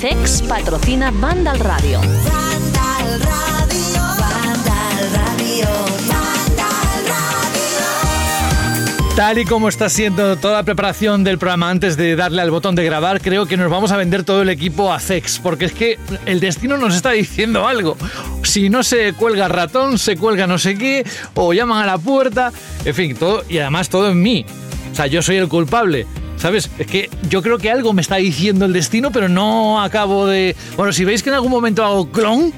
CEX patrocina Banda al Radio. Tal y como está siendo toda la preparación del programa antes de darle al botón de grabar, creo que nos vamos a vender todo el equipo a CEX, porque es que el destino nos está diciendo algo. Si no se cuelga ratón, se cuelga no sé qué, o llaman a la puerta, en fin, todo, y además todo en mí. O sea, yo soy el culpable. ¿Sabes? Es que yo creo que algo me está diciendo el destino, pero no acabo de... Bueno, si veis que en algún momento hago clon,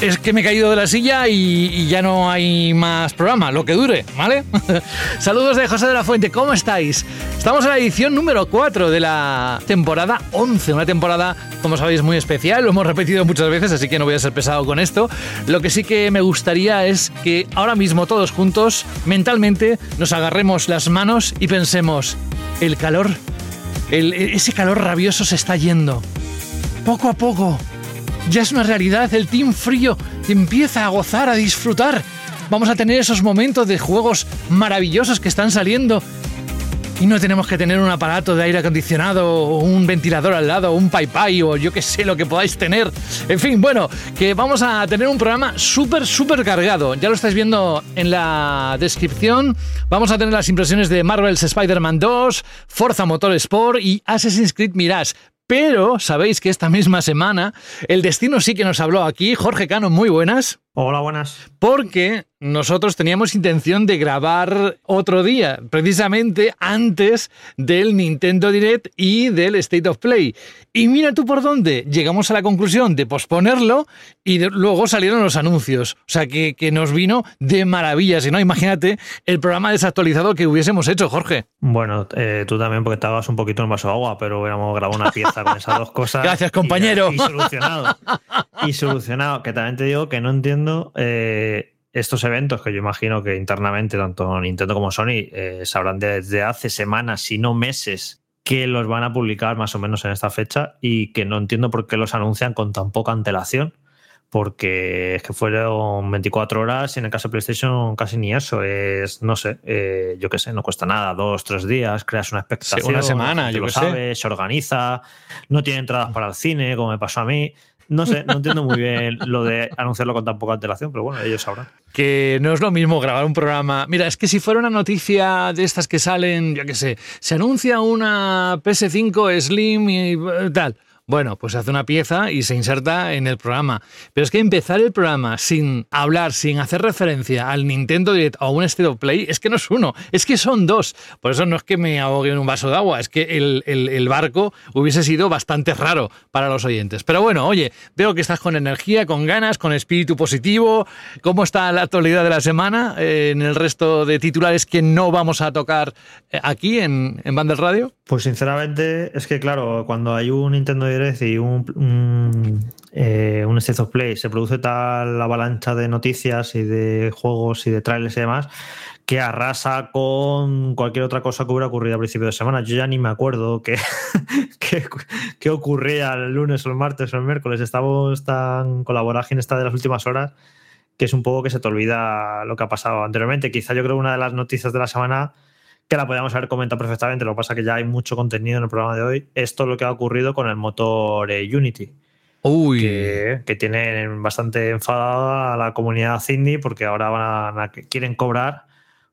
es que me he caído de la silla y, ya no hay más programa, lo que dure, ¿vale? Saludos de José de la Fuente, ¿cómo estáis? Estamos en la edición número 4 de la temporada 11, una temporada, como sabéis, muy especial, lo hemos repetido muchas veces, así que no voy a ser pesado con esto. Lo que sí que me gustaría es que ahora mismo todos juntos, mentalmente, nos agarremos las manos y pensemos, el calor, ese calor rabioso se está yendo. Poco a poco. Ya es una realidad, el Team Frío empieza a gozar, a disfrutar. Vamos a tener esos momentos de juegos maravillosos que están saliendo y no tenemos que tener un aparato de aire acondicionado o un ventilador al lado o un pai o yo que sé lo que podáis tener. En fin, bueno, que vamos a tener un programa súper, súper cargado. Ya lo estáis viendo en la descripción. Vamos a tener las impresiones de Marvel's Spider-Man 2, Forza Motorsport y Assassin's Creed Mirage. Pero sabéis que esta misma semana el destino sí que nos habló aquí. Jorge Cano, muy buenas. Hola, buenas. Porque nosotros teníamos intención de grabar otro día, precisamente antes del Nintendo Direct y del State of Play. Y mira tú por dónde. Llegamos a la conclusión de posponerlo y luego salieron los anuncios. O sea que, nos vino de maravilla. Si no, imagínate el programa desactualizado que hubiésemos hecho, Jorge. Bueno, eh, tú también porque hagas un poquito en vaso de agua, pero hubiéramos grabado una pieza con esas dos cosas. Gracias, compañero. Y, solucionado. y solucionado. Que también te digo que no entiendo. Eh, estos eventos que yo imagino que internamente tanto Nintendo como Sony eh, sabrán desde hace semanas, si no meses, que los van a publicar más o menos en esta fecha y que no entiendo por qué los anuncian con tan poca antelación. Porque es que fueron 24 horas y en el caso de PlayStation casi ni eso. Es, no sé, eh, yo qué sé, no cuesta nada, dos, tres días, creas una expectación. una semana, yo lo sabes, se organiza, no tiene entradas para el cine, como me pasó a mí. No sé, no entiendo muy bien lo de anunciarlo con tan poca antelación, pero bueno, ellos sabrán. Que no es lo mismo grabar un programa. Mira, es que si fuera una noticia de estas que salen, yo qué sé, se anuncia una PS5 Slim y eh, tal. Bueno, pues hace una pieza y se inserta en el programa. Pero es que empezar el programa sin hablar, sin hacer referencia al Nintendo Direct o a un State Play, es que no es uno, es que son dos. Por eso no es que me ahogue en un vaso de agua, es que el, barco hubiese sido bastante raro para los oyentes. Pero bueno, oye, veo que estás con energía, con ganas, con espíritu positivo. ¿Cómo está la actualidad de la semana eh, en el resto de titulares que no vamos a tocar eh, aquí en, en Banda Radio? Pues sinceramente, es que claro, cuando hay un Nintendo Direct y un, un, eh, un State of Play, se produce tal avalancha de noticias y de juegos y de trailers y demás, que arrasa con cualquier otra cosa que hubiera ocurrido a principio de semana. Yo ya ni me acuerdo qué, qué, ocurría el lunes o el martes o el miércoles. Estamos tan con la vorágine esta de las últimas horas que es un poco que se te olvida lo que ha pasado anteriormente. Quizá yo creo que una de las noticias de la semana que la podíamos haber comentado perfectamente, lo que pasa es que ya hay mucho contenido en el programa de hoy. Esto es lo que ha ocurrido con el motor eh, Unity. Uy. Que, que tienen bastante enfadada a la comunidad Cindy porque ahora van a, quieren cobrar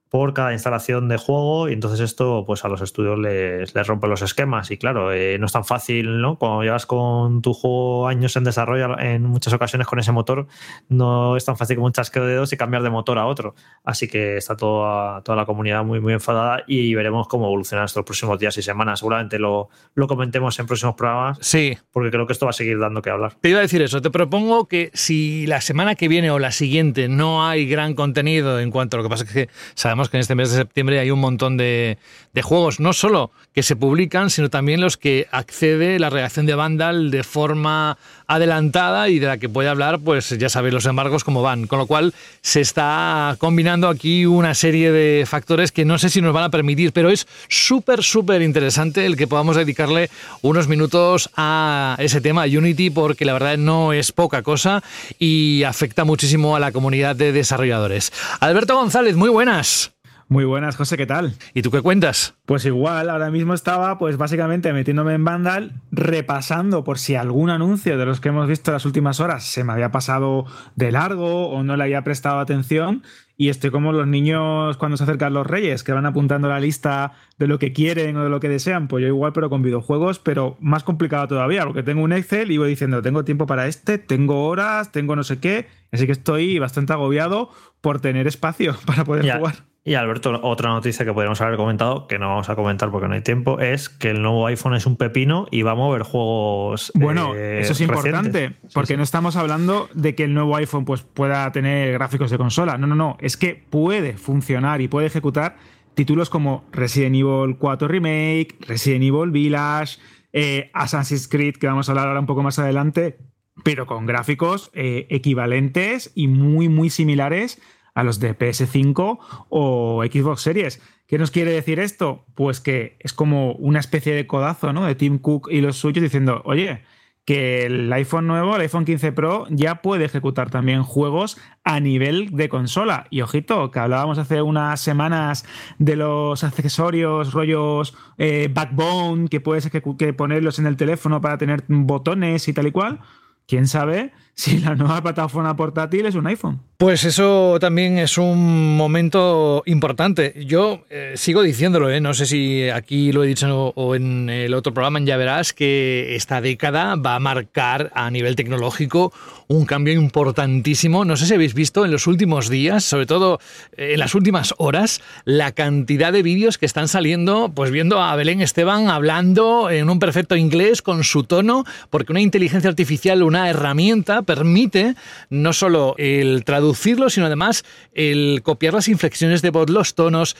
por cada instalación de juego y entonces esto pues a los estudios les, les rompe los esquemas y claro, eh, no es tan fácil, ¿no? Cuando llevas con tu juego años en desarrollo, en muchas ocasiones con ese motor, no es tan fácil como un chasqueo de dedos y cambiar de motor a otro. Así que está toda, toda la comunidad muy, muy enfadada y veremos cómo evoluciona estos próximos días y semanas. Seguramente lo, lo comentemos en próximos programas. Sí. Porque creo que esto va a seguir dando que hablar. Te iba a decir eso, te propongo que si la semana que viene o la siguiente no hay gran contenido en cuanto a lo que pasa es que sabemos que en este mes de septiembre hay un montón de, de juegos, no solo que se publican, sino también los que accede la redacción de Vandal de forma adelantada y de la que puede hablar, pues ya sabéis los embargos cómo van. Con lo cual se está combinando aquí una serie de factores que no sé si nos van a permitir, pero es súper, súper interesante el que podamos dedicarle unos minutos a ese tema, Unity, porque la verdad no es poca cosa y afecta muchísimo a la comunidad de desarrolladores. Alberto González, muy buenas. Muy buenas, José, ¿qué tal? ¿Y tú qué cuentas? Pues igual, ahora mismo estaba, pues básicamente metiéndome en Vandal, repasando por si algún anuncio de los que hemos visto las últimas horas se me había pasado de largo o no le había prestado atención. Y estoy como los niños cuando se acercan los reyes, que van apuntando la lista de lo que quieren o de lo que desean. Pues yo igual, pero con videojuegos, pero más complicado todavía, porque tengo un Excel y voy diciendo, tengo tiempo para este, tengo horas, tengo no sé qué. Así que estoy bastante agobiado por tener espacio para poder jugar. Y Alberto, otra noticia que podríamos haber comentado, que no vamos a comentar porque no hay tiempo, es que el nuevo iPhone es un pepino y va a mover juegos. Bueno, eh, eso es importante, porque no estamos hablando de que el nuevo iPhone pues, pueda tener gráficos de consola. No, no, no. Es que puede funcionar y puede ejecutar títulos como Resident Evil 4 Remake, Resident Evil Village, eh, Assassin's Creed, que vamos a hablar ahora un poco más adelante, pero con gráficos eh, equivalentes y muy, muy similares a los de PS5 o Xbox Series. ¿Qué nos quiere decir esto? Pues que es como una especie de codazo ¿no? de Tim Cook y los suyos diciendo, oye, que el iPhone nuevo, el iPhone 15 Pro, ya puede ejecutar también juegos a nivel de consola. Y ojito, que hablábamos hace unas semanas de los accesorios, rollos eh, backbone, que puedes ponerlos en el teléfono para tener botones y tal y cual. ¿Quién sabe si la nueva plataforma portátil es un iPhone. Pues eso también es un momento importante. Yo eh, sigo diciéndolo, ¿eh? no sé si aquí lo he dicho o en el otro programa, ya verás que esta década va a marcar a nivel tecnológico un cambio importantísimo. No sé si habéis visto en los últimos días, sobre todo eh, en las últimas horas, la cantidad de vídeos que están saliendo, pues viendo a Belén Esteban hablando en un perfecto inglés con su tono, porque una inteligencia artificial, una herramienta, permite no solo el traducirlo, sino además el copiar las inflexiones de voz, los tonos.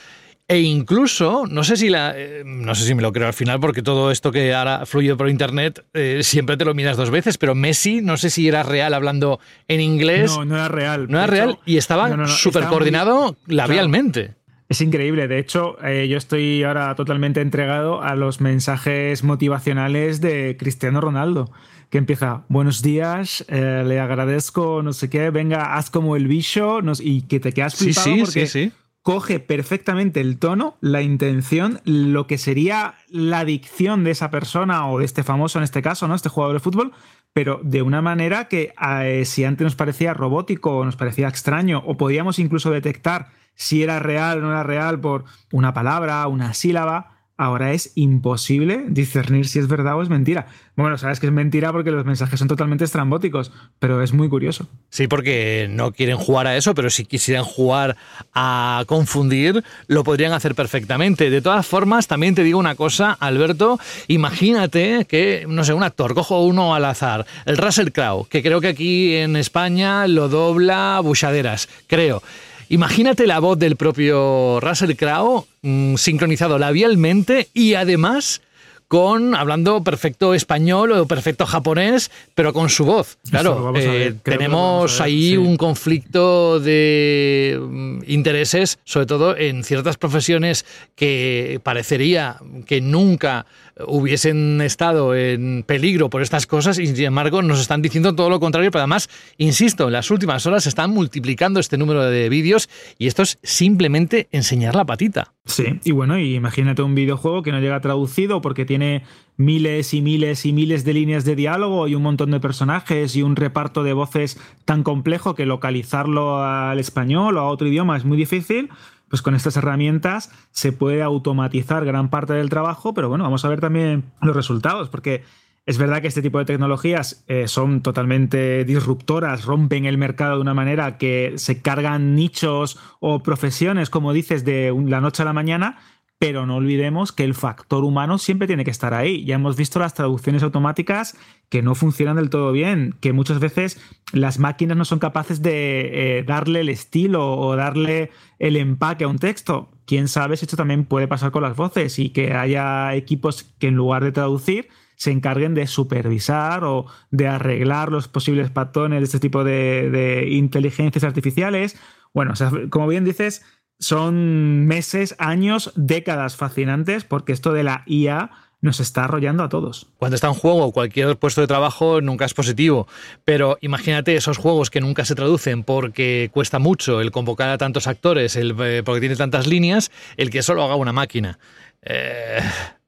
E incluso, no sé si la, eh, no sé si me lo creo al final, porque todo esto que ahora fluye por internet eh, siempre te lo miras dos veces, pero Messi, no sé si era real hablando en inglés. No, no era real. No era real y estaba súper coordinado labialmente. Es increíble. De hecho, eh, yo estoy ahora totalmente entregado a los mensajes motivacionales de Cristiano Ronaldo que empieza, buenos días, eh, le agradezco, no sé qué, venga, haz como el bicho y que te quedas flipado sí, sí, porque sí, coge perfectamente el tono, la intención, lo que sería la dicción de esa persona o de este famoso en este caso, ¿no? Este jugador de fútbol, pero de una manera que eh, si antes nos parecía robótico o nos parecía extraño o podíamos incluso detectar si era real o no era real por una palabra, una sílaba, ahora es imposible discernir si es verdad o es mentira. Bueno, sabes que es mentira porque los mensajes son totalmente estrambóticos, pero es muy curioso. Sí, porque no quieren jugar a eso, pero si quisieran jugar a confundir, lo podrían hacer perfectamente. De todas formas, también te digo una cosa, Alberto, imagínate que, no sé, un actor, cojo uno al azar, el Russell Crowe, que creo que aquí en España lo dobla Buchaderas, creo. Imagínate la voz del propio Russell Crowe mm, sincronizado labialmente y además con hablando perfecto español o perfecto japonés, pero con su voz. Claro, eh, tenemos ahí un conflicto de mm, intereses, sobre todo en ciertas profesiones que parecería que nunca hubiesen estado en peligro por estas cosas y sin embargo nos están diciendo todo lo contrario, pero además, insisto, en las últimas horas se están multiplicando este número de vídeos y esto es simplemente enseñar la patita. Sí, y bueno, imagínate un videojuego que no llega traducido porque tiene miles y miles y miles de líneas de diálogo y un montón de personajes y un reparto de voces tan complejo que localizarlo al español o a otro idioma es muy difícil pues con estas herramientas se puede automatizar gran parte del trabajo, pero bueno, vamos a ver también los resultados, porque es verdad que este tipo de tecnologías eh, son totalmente disruptoras, rompen el mercado de una manera que se cargan nichos o profesiones, como dices, de la noche a la mañana, pero no olvidemos que el factor humano siempre tiene que estar ahí. Ya hemos visto las traducciones automáticas que no funcionan del todo bien, que muchas veces las máquinas no son capaces de eh, darle el estilo o darle el empaque a un texto. Quién sabe si esto también puede pasar con las voces y que haya equipos que en lugar de traducir se encarguen de supervisar o de arreglar los posibles patrones de este tipo de, inteligencias artificiales. Bueno, como bien dices, son meses, años, décadas fascinantes, porque esto de la IA nos está arrollando a todos. Cuando está en juego cualquier puesto de trabajo nunca es positivo, pero imagínate esos juegos que nunca se traducen porque cuesta mucho el convocar a tantos actores, el, eh, porque tiene tantas líneas, el que solo haga una máquina. Eh,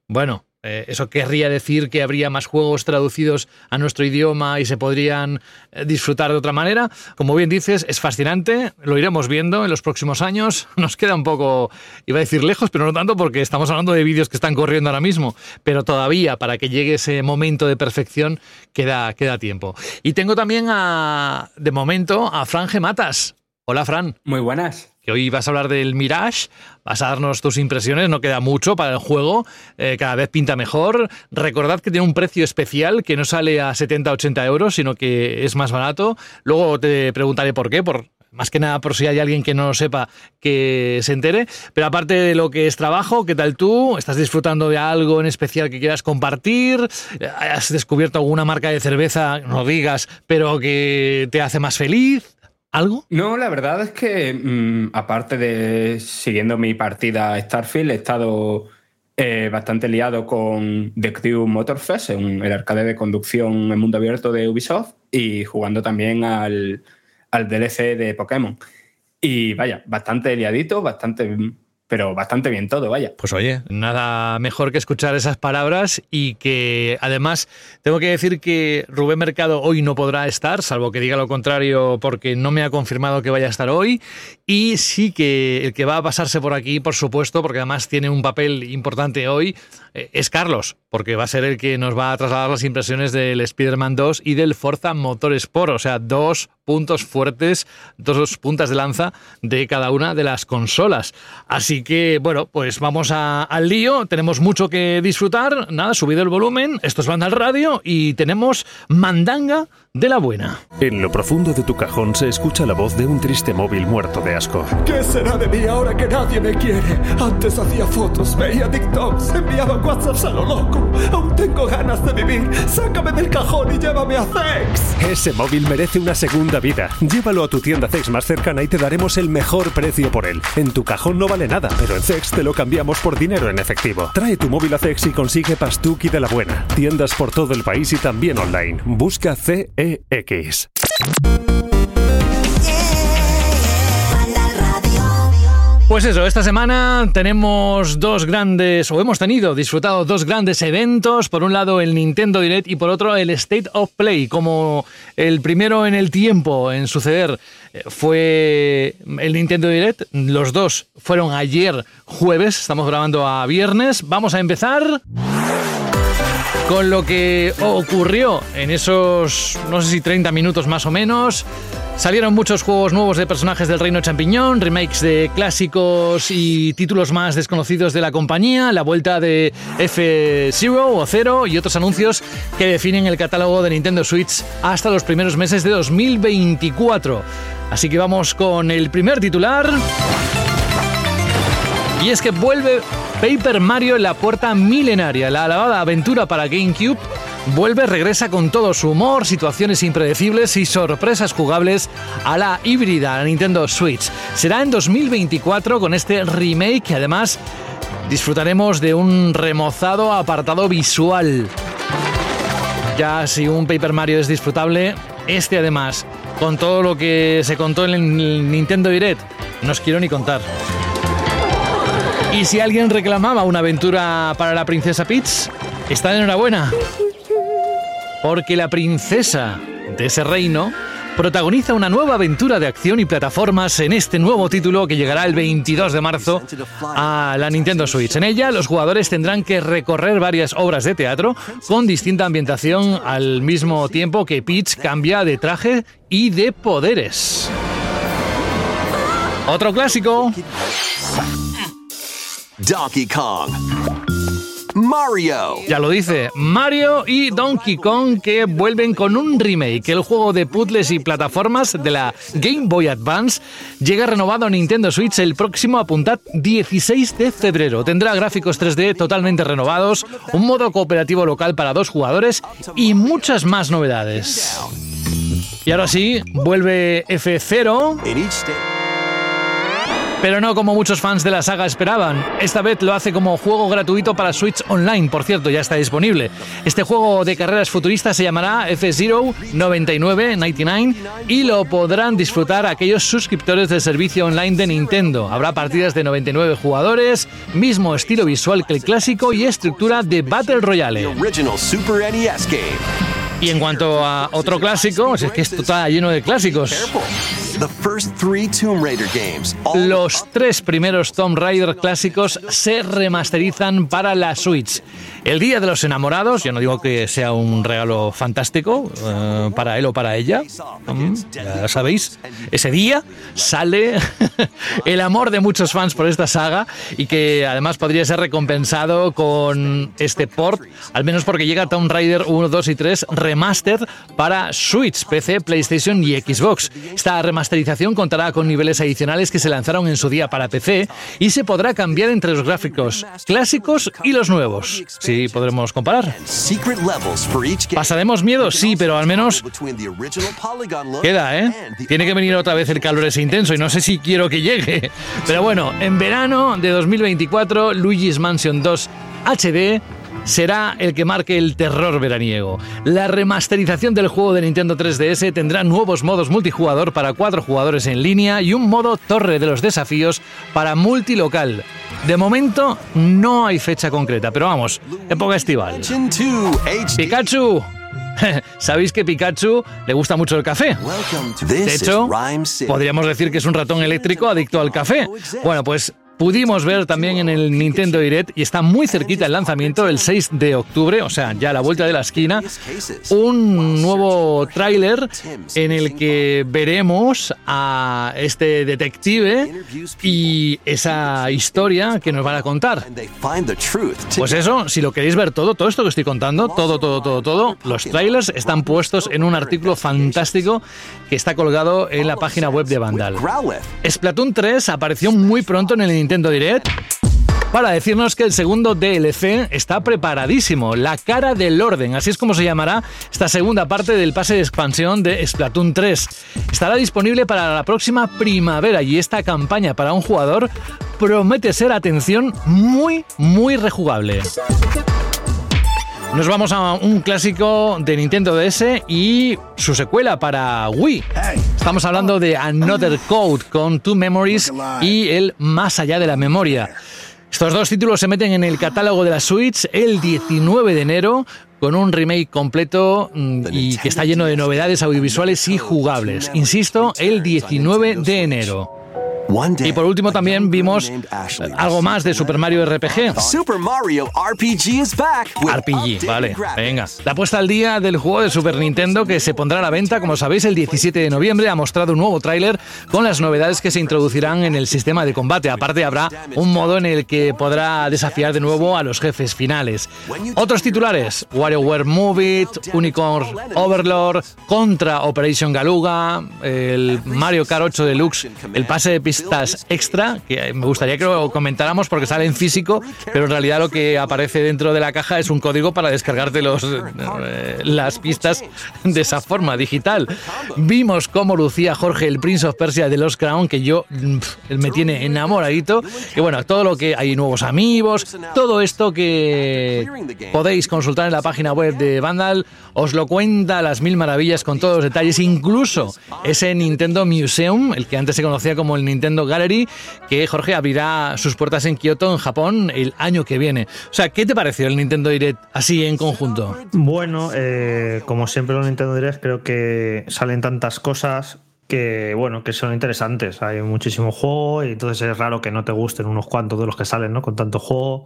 bueno, eh, eso querría decir que habría más juegos traducidos a nuestro idioma y se podrían eh, disfrutar de otra manera. Como bien dices, es fascinante, lo iremos viendo en los próximos años. Nos queda un poco, iba a decir lejos, pero no tanto porque estamos hablando de vídeos que están corriendo ahora mismo. Pero todavía, para que llegue ese momento de perfección, queda, queda tiempo. Y tengo también a, de momento, a Fran Gematas. Hola, Fran. Muy buenas hoy vas a hablar del Mirage, vas a darnos tus impresiones, no queda mucho para el juego, eh, cada vez pinta mejor. Recordad que tiene un precio especial que no sale a 70-80 euros, sino que es más barato. Luego te preguntaré por qué, por, más que nada por si hay alguien que no lo sepa que se entere. Pero aparte de lo que es trabajo, ¿qué tal tú? ¿Estás disfrutando de algo en especial que quieras compartir? ¿Has descubierto alguna marca de cerveza, no digas, pero que te hace más feliz? ¿Algo? No, la verdad es que, mm, aparte de siguiendo mi partida Starfield, he estado eh, bastante liado con The Crew Motorfest, el arcade de conducción en mundo abierto de Ubisoft, y jugando también al, al DLC de Pokémon. Y vaya, bastante liadito, bastante pero bastante bien todo, vaya. Pues oye, nada mejor que escuchar esas palabras y que además tengo que decir que Rubén Mercado hoy no podrá estar, salvo que diga lo contrario porque no me ha confirmado que vaya a estar hoy. Y sí que el que va a pasarse por aquí, por supuesto, porque además tiene un papel importante hoy, eh, es Carlos, porque va a ser el que nos va a trasladar las impresiones del Spider-Man 2 y del Forza Motorsport, o sea, dos puntos fuertes, dos puntas de lanza de cada una de las consolas. Así que, bueno, pues vamos al lío, tenemos mucho que disfrutar, nada, subido el volumen, esto es Banda al Radio y tenemos Mandanga de la buena. En lo profundo de tu cajón se escucha la voz de un triste móvil muerto de asco. ¿Qué será de mí ahora que nadie me quiere? Antes hacía fotos, veía TikToks, enviaba WhatsApps a lo loco. Aún tengo ganas de vivir. Sácame del cajón y llévame a Zex. Ese móvil merece una segunda vida. Llévalo a tu tienda Zex más cercana y te daremos el mejor precio por él. En tu cajón no vale nada, pero en Zex te lo cambiamos por dinero en efectivo. Trae tu móvil a Zex y consigue Pastuki de la buena. Tiendas por todo el país y también online. Busca C Pues eso, esta semana tenemos dos grandes, o hemos tenido, disfrutado dos grandes eventos. Por un lado el Nintendo Direct y por otro el State of Play. Como el primero en el tiempo en suceder eh, fue el Nintendo Direct. Los dos fueron ayer jueves, estamos grabando a viernes. Vamos a empezar con lo que ocurrió en esos, no sé si 30 minutos más o menos. Salieron muchos juegos nuevos de personajes del Reino Champiñón, remakes de clásicos y títulos más desconocidos de la compañía, la vuelta de F-Zero o Zero y otros anuncios que definen el catálogo de Nintendo Switch hasta los primeros meses de 2024. Así que vamos con el primer titular. Y es que vuelve Paper Mario en la puerta milenaria, la alabada aventura para GameCube vuelve, regresa con todo su humor, situaciones impredecibles y sorpresas jugables a la híbrida, Nintendo Switch. Será en 2024 con este remake que además disfrutaremos de un remozado apartado visual. Ya si un Paper Mario es disfrutable, este además, con todo lo que se contó en el Nintendo Direct, no os quiero ni contar. Y si alguien reclamaba una aventura para la princesa Peach, está enhorabuena. Porque la princesa de ese reino protagoniza una nueva aventura de acción y plataformas en este nuevo título que llegará el 22 de marzo a la Nintendo Switch. En ella los jugadores tendrán que recorrer varias obras de teatro con distinta ambientación al mismo tiempo que Peach cambia de traje y de poderes. Otro clásico. Donkey Kong. Mario. Ya lo dice, Mario y Donkey Kong que vuelven con un remake. El juego de puzzles y plataformas de la Game Boy Advance llega renovado a Nintendo Switch el próximo, apuntad, 16 de febrero. Tendrá gráficos 3D totalmente renovados, un modo cooperativo local para dos jugadores y muchas más novedades. Y ahora sí, vuelve F0. Pero no como muchos fans de la saga esperaban. Esta vez lo hace como juego gratuito para Switch Online, por cierto, ya está disponible. Este juego de carreras futuristas se llamará F-Zero 99, 99 y lo podrán disfrutar aquellos suscriptores del servicio online de Nintendo. Habrá partidas de 99 jugadores, mismo estilo visual que el clásico y estructura de Battle Royale. Y en cuanto a otro clásico, es que esto está lleno de clásicos. Los tres primeros Tomb Raider clásicos se remasterizan para la Switch. El Día de los Enamorados, yo no digo que sea un regalo fantástico eh, para él o para ella, mm, ya sabéis, ese día sale el amor de muchos fans por esta saga y que además podría ser recompensado con este port, al menos porque llega Tomb Raider 1, 2 y 3 remaster para Switch, PC, PlayStation y Xbox. Esta remasterización contará con niveles adicionales que se lanzaron en su día para PC y se podrá cambiar entre los gráficos clásicos y los nuevos. Sí, podremos comparar. ¿Pasaremos miedo? Sí, pero al menos queda, ¿eh? Tiene que venir otra vez el calor ese intenso y no sé si quiero que llegue. Pero bueno, en verano de 2024, Luigi's Mansion 2 HD será el que marque el terror veraniego. La remasterización del juego de Nintendo 3DS tendrá nuevos modos multijugador para cuatro jugadores en línea y un modo torre de los desafíos para multilocal. De momento no hay fecha concreta, pero vamos, época estival. Pikachu, Sabéis que Pikachu le gusta mucho el café. De hecho, podríamos decir que es un ratón eléctrico adicto al café. Bueno, pues pudimos ver también en el Nintendo Direct, y está muy cerquita el lanzamiento, el 6 de octubre, o sea, ya a la vuelta de la esquina, un nuevo tráiler en el que veremos a este detective y esa historia que nos van a contar. Pues eso, si lo queréis ver todo, todo esto que estoy contando, todo, todo, todo, todo, los trailers están puestos en un artículo fantástico que está colgado en la página web de Vandal. Splatoon 3 apareció muy pronto en el Nintendo Direct para decirnos que el segundo DLC está preparadísimo, la cara del orden, así es como se llamará esta segunda parte del pase de expansión de Splatoon 3. Estará disponible para la próxima primavera y esta campaña para un jugador promete ser, atención, muy, muy rejugable. Nos vamos a un clásico de Nintendo DS y su secuela para Wii. Estamos hablando de Another Code con Two Memories y el Más allá de la memoria. Estos dos títulos se meten en el catálogo de la Switch el 19 de enero con un remake completo mm, y que está lleno de novedades audiovisuales y jugables. Insisto, el 19 de enero. Y por último también vimos algo más de Super Mario RPG. Super Mario RPG is back. RPG, vale, venga. La puesta al día del juego de Super Nintendo que se pondrá a la venta, como sabéis, el 17 de noviembre ha mostrado un nuevo tráiler con las novedades que se introducirán en el sistema de combate. Aparte habrá un modo en el que podrá desafiar de nuevo a los jefes finales. Otros titulares, WarioWare Move It, Unicorn Overlord, Contra Operation Galuga, el Mario Kart 8 Deluxe, el pase de pistas extra que me gustaría que lo comentáramos porque sale en físico, pero en realidad lo que aparece dentro de la caja es un código para descargarte los, eh, las pistas de esa forma digital. Vimos cómo lucía Jorge, el Prince of Persia de los Crown, que yo me tiene enamoradito. Y bueno, todo lo que hay nuevos amigos, todo esto que podéis consultar en la página web de Vandal, os lo cuenta las mil maravillas con todos los detalles, incluso ese Nintendo Museum, el que antes se conocía como el Nintendo Gallery, que Jorge abrirá sus puertas en Kioto, en Japón, el año que viene. O sea, ¿qué te pareció el Nintendo Direct así en conjunto? Bueno, eh, como siempre los Nintendo Direct creo que salen tantas cosas que bueno, que son interesantes. Hay muchísimo juego y entonces es raro que no te gusten unos cuantos de los que salen, ¿no? Con tanto juego.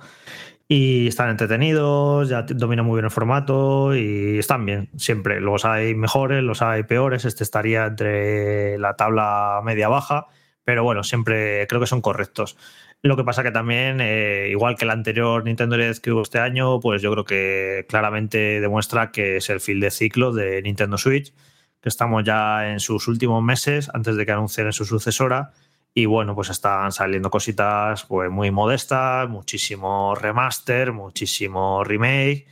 Y están entretenidos, ya dominan muy bien el formato y están bien, siempre. Los hay mejores, los hay peores. Este estaría entre la tabla media-baja pero bueno, siempre creo que son correctos. Lo que pasa que también, eh, igual que el anterior Nintendo Direct que hubo este año, pues yo creo que claramente demuestra que es el fin de ciclo de Nintendo Switch, que estamos ya en sus últimos meses antes de que anuncien su sucesora. Y bueno, pues están saliendo cositas pues, muy modestas, muchísimo remaster, muchísimo remake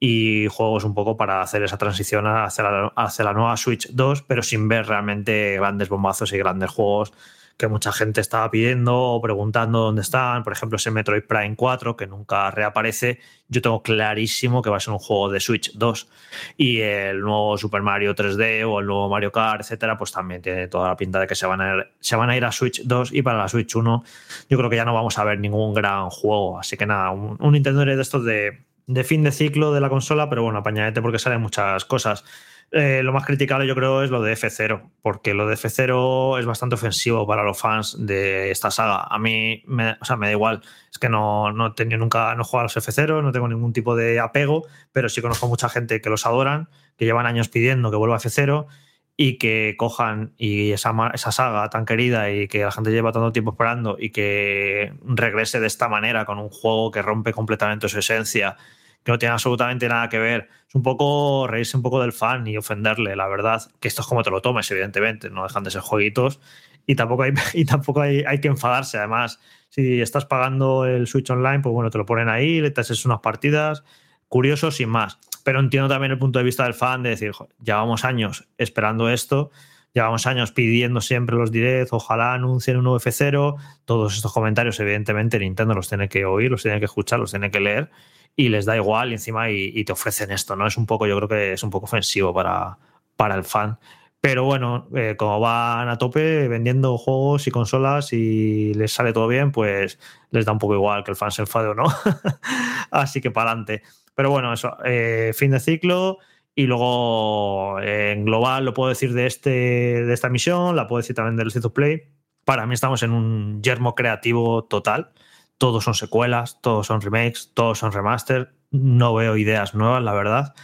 y juegos un poco para hacer esa transición hacia la, hacia la nueva Switch 2, pero sin ver realmente grandes bombazos y grandes juegos que mucha gente estaba pidiendo o preguntando dónde están. Por ejemplo, ese Metroid Prime 4, que nunca reaparece. Yo tengo clarísimo que va a ser un juego de Switch 2. Y el nuevo Super Mario 3D o el nuevo Mario Kart, etcétera, pues también tiene toda la pinta de que se van a ir, se van a, ir a Switch 2. Y para la Switch 1, yo creo que ya no vamos a ver ningún gran juego. Así que nada, un, Nintendo de estos de, de fin de ciclo de la consola, pero bueno, apañadete porque salen muchas cosas. Eh, lo más criticable yo creo es lo de F0, porque lo de F0 es bastante ofensivo para los fans de esta saga. A mí, me, o sea, me da igual, es que no, no he tenido nunca, no he jugado a los F0, no tengo ningún tipo de apego, pero sí conozco mucha gente que los adoran, que llevan años pidiendo que vuelva a F0 y que cojan y esa, esa saga tan querida y que la gente lleva tanto tiempo esperando y que regrese de esta manera con un juego que rompe completamente su esencia que no tiene absolutamente nada que ver. Es un poco reírse un poco del fan y ofenderle, la verdad. Que esto es como te lo tomes, evidentemente. No dejan de ser jueguitos. Y tampoco hay, y tampoco hay, hay que enfadarse. Además, si estás pagando el Switch Online, pues bueno, te lo ponen ahí, le haces unas partidas. Curioso, sin más. Pero entiendo también el punto de vista del fan de decir, llevamos años esperando esto. Llevamos años pidiendo siempre los directs, ojalá anuncien un nuevo F0. Todos estos comentarios, evidentemente, Nintendo los tiene que oír, los tiene que escuchar, los tiene que leer y les da igual encima y, te ofrecen esto, ¿no? Es un poco, yo creo que es un poco ofensivo para, para el fan. Pero bueno, eh, como van a tope vendiendo juegos y consolas y les sale todo bien, pues les da un poco igual que el fan se enfade o no. Así que para adelante. Pero bueno, eso, eh, fin de ciclo. Y luego en global lo puedo decir de, este, de esta misión, la puedo decir también del State of Play. Para mí estamos en un yermo creativo total todos son secuelas, todos son remakes, todos son remaster. No veo ideas nuevas, la verdad.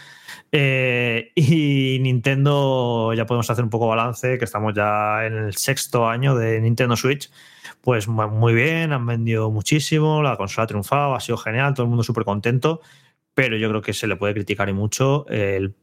Eh, y Nintendo, ya podemos hacer un poco balance, que estamos ya en el sexto año de Nintendo Switch. Pues muy bien, han vendido muchísimo, la consola ha triunfado, ha sido genial, todo el mundo súper contento, pero yo creo que se le puede criticar mucho el,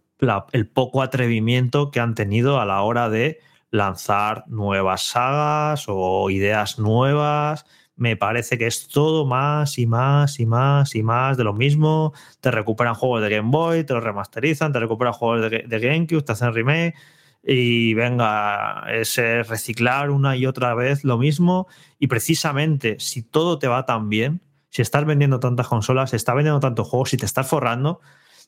poco atrevimiento que han tenido a la hora de lanzar nuevas sagas o ideas nuevas me parece que es todo más y más y más y más de lo mismo. Te recuperan juegos de Game Boy, te los remasterizan, te recuperan juegos de, GameCube, te hacen remake y venga, es reciclar una y otra vez lo mismo. Y precisamente si todo te va tan bien, si estás vendiendo tantas consolas, si estás vendiendo tantos juegos, si te estás forrando,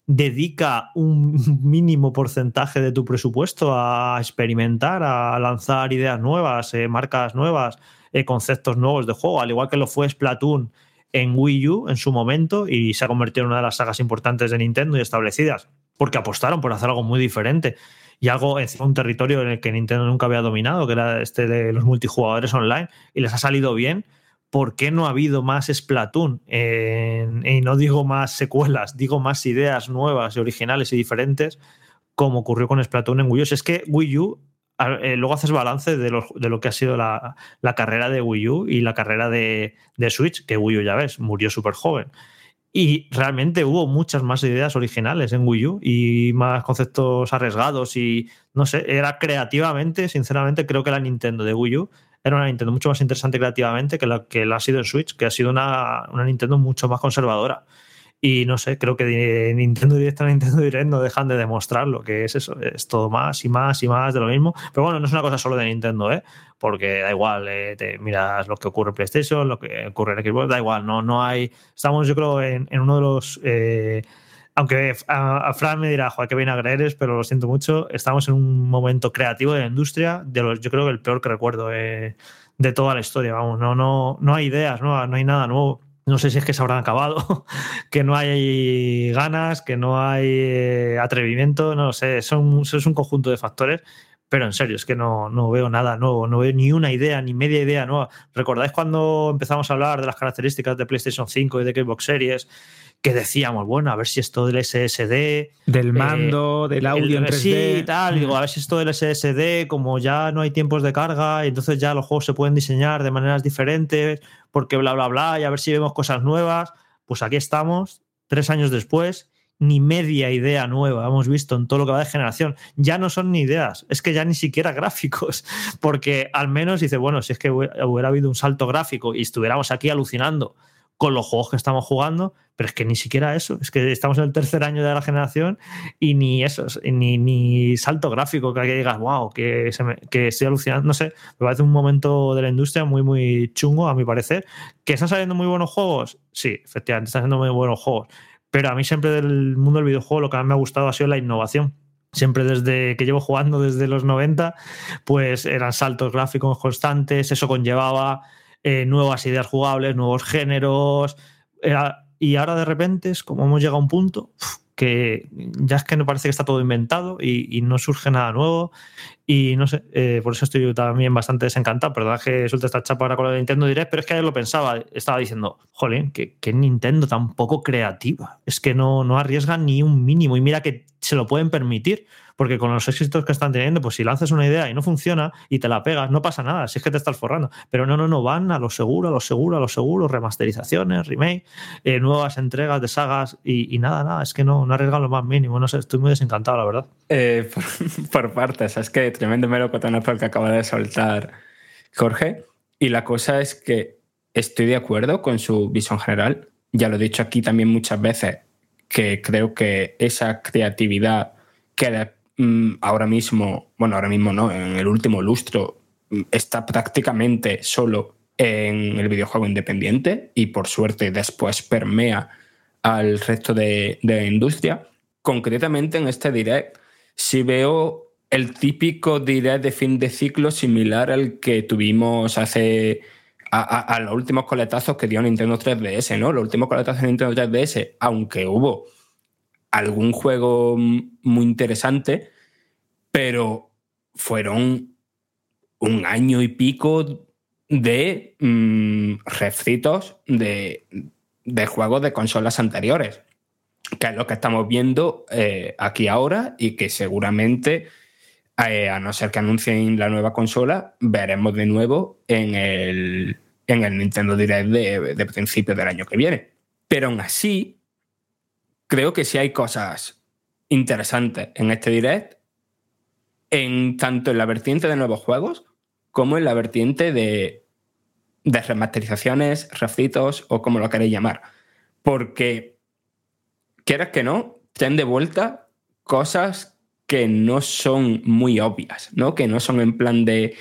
dedica un mínimo porcentaje de tu presupuesto a experimentar, a lanzar ideas nuevas, eh, marcas nuevas, eh, conceptos nuevos de juego, al igual que lo fue Splatoon en Wii U en su momento y se ha convertido en una de las sagas importantes de Nintendo y establecidas, porque apostaron por hacer algo muy diferente y algo en un territorio en el que Nintendo nunca había dominado, que era este de los multijugadores online, y les ha salido bien. ¿Por qué no ha habido más Splatoon? y no digo más secuelas, digo más ideas nuevas y originales y diferentes, como ocurrió con Splatoon en Wii U. es que Wii U eh, luego haces balance de lo, de lo que ha sido la, carrera de Wii U y la carrera de, Switch, que Wii U ya ves, murió súper joven. Y realmente hubo muchas más ideas originales en Wii U y más conceptos arriesgados y no sé, era creativamente, sinceramente creo que la Nintendo de Wii U era una Nintendo mucho más interesante creativamente que la que la ha sido en Switch, que ha sido una, una Nintendo mucho más conservadora. Y no sé, creo que Nintendo Direct a Nintendo Direct no dejan de demostrar lo que es eso. Es todo más y más y más de lo mismo. Pero bueno, no es una cosa solo de Nintendo, ¿eh? Porque da igual, eh, miras lo que ocurre en PlayStation, lo que ocurre en Xbox, da igual, no, no hay. Estamos, yo creo, en, uno de los. Eh, aunque a, Fran me dirá, joder, que bien eres, pero lo siento mucho, estamos en un momento creativo de la industria, de los, yo creo que el peor que recuerdo de toda la historia, vamos, no, no, no hay ideas, no, no hay nada nuevo. No sé si es que se habrán acabado, que no hay ganas, que no hay eh, atrevimiento, no lo sé, son, es un conjunto de factores, pero en serio, es que no, no veo nada nuevo, no veo ni una idea, ni media idea nueva. ¿Recordáis cuando empezamos a hablar de las características de PlayStation 5 y de Xbox Series? Que decíamos, bueno, a ver si esto del SSD. Del mando, del audio en 3D. Sí, y tal. Digo, a ver si esto del SSD, como ya no hay tiempos de carga, y entonces ya los juegos se pueden diseñar de maneras diferentes, porque bla, bla, bla, y a ver si vemos cosas nuevas. Pues aquí estamos, tres años después, ni media idea nueva hemos visto en todo lo que va de generación. Ya no son ni ideas, es que ya ni siquiera gráficos, porque al menos dice, bueno, si es que hubiera habido un salto gráfico y estuviéramos aquí alucinando con los juegos que estamos jugando, pero es que ni siquiera eso, es que estamos en el tercer año de la generación y ni eso, ni, ni salto gráfico que digas, wow, que, que estoy alucinando, no sé, me parece un momento de la industria muy, muy chungo, a mi parecer. ¿Que están saliendo muy buenos juegos? Sí, efectivamente, están saliendo muy buenos juegos, pero a mí siempre del mundo del videojuego lo que más me ha gustado ha sido la innovación. Siempre desde que llevo jugando desde los 90, pues eran saltos gráficos constantes, eso conllevaba eh, nuevas ideas jugables, nuevos géneros. y ahora de repente es como hemos llegado a un punto que ya es que me parece que está todo inventado y, no surge nada nuevo. Y no sé, eh, por eso estoy también bastante desencantado. Perdón que suelta esta chapa ahora con la Nintendo Direct, pero es que ayer lo pensaba, estaba diciendo, jolín, que, que Nintendo tan poco creativa. Es que no, no arriesga ni un mínimo. Y mira que se lo pueden permitir porque con los éxitos que están teniendo, pues si lanzas una idea y no funciona y te la pegas, no pasa nada, si es que te estás forrando. Pero no, no, no, van a lo seguro, a lo seguro, a lo seguro, remasterizaciones, remake, eh, nuevas entregas de sagas y, nada, nada, es que no, no arriesgan lo más mínimo, no sé, estoy muy desencantado, la verdad. Eh, por, partes, es que tremendo por el que acaba de soltar Jorge. Y la cosa es que estoy de acuerdo con su visión general. Ya lo he dicho aquí también muchas veces, que creo que esa creatividad que ahora mismo, bueno, ahora mismo no, en el último lustro mm, está prácticamente solo en el videojuego independiente y por suerte después permea al resto de, la industria. Concretamente en este direct si veo el típico direct de fin de ciclo similar al que tuvimos hace a, los últimos coletazos que dio Nintendo 3DS, ¿no? Los últimos coletazos de Nintendo 3DS, aunque hubo algún juego muy interesante, pero fueron un año y pico de mmm, refritos de, juegos de consolas anteriores, que es lo que estamos viendo eh, aquí ahora y que seguramente, eh, a no ser que anuncien la nueva consola, veremos de nuevo en el, en el Nintendo Direct de, de principios del año que viene. Pero aún así, creo que sí hay cosas interesantes en este direct, en tanto en la vertiente de nuevos juegos como en la vertiente de, remasterizaciones, refritos o como lo queréis llamar. Porque, quieras que no, ten de vuelta cosas que no son muy obvias, ¿no? Que no son en plan de,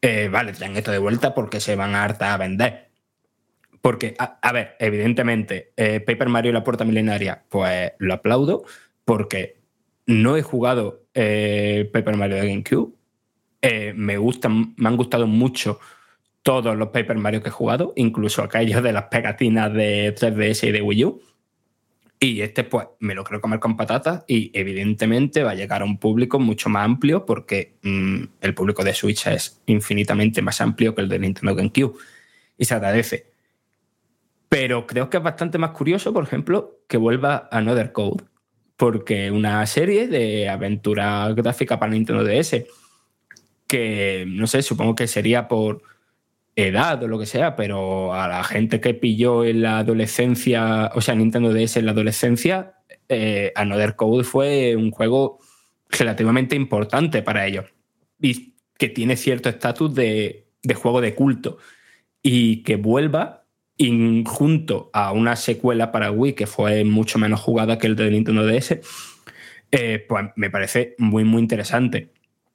eh, vale, traen esto de vuelta porque se van a harta a vender. Porque, a, ver, evidentemente, eh, Paper Mario y la Puerta Milenaria, pues lo aplaudo, porque no he jugado eh, Paper Mario de GameCube. Eh, me, gustan, me han gustado mucho todos los Paper Mario que he jugado, incluso aquellos de las pegatinas de 3DS y de Wii U. Y este, pues, me lo creo comer con patatas y evidentemente va a llegar a un público mucho más amplio porque mm, el público de Switch es infinitamente más amplio que el de Nintendo GameCube y se agradece. Pero creo que es bastante más curioso, por ejemplo, que vuelva Another Code, porque una serie de aventura gráfica para Nintendo DS, que no sé, supongo que sería por edad o lo que sea, pero a la gente que pilló en la adolescencia, o sea, Nintendo DS en la adolescencia, eh, Another Code fue un juego relativamente importante para ellos y que tiene cierto estatus de, de juego de culto y que vuelva y junto a una secuela para Wii que fue mucho menos jugada que el de Nintendo DS, eh, pues me parece muy, muy interesante.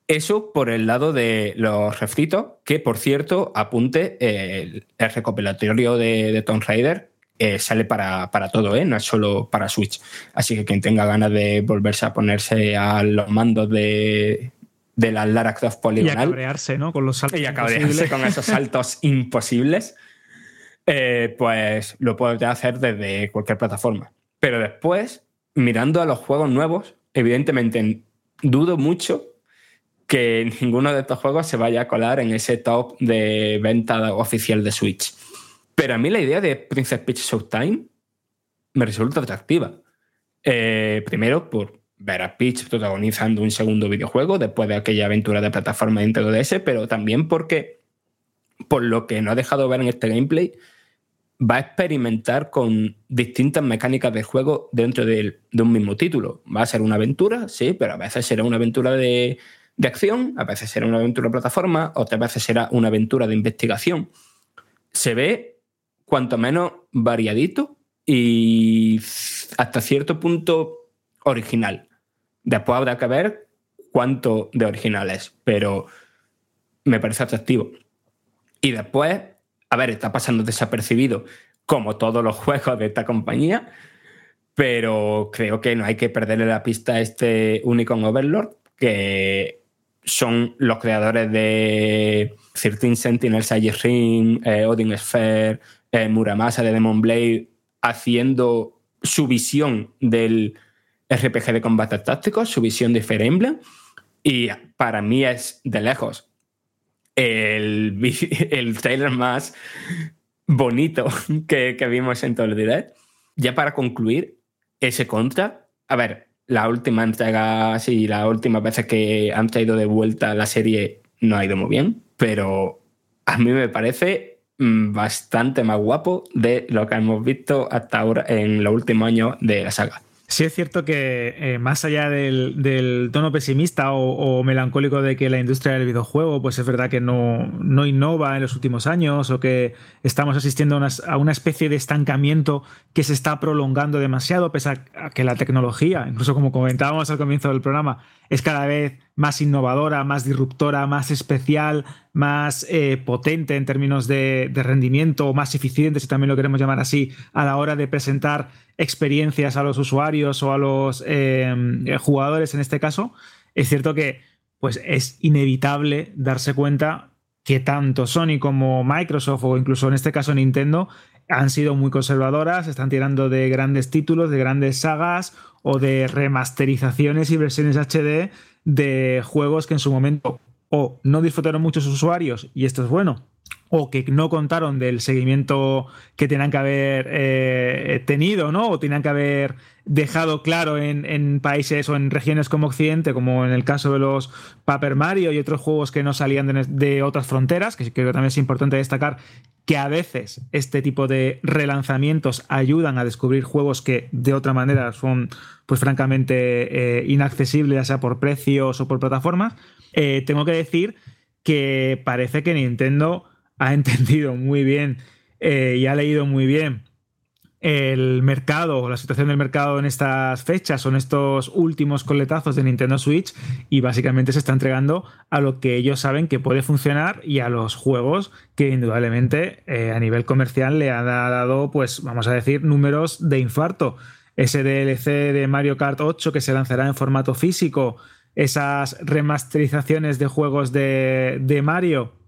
Eso por el lado de los refritos, que por cierto, apunte, el, recopilatorio de, de Tomb Raider eh, sale para, todo, ¿eh? no es solo para Switch. Así que quien tenga ganas de volverse a ponerse a los mandos de, de la Lara Croft poligonal. Y a cabrearse, ¿no? Con los saltos. Y a cabrearse con esos saltos imposibles. Eh, pues lo puedes hacer desde cualquier plataforma. Pero después, mirando a los juegos nuevos, evidentemente dudo mucho que ninguno de estos juegos se vaya a colar en ese top de venta oficial de Switch. Pero a mí la idea de Princess Peach Showtime me resulta atractiva. Eh, primero, por ver a Peach protagonizando un segundo videojuego después de aquella aventura de plataforma de Nintendo DS, pero también porque, por lo que no ha dejado ver en este gameplay, va a experimentar con distintas mecánicas de juego dentro de, un mismo título. Va a ser una aventura, sí, pero a veces será una aventura de, de acción, a veces será una aventura de plataforma, otras veces será una aventura de investigación. Se ve cuanto menos variadito y hasta cierto punto original. Después habrá que ver cuánto de original es, pero me parece atractivo. Y después, a ver, está pasando desapercibido como todos los juegos de esta compañía, pero creo que no hay que perderle la pista a este Unicorn Overlord, que son los creadores de 13 Sentinels, Age Ring, eh, Odin Sphere, eh, Muramasa de Demon Blade, haciendo su visión del RPG de combate táctico, su visión de Fire Emblem, y para mí es de lejos el, el trailer más bonito que, que vimos en todo el direct. Ya para concluir, ese contra, a ver, la última entrega, sí, las últimas veces que han traído de vuelta la serie no ha ido muy bien, pero a mí me parece mm, bastante más guapo de lo que hemos visto hasta ahora en los últimos años de la saga. Sí es cierto que eh, más allá del, tono pesimista o, melancólico de que la industria del videojuego, pues es verdad que no, no innova en los últimos años o que estamos asistiendo a una, especie de estancamiento que se está prolongando demasiado, pese a que la tecnología, incluso como comentábamos al comienzo del programa, es cada vez más innovadora, más disruptora, más especial, más eh, potente en términos de, de rendimiento, más eficiente, si también lo queremos llamar así, a la hora de presentar experiencias a los usuarios o a los eh, jugadores en este caso, es cierto que pues es inevitable darse cuenta que tanto Sony como Microsoft o incluso en este caso Nintendo han sido muy conservadoras, están tirando de grandes títulos, de grandes sagas o de remasterizaciones y versiones HD de juegos que en su momento o no disfrutaron muchos usuarios, y esto es bueno, o que no contaron del seguimiento que tenían que haber eh, tenido, ¿no? O tenían que haber dejado claro en, países o en regiones como Occidente, como en el caso de los Paper Mario y otros juegos que no salían de, otras fronteras, que creo que también es importante destacar que a veces este tipo de relanzamientos ayudan a descubrir juegos que de otra manera son, pues francamente, eh, inaccesibles, ya sea por precios o por plataformas. Eh, tengo que decir que parece que Nintendo ha entendido muy bien eh, y ha leído muy bien el mercado, la situación del mercado en estas fechas o en estos últimos coletazos de Nintendo Switch y básicamente se está entregando a lo que ellos saben que puede funcionar y a los juegos que indudablemente eh, a nivel comercial le ha dado, pues vamos a decir, números de infarto. Ese DLC de Mario Kart 8 que se lanzará en formato físico, esas remasterizaciones de juegos de, de Mario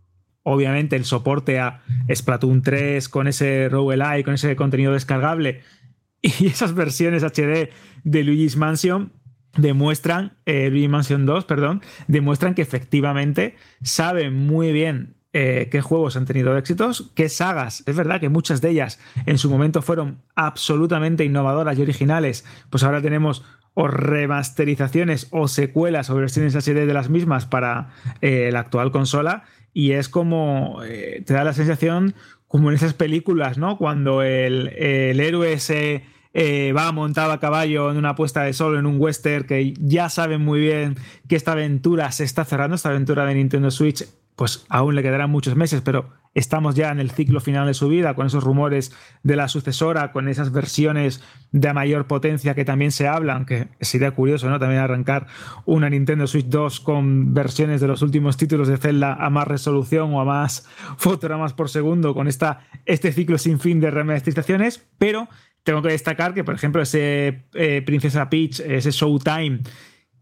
obviamente el soporte a Splatoon 3 con ese roguelike, con ese contenido descargable y esas versiones HD de Luigi's Mansion demuestran, eh, Luigi's Mansion 2, perdón, demuestran que efectivamente saben muy bien eh, qué juegos han tenido éxitos, qué sagas. Es verdad que muchas de ellas en su momento fueron absolutamente innovadoras y originales, pues ahora tenemos o remasterizaciones o secuelas o versiones HD de las mismas para eh, la actual consola y es como, eh, te da la sensación como en esas películas, ¿no? Cuando el, héroe se eh, va montado a caballo en una puesta de sol en un western que ya saben muy bien que esta aventura se está cerrando, esta aventura de Nintendo Switch pues aún le quedarán muchos meses, pero estamos ya en el ciclo final de su vida, con esos rumores de la sucesora, con esas versiones de mayor potencia que también se hablan, que sería curioso, ¿no? También arrancar una Nintendo Switch 2 con versiones de los últimos títulos de Zelda a más resolución o a más fotogramas por segundo, con esta, este ciclo sin fin de remasterizaciones, pero tengo que destacar que, por ejemplo, ese eh, Princesa Peach, ese Showtime,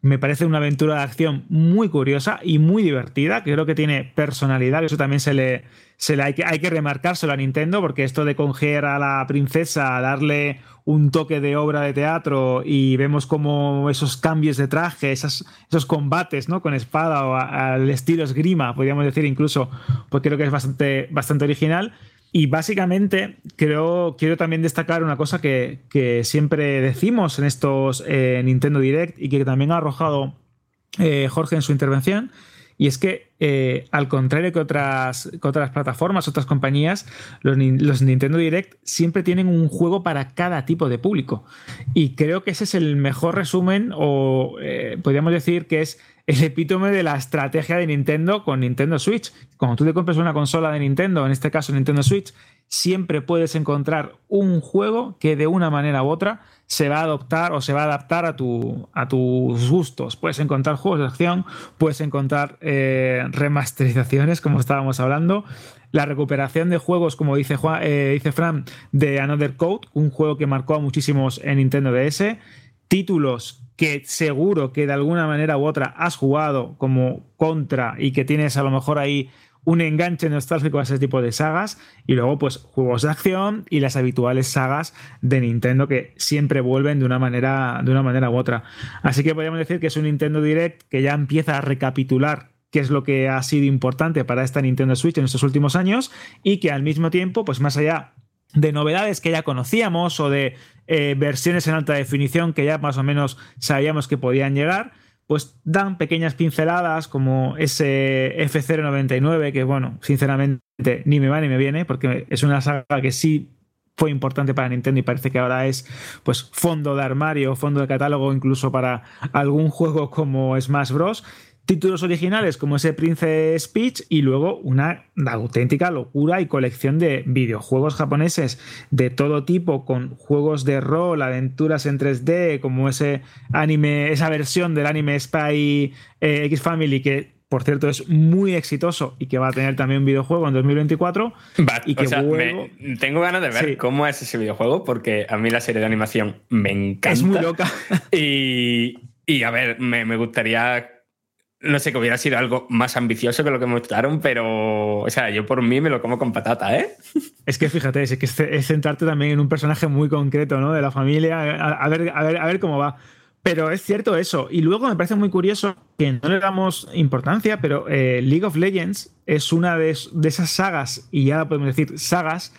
me parece una aventura de acción muy curiosa y muy divertida, creo que tiene personalidad, eso también se le, se le hay, que, hay que remarcárselo a Nintendo, porque esto de coger a la princesa, darle un toque de obra de teatro y vemos como esos cambios de traje, esos, esos combates ¿no? con espada o al estilo esgrima, podríamos decir incluso, pues creo que es bastante, bastante original. Y básicamente creo, quiero también destacar una cosa que, siempre decimos en estos eh, Nintendo Direct y que también ha arrojado eh, Jorge en su intervención, y es que, eh, al contrario que otras, otras plataformas, otras compañías, los, los, Nintendo Direct siempre tienen un juego para cada tipo de público. Y creo que ese es el mejor resumen, o podríamos decir que es el epítome de la estrategia de Nintendo con Nintendo Switch. Cuando tú te compras una consola de Nintendo, en este caso Nintendo Switch, siempre puedes encontrar un juego que de una manera u otra se va a adoptar o se va a adaptar a, tu, a tus gustos. Puedes encontrar juegos de acción, puedes encontrar eh, remasterizaciones, como estábamos hablando, la recuperación de juegos, como dice, eh, dice Fran, de Another Code, un juego que marcó a muchísimos en Nintendo DS, títulos que seguro que de alguna manera u otra has jugado como contra y que tienes a lo mejor ahí un enganche nostálgico a ese tipo de sagas y luego pues juegos de acción y las habituales sagas de Nintendo que siempre vuelven de una manera de una manera u otra. Así que podríamos decir que es un Nintendo Direct que ya empieza a recapitular qué es lo que ha sido importante para esta Nintendo Switch en estos últimos años y que al mismo tiempo pues más allá de novedades que ya conocíamos o de eh, versiones en alta definición que ya más o menos sabíamos que podían llegar, pues dan pequeñas pinceladas como ese F099, que bueno, sinceramente ni me va ni me viene, porque es una saga que sí fue importante para Nintendo y parece que ahora es pues fondo de armario, fondo de catálogo incluso para algún juego como Smash Bros títulos originales como ese Prince Speech y luego una auténtica locura y colección de videojuegos japoneses de todo tipo con juegos de rol, aventuras en 3D como ese anime, esa versión del anime Spy eh, X Family que por cierto, es muy exitoso y que va a tener también un videojuego en 2024. y que tengo ganas de ver cómo es ese videojuego, porque a mí la serie de animación me encanta. Es muy loca. y, y a ver, me, me gustaría no sé, que hubiera sido algo más ambicioso que lo que mostraron, pero, o sea, yo por mí me lo como con patata, ¿eh? Es que fíjate, es que es centrarte también en un personaje muy concreto, ¿no? De la familia, a, ver, a, ver, a ver cómo va. Pero es cierto eso. Y luego me parece muy curioso que no le damos importancia, pero eh, League of Legends es una de, esas sagas, y ya podemos decir sagas,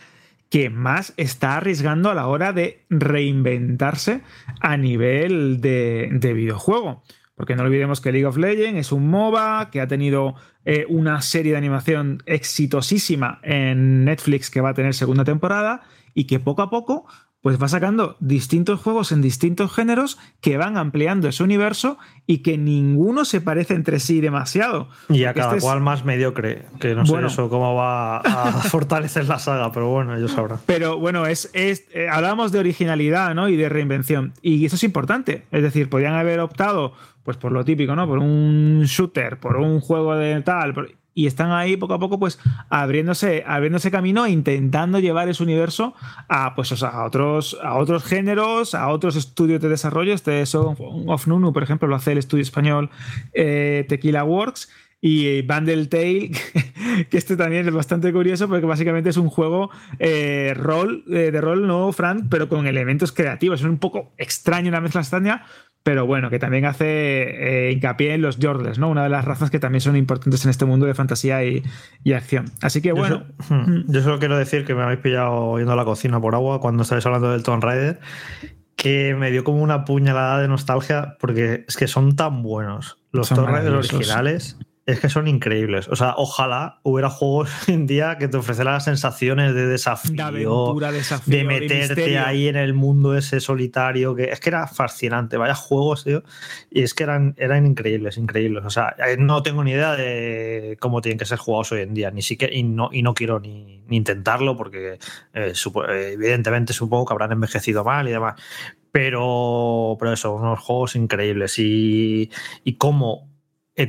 que más está arriesgando a la hora de reinventarse a nivel de videojuego. Porque no olvidemos que League of Legends es un MOBA que ha tenido eh, una serie de animación exitosísima en Netflix que va a tener segunda temporada y que poco a poco pues va sacando distintos juegos en distintos géneros que van ampliando ese universo y que ninguno se parece entre sí demasiado. Y a cada este cual más mediocre, que no sé eso cómo va a fortalecer la saga, pero bueno, ellos sabrán. Pero bueno, es, es eh, hablamos de originalidad ¿no? y de reinvención, y eso es importante. Es decir, podrían haber optado pues por lo típico, ¿no? Por un shooter, por un juego de tal, y están ahí poco a poco pues abriéndose, abriéndose camino e intentando llevar ese universo a pues a otros a otros géneros, a otros estudios de desarrollo. Este Song of Nunu, por ejemplo, lo hace el estudio español eh, Tequila Works y Bundle Tale, que este también es bastante curioso porque básicamente es un juego eh, rol, eh, de rol, no, Frank, pero con elementos creativos. Es un poco extraño, una mezcla extraña, pero bueno, que también hace eh, hincapié en los Jordles, ¿no? Una de las razas que también son importantes en este mundo de fantasía y, acción. Así que bueno. Hmm, yo solo, quiero decir que me habéis pillado yendo a la cocina por agua cuando estáis hablando del Tomb Raider, que me dio como una puñalada de nostalgia porque es que son tan buenos. Los Tomb Raider originales es que son increíbles. O sea, ojalá hubiera juegos hoy en día que te ofrecieran las sensaciones de desafío, de, aventura, desafío, de meterte ahí en el mundo ese solitario, que es que era fascinante. Vaya juegos, tío. Y es que eran, eran increíbles, increíbles. O sea, eh, no tengo ni idea de cómo tienen que ser jugados hoy en día, ni siquiera, y no, y no quiero ni, intentarlo, porque eh, evidentemente supongo que habrán envejecido mal y demás. Pero, pero eso, unos juegos increíbles. Y, y cómo eh,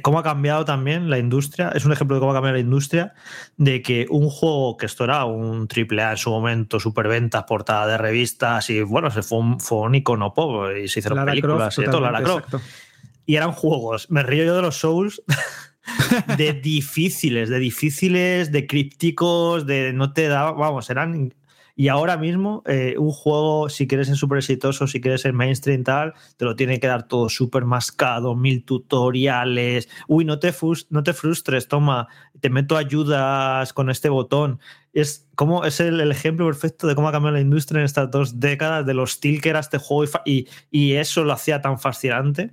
cómo ha cambiado también la industria. Es un ejemplo de cómo ha cambiado la industria, de que un juego que esto era un triple A en su momento, superventas, portada de revistas, y bueno, se fue un, fue un icono pop y se hicieron películas y todo, Lara Croft. y eran juegos. Me río yo de los Souls. de difíciles, de difíciles, de crípticos, de no te da, vamos, eran y ahora mismo, eh, un juego, si quieres ser súper exitoso, si quieres ser mainstream tal, te lo tiene que dar todo súper mascado, mil tutoriales. Uy, no te, no te frustres, toma, te meto ayudas con este botón es como es el, ejemplo perfecto de cómo ha cambiado la industria en estas dos décadas, de lo hostil que era este juego y, y, eso lo hacía tan fascinante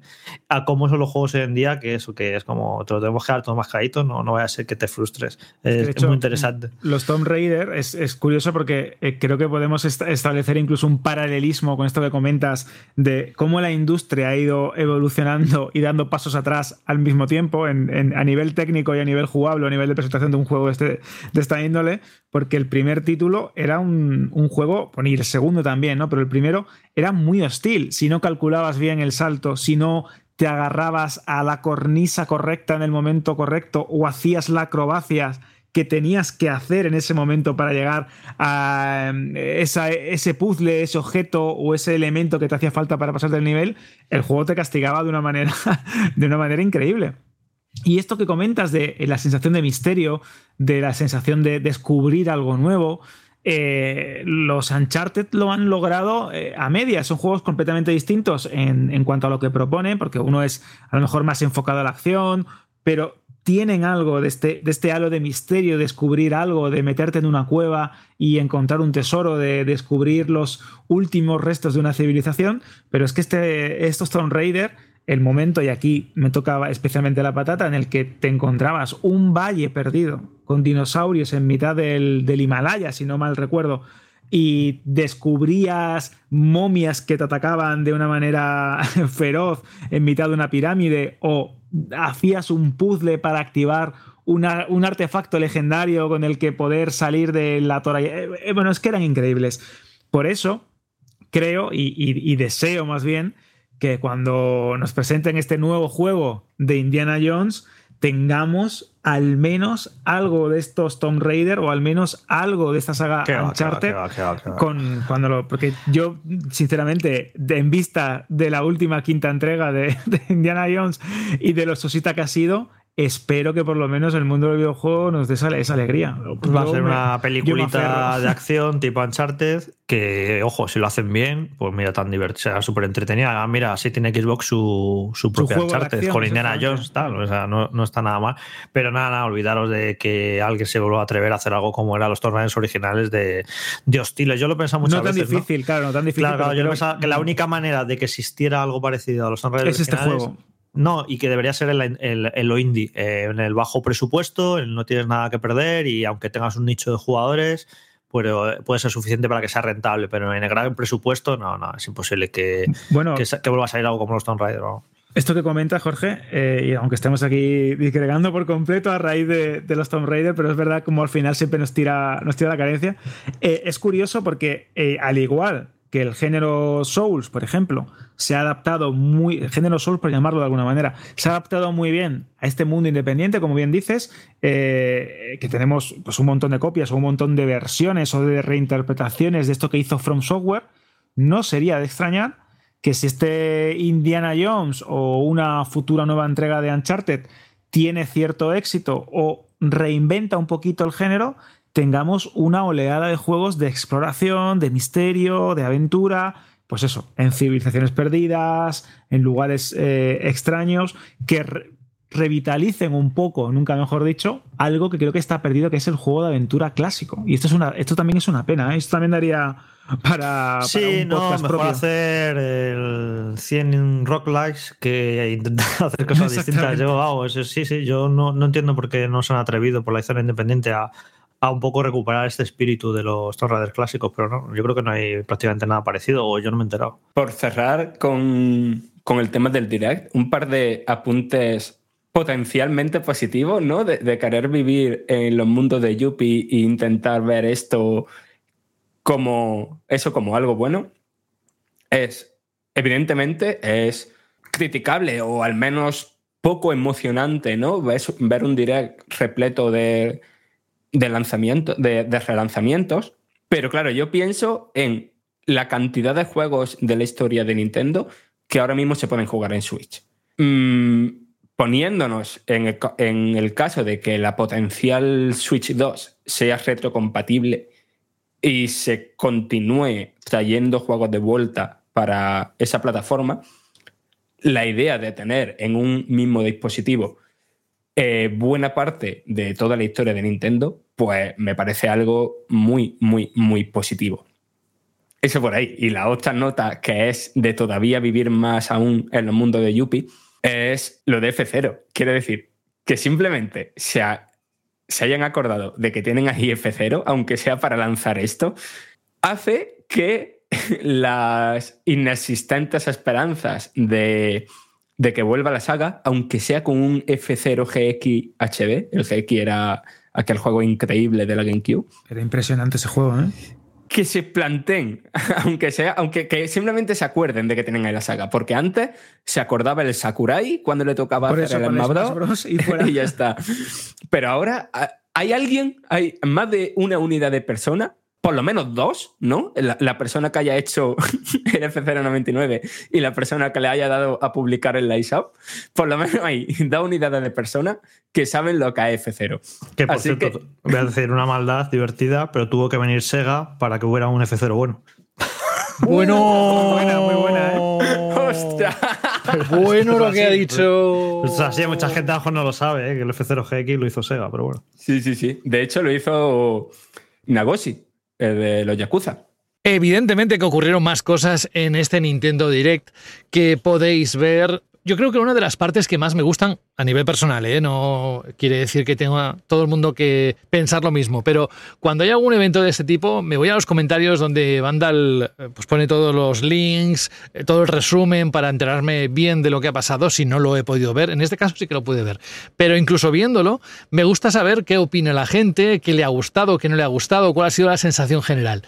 a cómo son los juegos hoy en día, que eso que es como te lo tenemos que dar todo más caído, no, no vaya a ser que te frustres. Es, muy interesante. Los Tomb Raider es, es curioso porque eh, creo que podemos establecer incluso un paralelismo con esto que comentas de cómo la industria ha ido evolucionando y dando pasos atrás al mismo tiempo en, a nivel técnico y a nivel jugable, a nivel de presentación de un juego este, de esta índole porque el primer título era un, juego, bueno, y el segundo también, ¿no? Pero el primero era muy hostil. Si no calculabas bien el salto, si no te agarrabas a la cornisa correcta en el momento correcto o hacías la acrobacia que tenías que hacer en ese momento para llegar a em, ese puzzle, ese objeto o ese elemento que te hacía falta para pasar del nivel, el juego te castigaba de una manera, de una manera increíble. Y esto que comentas de la sensación de misterio, de la sensación de descubrir algo nuevo, eh, los Uncharted lo han logrado eh, a medias. Son juegos completamente distintos en, cuanto a lo que proponen, porque uno es a lo mejor más enfocado a la acción, pero tienen algo de este, de este halo de misterio, descubrir algo, de meterte en una cueva y encontrar un tesoro, de descubrir los últimos restos de una civilización. Pero es que este, estos Tomb Raider el momento, y aquí me tocaba especialmente la patata, en el que te encontrabas un valle perdido con dinosaurios en mitad del, Himalaya, si no mal recuerdo, y descubrías momias que te atacaban de una manera feroz en mitad de una pirámide, o hacías un puzzle para activar un artefacto legendario con el que poder salir de la tora. Eh, eh, bueno, es que eran increíbles. Por eso creo y deseo más bien que cuando nos presenten este nuevo juego de Indiana Jones tengamos al menos algo de estos Tomb Raider o al menos algo de esta saga Uncharted con cuando lo porque yo sinceramente en vista de la última quinta entrega de, de Indiana Jones y de lo sosita que ha sido espero que por lo menos el mundo del videojuego nos dé esa, alegría. Va a ser una peliculita de acción tipo Uncharted que, ojo, si lo hacen bien, pues mira, tan divertido, será súper entretenida. Ah, mira, así tiene Xbox su, su propia Uncharted con Indiana Jones, tal, o sea, no, no, está nada mal. Pero nada, nada, olvidaros de que alguien se vuelva a atrever a hacer algo como eran los torneos originales de, de hostiles. Yo lo he pensado muchas veces. no tan difícil, claro, no tan difícil. Claro, yo he que la única manera de que existiera algo parecido a los torneos es este juego no, y que debería ser en, lo indie, eh, en el bajo presupuesto, no tienes nada que perder y aunque tengas un nicho de jugadores, puede, puede ser suficiente para que sea rentable, pero en el gran presupuesto, no, no, es imposible que, bueno, que, vuelva a salir algo como los Tomb Raider. Esto que comenta Jorge, eh, y aunque estemos aquí disgregando por completo a raíz de, los Tomb Raider, pero es verdad como al final siempre nos tira, nos tira la carencia, eh, es curioso porque al igual que el género Souls, por ejemplo, se ha adaptado muy, el género Souls, por llamarlo de alguna manera, se ha adaptado muy bien a este mundo independiente, como bien dices, eh, que tenemos pues, un montón de copias o un montón de versiones o de reinterpretaciones de esto que hizo From Software, no sería de extrañar que si este Indiana Jones o una futura nueva entrega de Uncharted tiene cierto éxito o reinventa un poquito el género, tengamos una oleada de juegos de exploración, de misterio, de aventura, pues eso, en civilizaciones perdidas, en lugares eh, extraños, que revitalicen un poco, nunca mejor dicho, algo que creo que está perdido, que es el juego de aventura clásico. Y esto, es una, esto también es una pena, ¿eh? esto también daría para, sí, no, mejor hacer el 100 rock likes que intentar hacer cosas distintas. Yo, sí, sí, yo no, no entiendo por qué no se han atrevido por la historia independiente a, a un poco recuperar este espíritu de los Tomb Raider clásicos, pero no, yo creo que no hay prácticamente nada parecido o yo no me he enterado. Por cerrar con, el tema del direct, un par de apuntes potencialmente positivos, ¿no? De, querer vivir en los mundos de Yuppie e intentar ver esto como eso como algo bueno. Es, evidentemente, es criticable o al menos poco emocionante, ¿no? ver un direct repleto de de lanzamiento, de, relanzamientos. Pero claro, yo pienso en la cantidad de juegos de la historia de Nintendo que ahora mismo se pueden jugar en Switch. mm, poniéndonos en el, en el, caso de que la potencial Switch 2 sea retrocompatible y se continúe trayendo juegos de vuelta para esa plataforma, la idea de tener en un mismo dispositivo eh, buena parte de toda la historia de Nintendo, pues me parece algo muy, muy, muy positivo. Eso por ahí. Y la otra nota que es de todavía vivir más aún en el mundo de Yuppie es lo de F0. Quiere decir que simplemente se, se hayan acordado de que tienen ahí F0, aunque sea para lanzar esto, hace que las inexistentes esperanzas de, de que vuelva la saga, aunque sea con un F0 GX HD, el GX era aquel juego increíble de la GameCube. Era impresionante ese juego, ¿eh? que se planteen, aunque sea, aunque que simplemente se acuerden de que tienen ahí la saga, porque antes se acordaba el Sakurai cuando le tocaba hacer el Smash Bros. Y, y, ya está. Pero ahora hay alguien, hay más de una unidad de personas por lo menos dos, ¿no? La, persona que haya hecho el F099 y la persona que le haya dado a publicar el Lightshop, por lo menos hay dos unidades de personas que saben lo que es F0. Que por cierto, voy a decir una maldad divertida, pero tuvo que venir Sega para que hubiera un F0 bueno. Bueno, muy buena, muy buena, ¿eh? ¡Hostia! Bueno lo que ha dicho. Pues así, mucha gente a lo mejor no lo sabe, ¿eh? que el F0 GX lo hizo Sega, pero bueno. Sí, sí, sí. De hecho, lo hizo Nagoshi de los Yakuza. Evidentemente que ocurrieron más cosas en este Nintendo Direct que podéis ver. Yo creo que una de las partes que más me gustan a nivel personal, ¿eh? no quiere decir que tenga todo el mundo que pensar lo mismo, pero cuando hay algún evento de este tipo, me voy a los comentarios donde Vandal eh, pues pone todos los links, eh, todo el resumen para enterarme bien de lo que ha pasado, si no lo he podido ver. En este caso sí que lo pude ver, pero incluso viéndolo, me gusta saber qué opina la gente, qué le ha gustado, qué no le ha gustado, cuál ha sido la sensación general.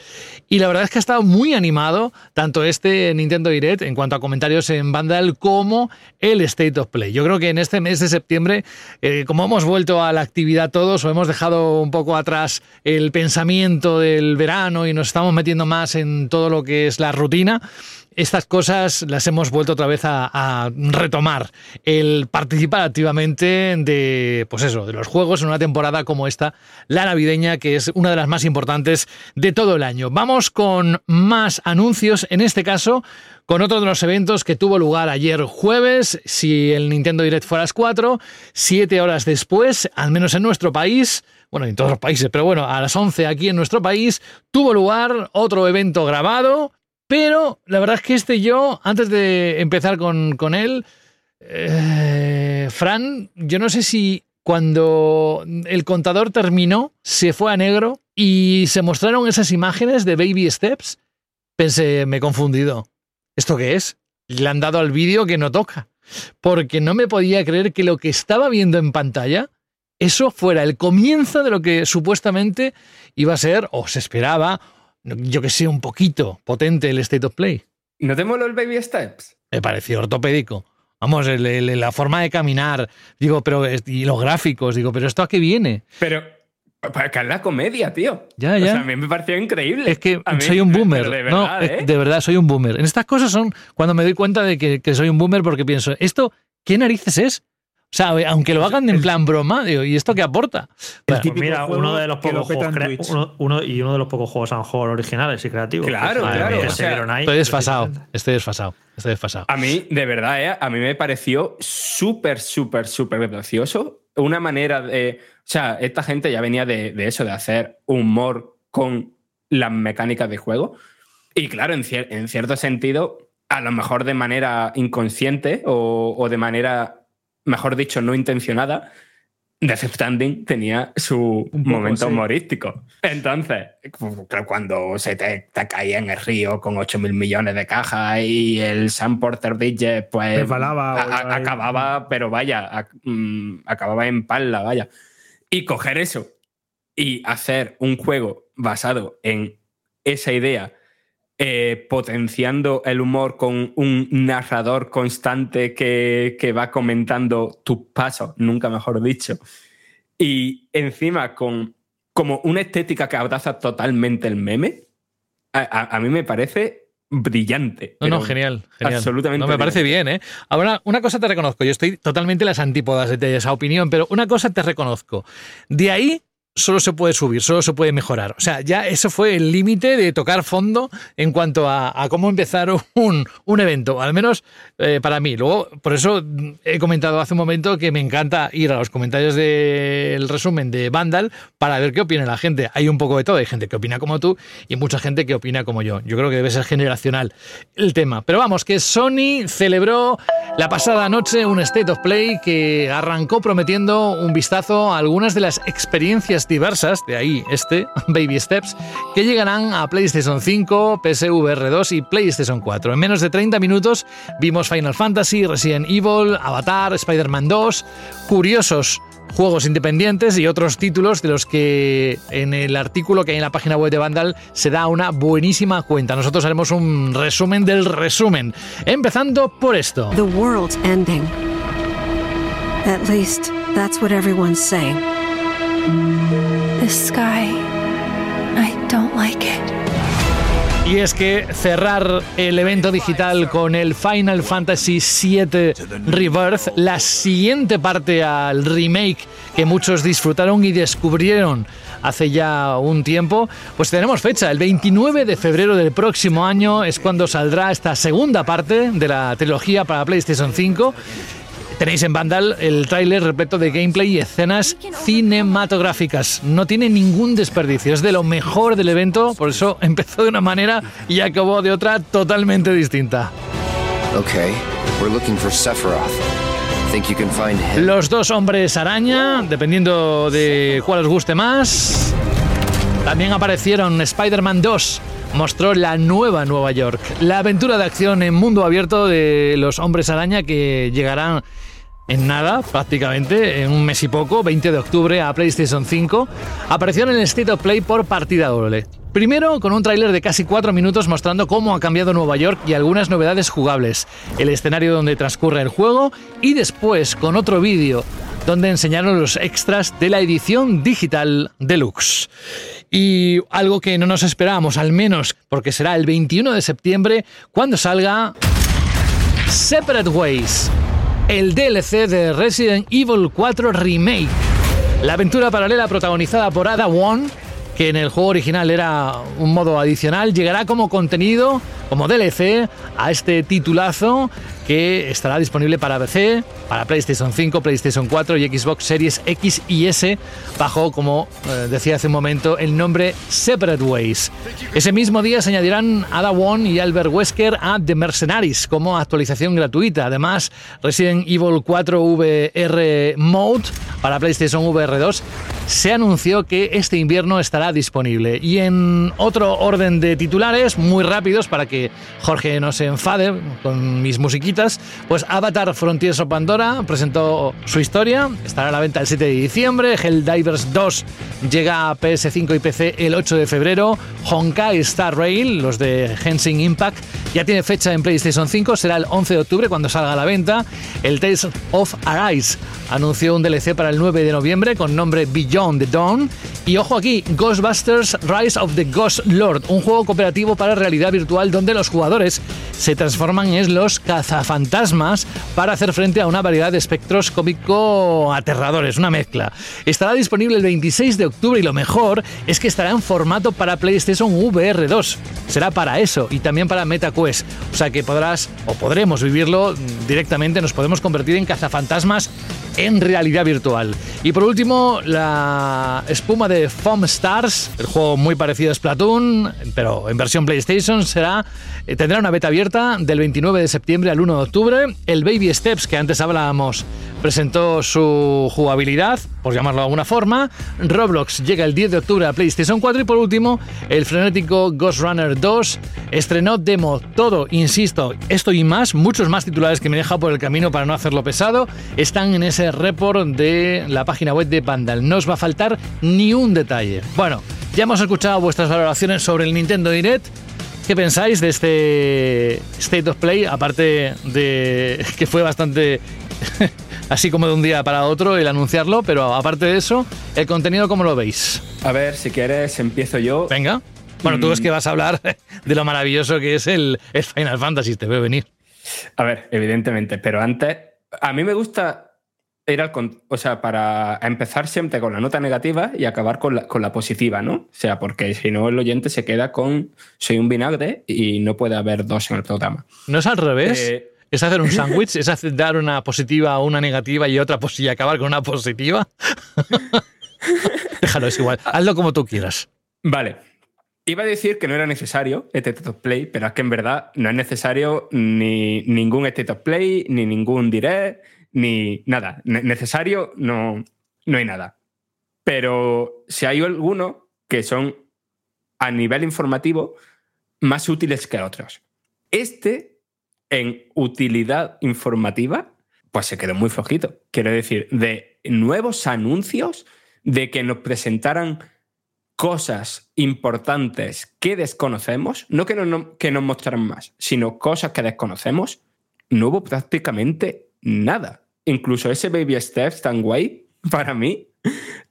Y la verdad es que ha estado muy animado tanto este Nintendo Direct en cuanto a comentarios en Vandal como el State of Play. Yo creo que en este mes de septiembre, eh, como hemos vuelto a la actividad todos o hemos dejado un poco atrás el pensamiento del verano y nos estamos metiendo más en todo lo que es la rutina, estas cosas las hemos vuelto otra vez a, retomar. El participar activamente de, pues eso, de los juegos en una temporada como esta, la navideña, que es una de las más importantes de todo el año. Vamos con más anuncios, en este caso con otro de los eventos que tuvo lugar ayer jueves, si el Nintendo Direct fuera a las 4, siete horas después, al menos en nuestro país, bueno, en todos los países, pero bueno, a las 11 aquí en nuestro país, tuvo lugar otro evento grabado, pero la verdad es que este yo, antes de empezar con, con él, eh, Fran, yo no sé si cuando el contador terminó, se fue a negro y se mostraron esas imágenes de Baby Steps, pensé, me he confundido. ¿Esto qué es? Le han dado al vídeo que no toca. Porque no me podía creer que lo que estaba viendo en pantalla, eso fuera el comienzo de lo que supuestamente iba a ser, o se esperaba, yo que sé, un poquito potente el State of Play. ¿No te moló el Baby Steps? Me pareció ortopédico. Vamos, la forma de caminar, digo, pero y los gráficos, digo, pero ¿esto a qué viene? Pero para que es la comedia, tío. Ya, ya. O sea, a mí me pareció increíble. Es que soy un boomer. De verdad, no, ¿eh? de verdad, soy un boomer. En estas cosas son cuando me doy cuenta de que, que, soy un boomer porque pienso, ¿esto qué narices es? O sea, aunque lo hagan en plan broma, digo, ¿y esto qué aporta? Pues mira, uno de los pocos juegos uno, uno, y uno de los pocos juegos a lo mejor originales y creativos. Claro, pues, claro. Estoy desfasado, estoy desfasado, estoy desfasado. A mí, de verdad, ¿eh? a mí me pareció súper, súper, súper gracioso. Una manera de. O sea, esta gente ya venía de, de eso, de hacer humor con las mecánicas de juego. Y claro, en, cier en cierto sentido, a lo mejor de manera inconsciente o, o de manera mejor dicho, no intencionada, Death Stranding tenía su momento sí. humorístico. Entonces, cuando se te, te, caía en el río con 8 mil millones de cajas y el Sam Porter Bridges, pues Resbalaba, a, a, acababa, pero vaya, a, mm, acababa en pala, vaya. Y coger eso y hacer un juego basado en esa idea eh, potenciando el humor con un narrador constante que, que va comentando tus pasos, nunca mejor dicho. Y encima con como una estética que abraza totalmente el meme, a, a, a mí me parece brillante. No, no, genial, genial. Absolutamente. No, me parece bien, ¿eh? Ahora, una cosa te reconozco, yo estoy totalmente en las antípodas de esa opinión, pero una cosa te reconozco. De ahí solo se puede subir, solo se puede mejorar. O sea, ya eso fue el límite de tocar fondo en cuanto a, cómo empezar un, un, evento, al menos eh, para mí. Luego, por eso he comentado hace un momento que me encanta ir a los comentarios del resumen de Vandal para ver qué opina la gente. Hay un poco de todo, hay gente que opina como tú y mucha gente que opina como yo. Yo creo que debe ser generacional el tema. Pero vamos, que Sony celebró la pasada noche un State of Play que arrancó prometiendo un vistazo a algunas de las experiencias diversas, de ahí este, Baby Steps, que llegarán a PlayStation 5, PSVR 2 y PlayStation 4. En menos de 30 minutos vimos Final Fantasy, Resident Evil, Avatar, Spider-Man 2, curiosos juegos independientes y otros títulos de los que en el artículo que hay en la página web de Vandal se da una buenísima cuenta. Nosotros haremos un resumen del resumen, empezando por esto. The world's ending. At least that's what everyone's saying. This sky, I don't like it. Y es que cerrar el evento digital con el Final Fantasy VII Rebirth, la siguiente parte al remake que muchos disfrutaron y descubrieron hace ya un tiempo, pues tenemos fecha, el 29 de febrero del próximo año es cuando saldrá esta segunda parte de la trilogía para PlayStation 5. Tenéis en Vandal el tráiler repleto de gameplay y escenas cinematográficas. No tiene ningún desperdicio, es de lo mejor del evento, por eso empezó de una manera y acabó de otra totalmente distinta. Okay, we're looking for Sephiroth. Think you can find him? Los dos hombres araña, dependiendo de cuál os guste más. También aparecieron Spider-Man 2, mostró la nueva Nueva York, la aventura de acción en mundo abierto de los hombres araña que llegarán en nada, prácticamente, en un mes y poco, 20 de octubre a PlayStation 5, apareció en el State of Play por partida doble. Primero con un tráiler de casi 4 minutos mostrando cómo ha cambiado Nueva York y algunas novedades jugables, el escenario donde transcurre el juego y después con otro vídeo donde enseñaron los extras de la edición digital deluxe. Y algo que no nos esperábamos, al menos porque será el 21 de septiembre cuando salga Separate Ways, el DLC de Resident Evil 4 Remake. La aventura paralela protagonizada por Ada Wong, que en el juego original era un modo adicional, llegará como contenido, como DLC, a este titulazo que estará disponible para PC, para PlayStation 5, PlayStation 4 y Xbox Series X y S, bajo, como eh, decía hace un momento, el nombre Separate Ways. Ese mismo día se añadirán Ada Wong y Albert Wesker a The Mercenaries como actualización gratuita. Además, Resident Evil 4 VR Mode para PlayStation VR 2 se anunció que este invierno estará disponible. Y en otro orden de titulares, muy rápidos para que Jorge no se enfade con mis musiquitas, pues Avatar Frontiers of Pandora presentó su historia, estará a la venta el 7 de diciembre, Helldivers 2 llega a PS5 y PC el 8 de febrero, Honkai Star Rail, los de Hensing Impact, ya tiene fecha en PlayStation 5, será el 11 de octubre cuando salga a la venta, el Tales of Arise anunció un DLC para el 9 de noviembre con nombre Beyond the Dawn, y ojo aquí, Ghostbusters Rise of the Ghost Lord, un juego cooperativo para realidad virtual donde los jugadores se transforman en los cazafantasmas para hacer frente a una variedad de espectros cómico aterradores, una mezcla. Estará disponible el 26 de octubre y lo mejor es que estará en formato para PlayStation VR 2. Será para eso y también para MetaQuest. O sea que podrás o podremos vivirlo directamente, nos podemos convertir en cazafantasmas en realidad virtual. Y por último, la espuma de Foam Stars, el juego muy parecido a Splatoon, pero en versión PlayStation, será eh, tendrá una beta abierta del 29 de septiembre al 1 de octubre. El Baby Steps, que antes hablábamos, presentó su jugabilidad, por llamarlo de alguna forma. Roblox llega el 10 de octubre a PlayStation 4 y por último, el frenético Ghost Runner 2 estrenó demo. Todo, insisto, esto y más, muchos más titulares que me deja por el camino para no hacerlo pesado, están en ese report de la página web de Vandal. No os va a faltar ni un detalle. Bueno, ya hemos escuchado vuestras valoraciones sobre el Nintendo Direct. ¿Qué pensáis de este State of Play? Aparte de que fue bastante así como de un día para otro el anunciarlo, pero aparte de eso, el contenido, ¿cómo lo veis? A ver, si quieres, empiezo yo. Venga. Bueno, tú es que vas a hablar de lo maravilloso que es el, Final Fantasy, te veo venir. A ver, evidentemente, pero antes, a mí me gusta ir al. O sea, para empezar siempre con la nota negativa y acabar con la, con la positiva, ¿no? O sea, porque si no, el oyente se queda con soy un vinagre y no puede haber dos en el programa. ¿No es al revés? Eh, ¿Es hacer un sándwich? ¿Es hacer, dar una positiva, una negativa y otra y acabar con una positiva? Déjalo, es igual. Hazlo como tú quieras. Vale. Iba a decir que no era necesario este Top Play, pero es que en verdad no es necesario ni ningún este Top Play, ni ningún direct, ni nada. necesario no, no hay nada. Pero si hay algunos que son a nivel informativo más útiles que otros. Este, en utilidad informativa, pues se quedó muy flojito. Quiero decir, de nuevos anuncios, de que nos presentaran cosas importantes que desconocemos, no que, no, que nos mostraran más, sino cosas que desconocemos, no hubo prácticamente nada. Incluso ese Baby Steps tan guay, para mí,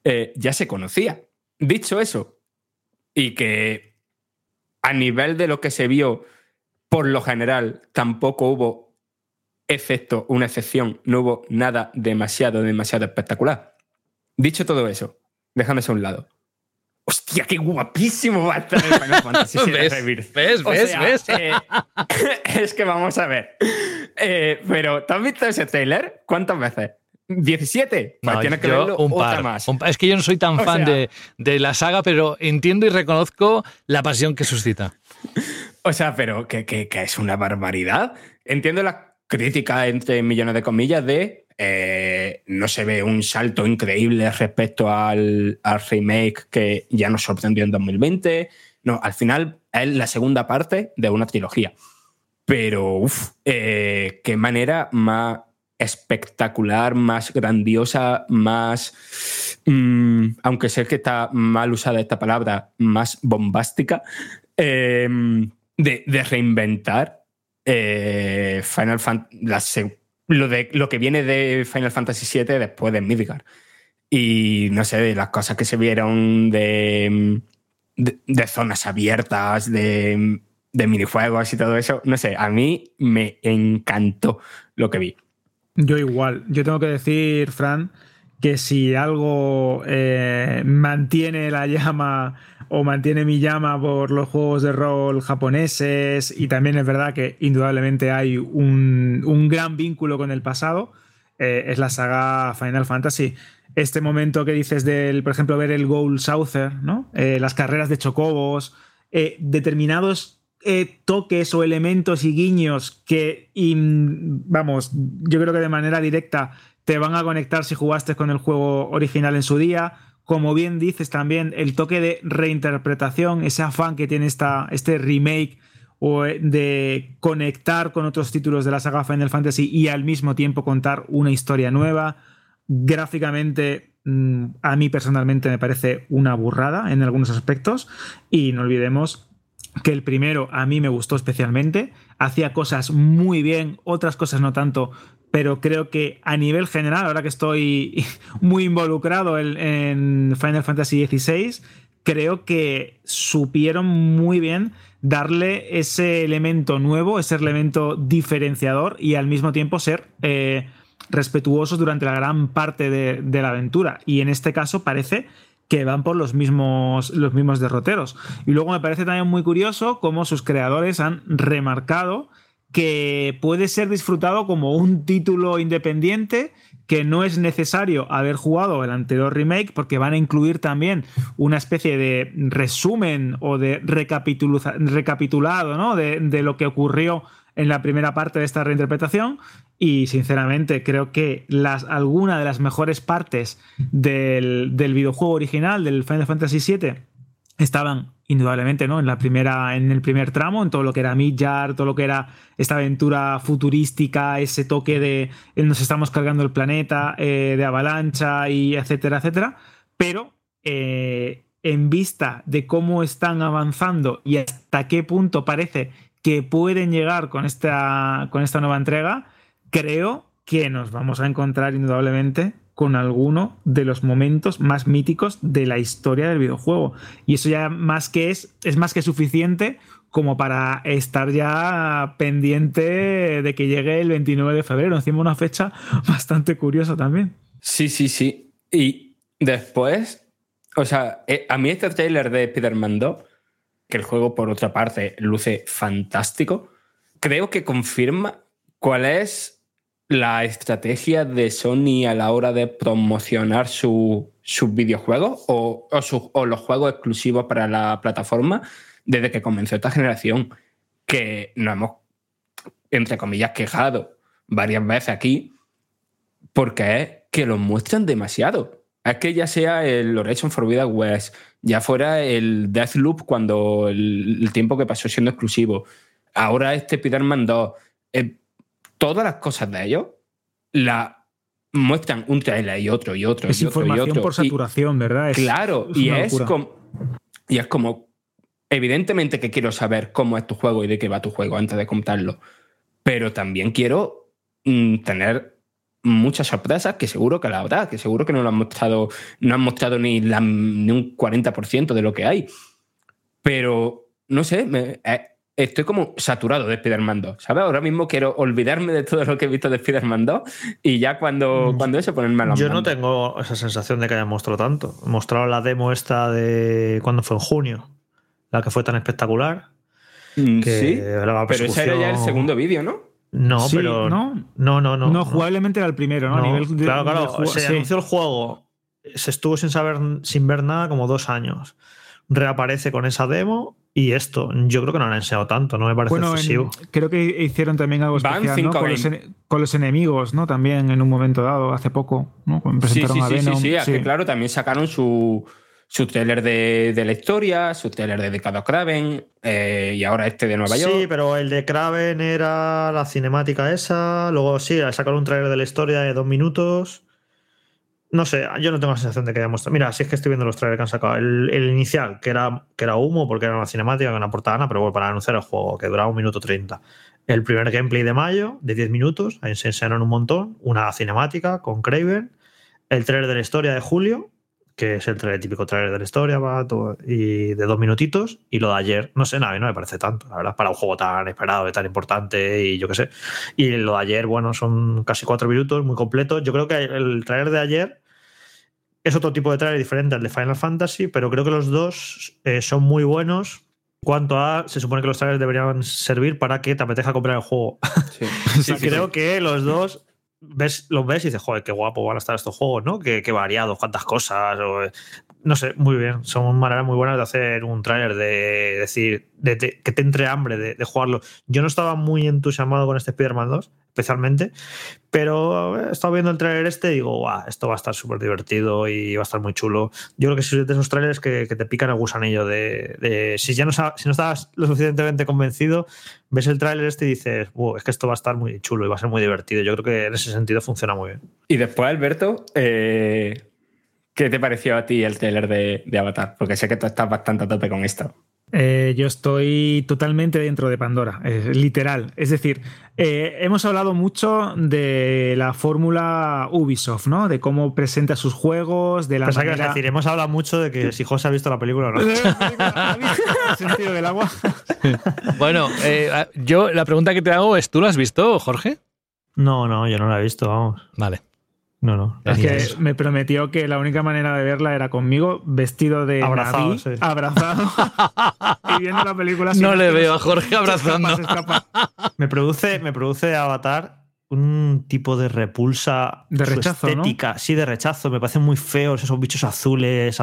eh, ya se conocía. Dicho eso, y que a nivel de lo que se vio, por lo general, tampoco hubo, excepto una excepción, no hubo nada demasiado, demasiado espectacular. Dicho todo eso, déjame a un lado. Hostia, qué guapísimo va a estar el Final Fantasy ¿Ves? ¿Ves? ¿Ves? Eh, es que vamos a ver. Eh, pero, ¿te has visto ese trailer? ¿Cuántas veces? 17. Pues tienes que verlo un par, más. es que yo no soy tan fan de, de, la saga, pero entiendo y reconozco la pasión que suscita. O sea, pero que, que, que es una barbaridad. Entiendo la crítica, entre millones de comillas, de eh, no se ve un salto increíble respecto al, remake que ya nos sorprendió en 2020. No, al final es la segunda parte de una trilogía. Pero, uff, eh, qué manera más espectacular, más grandiosa, más, mm, aunque sé que está mal usada esta palabra, más bombástica, em, de, reinventar eh, Final Fantasy, lo, de, lo que viene de Final Fantasy VII después de Midgar. Y no sé, las cosas que se vieron de, de, zonas abiertas, de, de minijuegos y todo eso, no sé, a mí me encantó lo que vi. Yo igual. Yo tengo que decir, Fran, que si algo eh, mantiene la llama o mantiene mi llama por los juegos de rol japoneses y también es verdad que indudablemente hay un, gran vínculo con el pasado, eh, es la saga Final Fantasy. Este momento que dices del, por ejemplo, ver el Goal Souther, ¿no? Eh, las carreras de chocobos, eh, determinados toques o elementos y guiños que, vamos, yo creo que de manera directa te van a conectar si jugaste con el juego original en su día como bien dices también, el toque de reinterpretación, ese afán que tiene esta, este remake o eh, de conectar con otros títulos de la saga Final Fantasy y al mismo tiempo contar una historia nueva. Gráficamente, mm, a mí personalmente me parece una burrada en algunos aspectos y no olvidemos que el primero a mí me gustó especialmente, hacía cosas muy bien, otras cosas no tanto, pero creo que a nivel general, ahora que estoy muy involucrado en, Final Fantasy XVI, creo que supieron muy bien darle ese elemento nuevo, ese elemento diferenciador y al mismo tiempo ser eh, respetuosos durante la gran parte de, de, la aventura. Y en este caso parece que van por los mismos, los mismos derroteros. Y luego me parece también muy curioso cómo sus creadores han remarcado que puede ser disfrutado como un título independiente que no es necesario haber jugado el anterior remake porque van a incluir también una especie de resumen o de recapitulado ¿no? de, lo que ocurrió en la primera parte de esta reinterpretación y sinceramente creo que las, alguna de las mejores partes del, del videojuego original del Final Fantasy VII estaban indudablemente, ¿no? En la primera, en el primer tramo, en todo lo que era Midjar, todo lo que era esta aventura futurística, ese toque de nos estamos cargando el planeta, eh, de avalancha y etcétera, etcétera. Pero eh, en vista de cómo están avanzando y hasta qué punto parece que pueden llegar con esta, con esta nueva entrega, creo que nos vamos a encontrar indudablemente con alguno de los momentos más míticos de la historia del videojuego. Y eso ya más que es, es más que suficiente como para estar ya pendiente de que llegue el 29 de febrero. Encima una fecha bastante curiosa también. Sí, sí, sí. Y después, o sea, eh, a mí este trailer de Spider-Man 2, que el juego por otra parte luce fantástico, creo que confirma cuál es la estrategia de Sony a la hora de promocionar sus videojuegos o, o los juegos exclusivos para la plataforma desde que comenzó esta generación, que nos hemos, entre comillas, quejado varias veces aquí, porque es que los muestran demasiado. Es que ya sea el Horizon Forbidden West, ya fuera el Deathloop cuando el, tiempo que pasó siendo exclusivo, ahora este Spider-Man 2, eh, todas las cosas de ellos la muestran un trailer y otro y otro es y otro información y otro. por saturación, ¿verdad? claro, y, es como, y es como evidentemente que quiero saber cómo es tu juego y de qué va tu juego antes de comprarlo, pero también quiero mm, tener muchas sorpresas que seguro que la habrá, que seguro que no lo han mostrado, no han mostrado ni, ni un 40% de lo que hay. Pero, no sé, eh, estoy como saturado de Spider-Man 2, ¿sabes? Ahora mismo quiero olvidarme de todo lo que he visto de Spider-Man 2 y ya cuando, mm, cuando eso ponerme a la Yo no tengo esa sensación de que haya mostrado tanto. He mostrado la demo esta de cuando fue en junio la que fue tan espectacular. Mm, sí, pero ese era ya el segundo vídeo, ¿no? No, pero. No, no, no. No, jugablemente era el primero, ¿no? A nivel claro, claro. se anunció el juego, se estuvo sin saber, sin ver nada como dos años. Reaparece con esa demo y esto, yo creo que no lo han enseñado tanto, no me parece excesivo. creo que hicieron también algo especial ¿no? con, los enemigos, ¿no? También en un momento dado, hace poco, ¿no? presentaron sí, sí, sí, sí, sí, claro, también sacaron su, su trailer de, la historia, su trailer de Decado Kraven eh, y ahora este de Nueva York. Sí, pero el de Kraven era la cinemática esa. Luego sí, sacaron un trailer de la historia de dos minutos. No sé, yo no tengo la sensación de que haya. Mira, si es que estoy viendo los trailers que han sacado. El, inicial, que era, que era humo porque era una cinemática, una portada, pero bueno, para anunciar el juego, que duraba un minuto treinta. El primer gameplay de mayo, de 10 minutos, ahí se enseñaron un montón. Una cinemática con Kraven. El trailer de la historia de julio, que es el típico trailer de la historia, y de dos minutitos, y lo de ayer, no sé, nada, no me parece tanto, la verdad, para un juego tan esperado y tan importante, y yo qué sé. Y lo de ayer, bueno, son casi cuatro minutos, muy completo. Yo creo que el trailer de ayer es otro tipo de trailer diferente al de Final Fantasy, pero creo que los dos eh, son muy buenos. Cuanto a, se supone que los trailers deberían servir para que te apetezca comprar el juego. Sí. creo que los dos ves, los ves y dices, joder, qué guapo van a estar estos juegos, ¿no? Qué, qué variados, cuántas cosas. No sé, muy bien. Son maneras muy buenas de hacer un tráiler, de decir, de, que te entre hambre de, jugarlo. Yo no estaba muy entusiasmado con este Spider-Man 2, especialmente, pero he estado viendo el tráiler este y digo, guau, esto va a estar súper divertido y va a estar muy chulo. Yo creo que es de esos trailers que, te pican el gusanillo de, si ya no, si no estabas lo suficientemente convencido, ves el tráiler este y dices, es que esto va a estar muy chulo y va a ser muy divertido. Yo creo que en ese sentido funciona muy bien. Y después, Alberto, eh, ¿qué te pareció a ti el tráiler de, de Avatar? Porque sé que tú estás bastante a tope con esto. Eh, yo estoy totalmente dentro de Pandora, literal. Es decir, eh, hemos hablado mucho de la fórmula Ubisoft, ¿no? De cómo presenta sus juegos, de la manera... que decir, hemos hablado mucho de que si José ha visto la película o no. sentido del agua. bueno, eh, yo la pregunta que te hago es, ¿tú lo has visto, Jorge? No, no, yo no la he visto, vamos. Vale. No, no. Es que me prometió que la única manera de verla era conmigo, vestido de abrazado, abrazado y viendo la película. No le veo a Jorge abrazando. me produce, me produce Avatar un tipo de repulsa de rechazo, estética, sí, de rechazo. Me parecen muy feos esos bichos azules,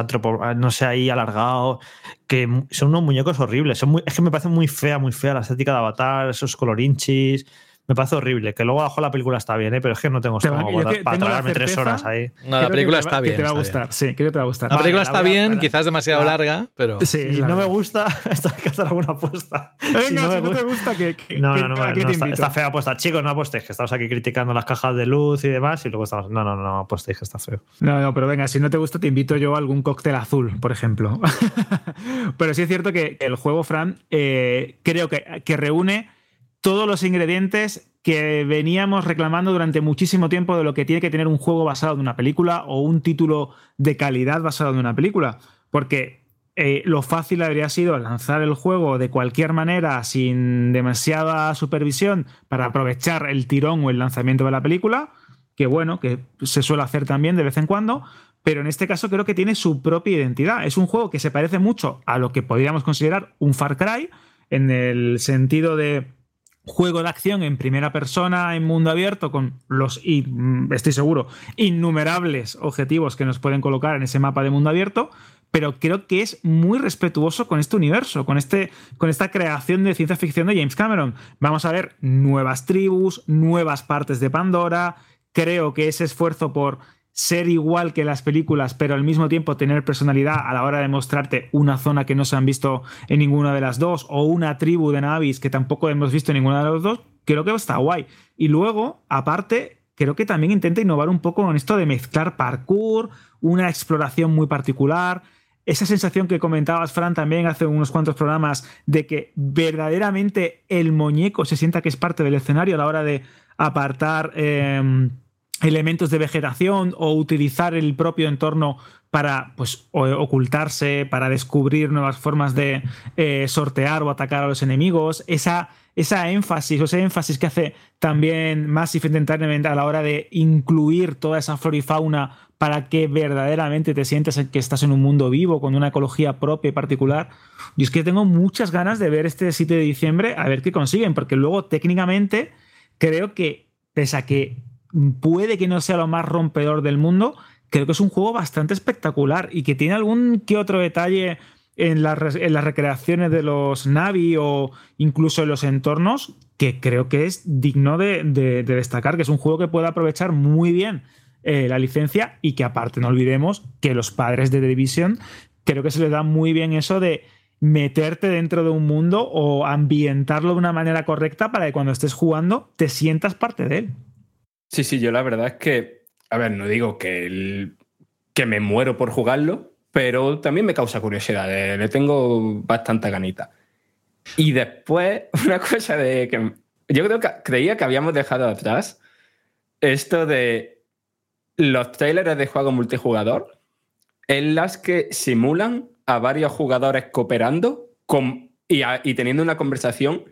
no sé, ahí alargados, que son unos muñecos horribles. es que me parece muy fea, muy fea la estética de Avatar, esos colorinchis me parece horrible. Que luego abajo la película está bien, ¿eh? pero es que no tengo estómago para, para tres horas ahí. No, la película está bien. te va a gustar, sí, creo que te va a gustar. La película está bien, quizás demasiado larga, pero. Sí, si no me gusta, esto hay que hacer alguna apuesta. Venga, si no, te gusta, que. no, no, no, está, fea apuesta. Chicos, no apostéis, que estamos aquí criticando las cajas de luz y demás, y luego estamos. No, no, no, apostéis, que está feo. No, no, pero venga, si no te gusta, te invito yo a algún cóctel azul, por ejemplo. pero sí es cierto que el juego, Fran, eh, creo que, que reúne todos los ingredientes que veníamos reclamando durante muchísimo tiempo de lo que tiene que tener un juego basado en una película o un título de calidad basado en una película. Porque eh, lo fácil habría sido lanzar el juego de cualquier manera, sin demasiada supervisión, para aprovechar el tirón o el lanzamiento de la película, que bueno, que se suele hacer también de vez en cuando, pero en este caso creo que tiene su propia identidad. Es un juego que se parece mucho a lo que podríamos considerar un Far Cry, en el sentido de juego de acción en primera persona, en mundo abierto, con los, y estoy seguro, innumerables objetivos que nos pueden colocar en ese mapa de mundo abierto, pero creo que es muy respetuoso con este universo, con, este, con esta creación de ciencia ficción de James Cameron. Vamos a ver nuevas tribus, nuevas partes de Pandora, creo que ese esfuerzo por ser igual que las películas, pero al mismo tiempo tener personalidad a la hora de mostrarte una zona que no se han visto en ninguna de las dos, o una tribu de Navis que tampoco hemos visto en ninguna de las dos, creo que está guay. Y luego, aparte, creo que también intenta innovar un poco con esto de mezclar parkour, una exploración muy particular. Esa sensación que comentabas, Fran, también hace unos cuantos programas, de que verdaderamente el muñeco se sienta que es parte del escenario a la hora de apartar. Em, elementos de vegetación o utilizar el propio entorno para pues, ocultarse, para descubrir nuevas formas de eh, sortear o atacar a los enemigos. Esa, esa énfasis, o ese énfasis que hace también Massive Entertainment a la hora de incluir toda esa flora y fauna para que verdaderamente te sientas que estás en un mundo vivo, con una ecología propia y particular. Y es que tengo muchas ganas de ver este 7 de diciembre, a ver qué consiguen, porque luego técnicamente creo que, pese a que puede que no sea lo más rompedor del mundo, creo que es un juego bastante espectacular y que tiene algún que otro detalle en, las recreaciones de los Navi o incluso en los entornos que creo que es digno de, destacar, que es un juego que puede aprovechar muy bien eh, la licencia y que aparte no olvidemos que los padres de The Division creo que se les da muy bien eso de meterte dentro de un mundo o ambientarlo de una manera correcta para que cuando estés jugando te sientas parte de él. Sí, sí, yo la verdad es que, a ver, no digo que, que me muero por jugarlo, pero también me causa curiosidad, le, tengo bastante ganita. Y después, una cosa de que yo creo que creía que habíamos dejado atrás esto de los trailers de juego multijugador en las que simulan a varios jugadores cooperando con, y teniendo una conversación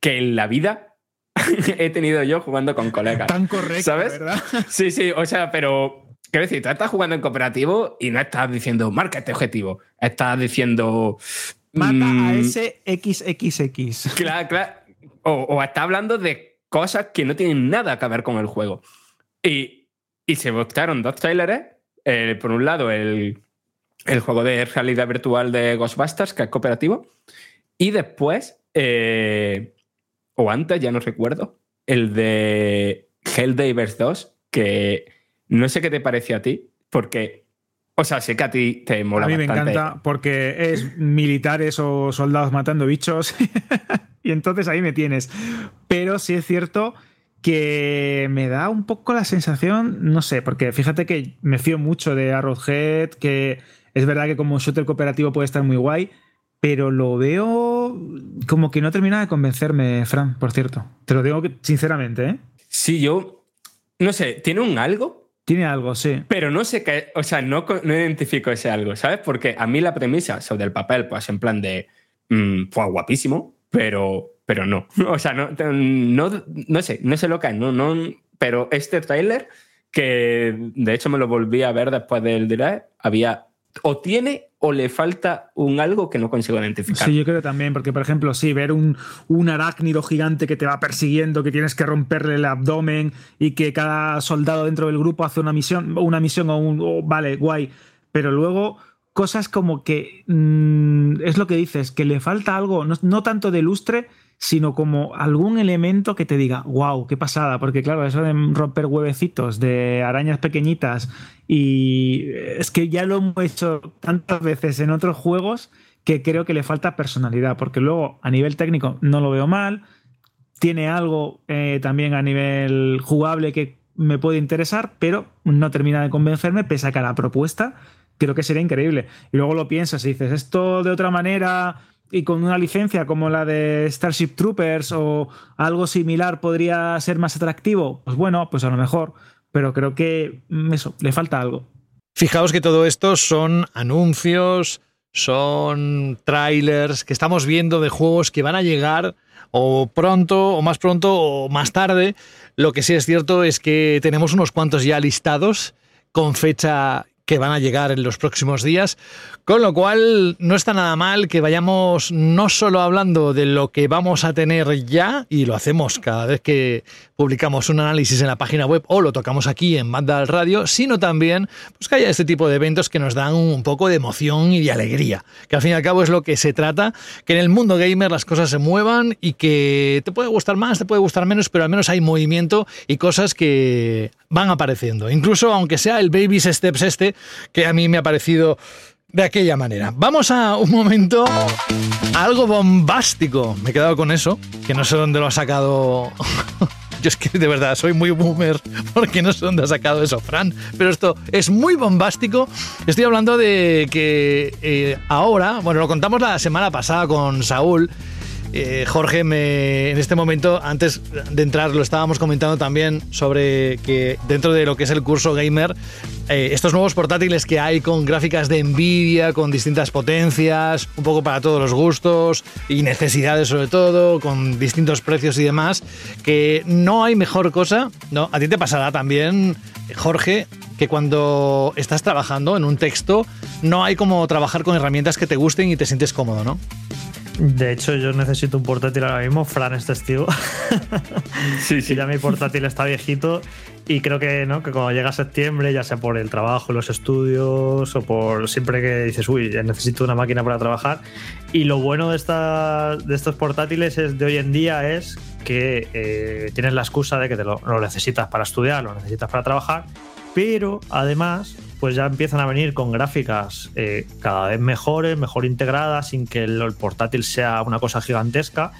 que en la vida he tenido yo jugando con colegas. Tan correcto, ¿sabes? ¿verdad? Sí, sí, o sea, pero quiero decir, tú estás jugando en cooperativo y no estás diciendo marca este objetivo, estás diciendo mata a mm, ese XXX. Claro, claro. O, está hablando de cosas que no tienen nada que ver con el juego. Y, y se mostraron dos trailers. Eh, por un lado, el, el, juego de realidad virtual de Ghostbusters, que es cooperativo. Y después, eh, o antes, ya no recuerdo, el de Helldivers 2, que no sé qué te parece a ti, porque, o sea, sé que a ti te mola. A mí me encanta porque es militares o soldados matando bichos y entonces ahí me tienes. Pero sí es cierto que me da un poco la sensación, no sé, porque fíjate que me fío mucho de Arrowhead, que es verdad que como shooter cooperativo puede estar muy guay, pero lo veo como que no termina de convencerme, Fran, por cierto. Te lo digo sinceramente, ¿eh? Sí, yo. No sé, ¿tiene un algo? Tiene algo, sí. Pero no sé qué. O sea, no, no identifico ese algo, ¿sabes? Porque a mí la premisa sobre el papel, pues en plan de. Mmm, fue guapísimo, pero, pero no. O sea, no, no, no sé, no sé lo que es. No, no, pero este tráiler, que de hecho me lo volví a ver después del direct, había. O tiene o le falta un algo que no consigo identificar. Sí, yo creo también, porque por ejemplo, sí, ver un, un arácnido gigante que te va persiguiendo, que tienes que romperle el abdomen y que cada soldado dentro del grupo hace una misión, una misión o un. vale, guay. Pero luego cosas como que mm, es lo que dices, que le falta algo, no, no tanto de lustre, sino como algún elemento que te diga, wow, qué pasada, porque claro, eso de romper huevecitos de arañas pequeñitas y es que ya lo hemos hecho tantas veces en otros juegos que creo que le falta personalidad, porque luego a nivel técnico no lo veo mal, tiene algo eh, también a nivel jugable que me puede interesar, pero no termina de convencerme, pese a que la propuesta creo que sería increíble. Y luego lo piensas y dices, esto de otra manera y con una licencia como la de Starship Troopers o algo similar podría ser más atractivo, pues bueno, pues a lo mejor, pero creo que mm, le falta algo. Fijaos que todo esto son anuncios, son trailers que estamos viendo de juegos que van a llegar o pronto, o más pronto, o más tarde. Lo que sí es cierto es que tenemos unos cuantos ya listados con fecha que van a llegar en los próximos días, con lo cual no está nada mal que vayamos no solo hablando de lo que vamos a tener ya, y lo hacemos cada vez que publicamos un análisis en la página web o lo tocamos aquí en Banda al Radio, sino también pues, que haya este tipo de eventos que nos dan un poco de emoción y de alegría, que al fin y al cabo es lo que se trata, que en el mundo gamer las cosas se muevan y que te puede gustar más, te puede gustar menos, pero al menos hay movimiento y cosas que van apareciendo, incluso aunque sea el Baby's Steps este, que a mí me ha parecido de aquella manera. Vamos a un momento algo bombástico. Me he quedado con eso, que no sé dónde lo ha sacado. Yo es que de verdad soy muy boomer porque no sé dónde ha sacado eso, Fran. Pero esto es muy bombástico. Estoy hablando de que eh, ahora, bueno, lo contamos la semana pasada con Saúl. Eh, Jorge, me, en este momento, antes de entrar, lo estábamos comentando también sobre que dentro de lo que es el curso gamer, eh, estos nuevos portátiles que hay con gráficas de Nvidia, con distintas potencias, un poco para todos los gustos y necesidades sobre todo, con distintos precios y demás, que no hay mejor cosa, ¿no? A ti te pasará también, Jorge, que cuando estás trabajando en un texto, no hay como trabajar con herramientas que te gusten y te sientes cómodo, ¿no? De hecho, yo necesito un portátil ahora mismo. Fran es testigo. sí, sí. Ya mi portátil está viejito y creo que, ¿no? que cuando llega septiembre, ya sea por el trabajo, los estudios o por siempre que dices, uy, necesito una máquina para trabajar. Y lo bueno de, de estos portátiles es, de hoy en día es que eh, tienes la excusa de que te lo necesitas para estudiar, lo necesitas para trabajar, pero además pues ya empiezan a venir con gráficas eh, cada vez mejores, mejor integradas, sin que el, portátil sea una cosa gigantesca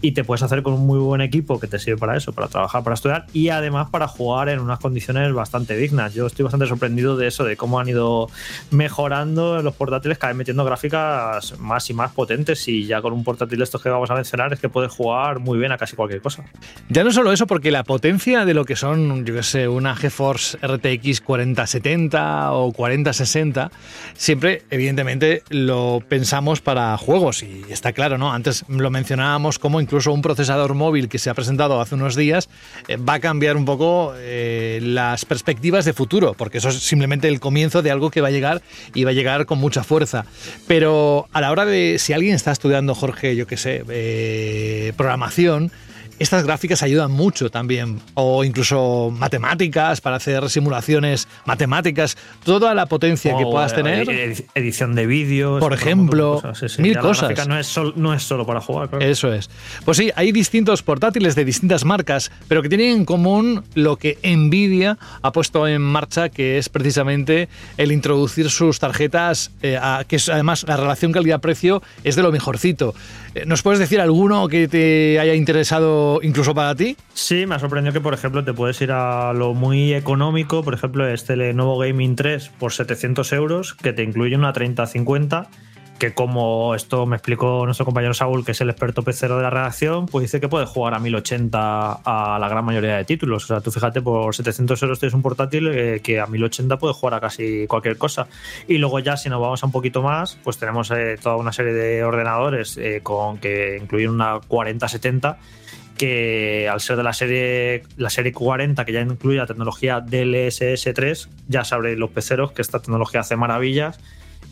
y te puedes hacer con un muy buen equipo que te sirve para eso, para trabajar, para estudiar y además para jugar en unas condiciones bastante dignas. Yo estoy bastante sorprendido de eso, de cómo han ido mejorando los portátiles, cada vez metiendo gráficas más y más potentes y ya con un portátil de estos que vamos a mencionar es que puedes jugar muy bien a casi cualquier cosa. Ya no solo eso, porque la potencia de lo que son, yo que sé, una GeForce RTX 4070 o 4060, siempre evidentemente lo pensamos para juegos y está claro, ¿no? Antes lo mencionábamos como incluso un procesador móvil que se ha presentado hace unos días eh, va a cambiar un poco eh, las perspectivas de futuro, porque eso es simplemente el comienzo de algo que va a llegar y va a llegar con mucha fuerza. Pero a la hora de, si alguien está estudiando, Jorge, yo qué sé, eh, programación, estas gráficas ayudan mucho también, o incluso matemáticas para hacer simulaciones matemáticas, toda la potencia que puedas tener. Edición de vídeos, por ejemplo, mil cosas. no es, solo, no es solo para jugar. Eso es. Pues sí, hay distintos portátiles de distintas marcas, pero que tienen en común lo que Nvidia ha puesto en marcha, que es precisamente el introducir sus tarjetas, eh, que es, además la relación calidad-precio es de lo mejorcito. Eh, ¿Nos puedes decir alguno que te haya interesado incluso para ti? Sí, me ha sorprendido que, por ejemplo, te puedes ir a lo muy económico, por ejemplo, este Lenovo Gaming 3 por 700 euros, que te incluye una 3050 que como esto me explicó nuestro compañero Saúl, que es el experto pecero de la redacción, pues dice que puede jugar a 1080 a la gran mayoría de títulos. O sea, tú fíjate, por 700 euros tienes un portátil eh, que a 1080 puede jugar a casi cualquier cosa. Y luego ya, si nos vamos a un poquito más, pues tenemos eh, toda una serie de ordenadores eh, con que incluyen una 4070 que al ser de la serie la serie 40 que ya incluye la tecnología DLSS 3 ya sabré los peceros que esta tecnología hace maravillas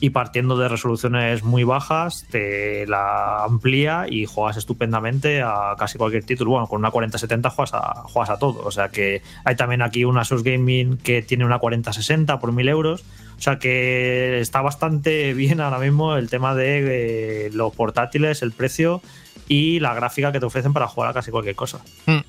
y partiendo de resoluciones muy bajas te la amplía y juegas estupendamente a casi cualquier título. Bueno, con una 4070 juegas a, juegas a todo. O sea que hay también aquí una Asus Gaming que tiene una 4060 por 1000 euros. O sea que está bastante bien ahora mismo el tema de eh, los portátiles, el precio y la gráfica que te ofrecen para jugar a casi cualquier cosa. Hmm.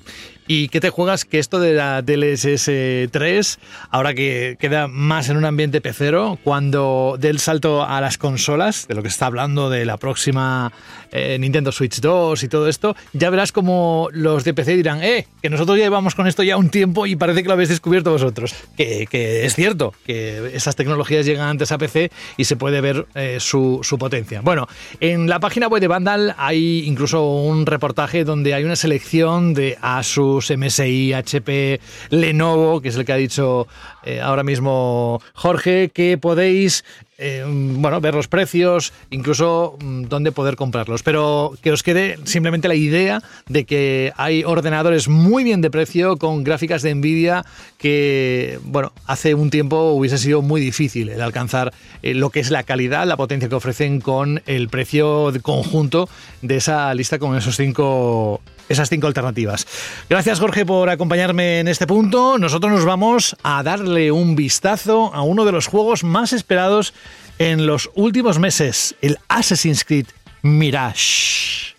¿Y qué te juegas? Que esto de la DLSS 3, ahora que queda más en un ambiente pecero, cuando dé el salto a las consolas, de lo que está hablando de la próxima eh, Nintendo Switch 2 y todo esto, ya verás como los de PC dirán, eh, que nosotros llevamos con esto ya un tiempo y parece que lo habéis descubierto vosotros. Que, es cierto, que esas tecnologías llegan antes a PC y se puede ver eh, su, su potencia. Bueno, en la página web de Vandal hay incluso un reportaje donde hay una selección de Asus, MSI, HP, Lenovo, que es el que ha dicho eh, ahora mismo Jorge, que podéis eh, bueno, ver los precios, incluso mm, dónde poder comprarlos. Pero que os quede simplemente la idea de que hay ordenadores muy bien de precio con gráficas de Nvidia que, bueno, hace un tiempo hubiese sido muy difícil el alcanzar eh, lo que es la calidad, la potencia que ofrecen con el precio conjunto de esa lista con esos cinco esas cinco alternativas. Gracias Jorge por acompañarme en este punto. Nosotros nos vamos a darle un vistazo a uno de los juegos más esperados en los últimos meses, el Assassin's Creed Mirage.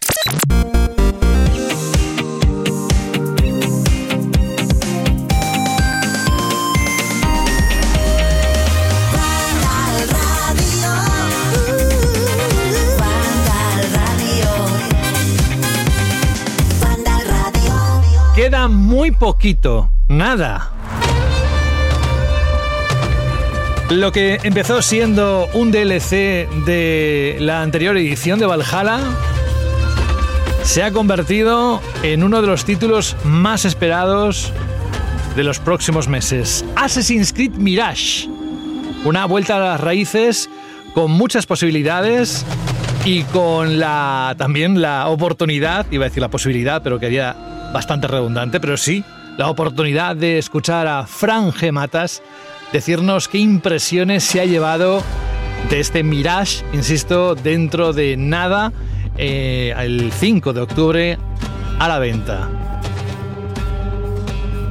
Muy poquito, nada. Lo que empezó siendo un DLC de la anterior edición de Valhalla se ha convertido en uno de los títulos más esperados de los próximos meses. Assassin's Creed Mirage. Una vuelta a las raíces con muchas posibilidades y con la también la oportunidad, iba a decir la posibilidad, pero quería bastante redundante, pero sí, la oportunidad de escuchar a Fran Gematas decirnos qué impresiones se ha llevado de este Mirage, insisto, dentro de nada, eh, el 5 de octubre a la venta.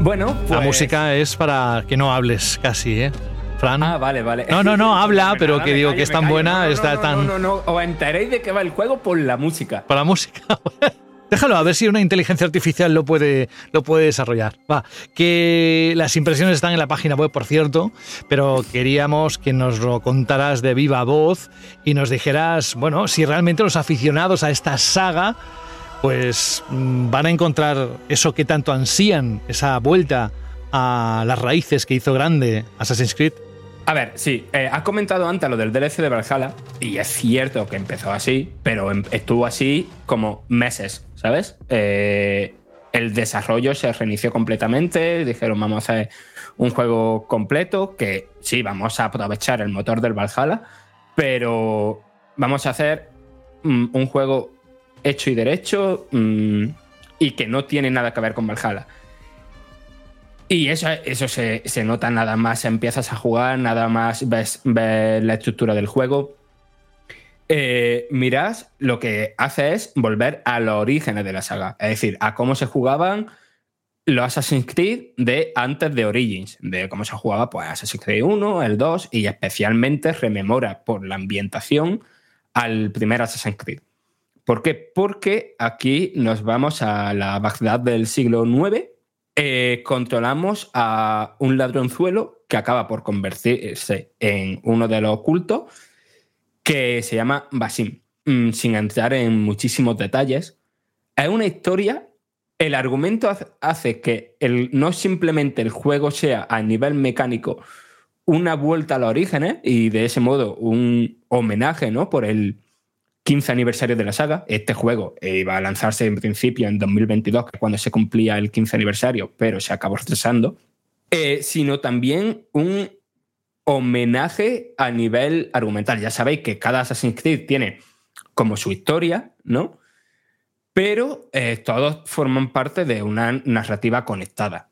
Bueno, la pues- música es para que no hables casi, ¿eh? Fran. Ah, vale, vale. No, no, no, habla, pero que digo que es tan buena, está tan. No, no, no, os enteréis de qué va el juego por la música. Por la música. Déjalo, a ver si una inteligencia artificial lo puede, lo puede desarrollar. Va, que las impresiones están en la página web, por cierto, pero queríamos que nos lo contaras de viva voz y nos dijeras, bueno, si realmente los aficionados a esta saga, pues mm, van a encontrar eso que tanto ansían, esa vuelta a las raíces que hizo grande Assassin's Creed. A ver, sí, eh, has comentado antes lo del DLC de Valhalla, y es cierto que empezó así, pero em, estuvo así como meses, ¿sabes? Eh, el desarrollo se reinició completamente, dijeron vamos a hacer un juego completo, que sí, vamos a aprovechar el motor del Valhalla, pero vamos a hacer mm, un juego hecho y derecho mm, y que no tiene nada que ver con Valhalla. Y eso, eso se, nota nada más empiezas a jugar, nada más ves, la estructura del juego. Eh, lo que hace es volver a los orígenes de la saga, es decir, a cómo se jugaban los Assassin's Creed de antes de Origins, de cómo se jugaba pues Assassin's Creed 1, el 2 y especialmente rememora por la ambientación al primer Assassin's Creed. ¿Por qué? Porque aquí nos vamos a la Bagdad del siglo IX eh, controlamos a un ladronzuelo que acaba por convertirse en uno de los ocultos que se llama Basim. Mm, sin entrar en muchísimos detalles, es una historia. El argumento hace que el, no simplemente el juego sea a nivel mecánico una vuelta a los orígenes y de ese modo un homenaje ¿no? por el, 15 aniversario de la saga. Este juego iba a lanzarse en principio en 2022, que cuando se cumplía el 15 aniversario, pero se acabó retrasando. Eh, sino también un homenaje a nivel argumental. Ya sabéis que cada Assassin's Creed tiene como su historia, ¿no? Pero eh, todos forman parte de una narrativa conectada.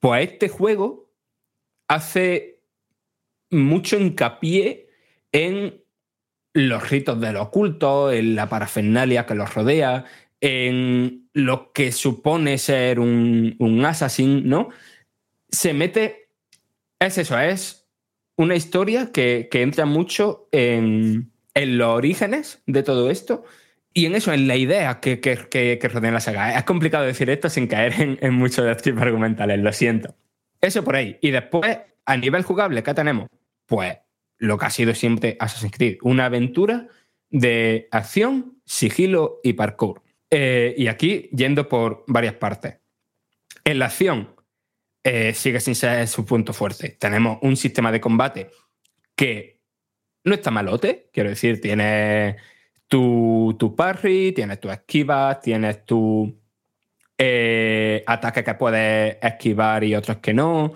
Pues este juego hace mucho hincapié en los ritos del oculto, en la parafernalia que los rodea, en lo que supone ser un, un assassin, ¿no? Se mete. Es eso, es una historia que, entra mucho en, los orígenes de todo esto y en eso, en la idea que, que, que, la saga. Es complicado decir esto sin caer en, en muchos de argumentales, lo siento. Eso por ahí. Y después, a nivel jugable, ¿qué tenemos? Pues lo que ha sido siempre Assassin's Creed, una aventura de acción, sigilo y parkour. Eh, y aquí yendo por varias partes. En la acción eh, sigue sin ser su punto fuerte. Tenemos un sistema de combate que no está malote, quiero decir, tiene tu, tu parry, tienes tu esquiva, tienes tu eh, ataques que puedes esquivar y otros que no.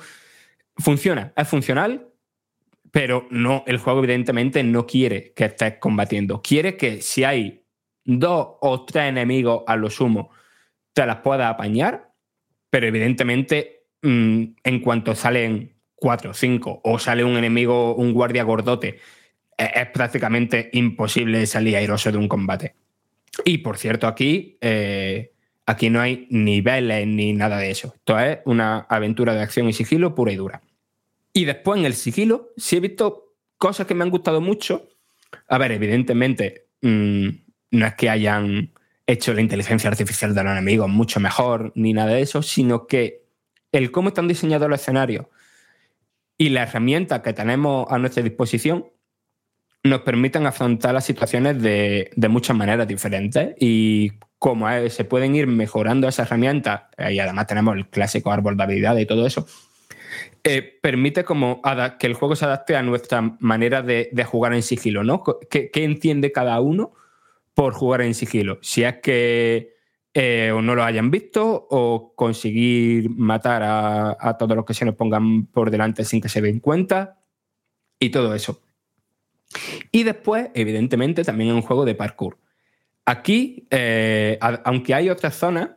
Funciona, es funcional, pero no, el juego evidentemente no quiere que estés combatiendo. Quiere que si hay dos o tres enemigos a lo sumo, te las puedas apañar, pero evidentemente mm, en cuanto salen cuatro o cinco o sale un enemigo, un guardia gordote es, prácticamente imposible salir airoso de un combate. Y por cierto, aquí, eh, aquí no hay niveles ni nada de eso. Esto es una aventura de acción y sigilo pura y dura. Y después en el sigilo, sí he visto cosas que me han gustado mucho. A ver, evidentemente, mm, no es que hayan hecho la inteligencia artificial de los enemigos mucho mejor ni nada de eso, sino que el cómo están diseñados los escenarios y la herramienta que tenemos a nuestra disposición nos permiten afrontar las situaciones de, muchas maneras diferentes y como se pueden ir mejorando esas herramientas, eh, y además tenemos el clásico árbol de habilidades y todo eso, eh, permite como que el juego se adapte a nuestra manera de, jugar en sigilo, ¿no? ¿Qué, entiende cada uno por jugar en sigilo? Si es que eh, o no lo hayan visto o conseguir matar a, todos los que se nos pongan por delante sin que se den cuenta y todo eso. Y después, evidentemente, también es un juego de parkour. Aquí, eh, aunque hay otras zonas,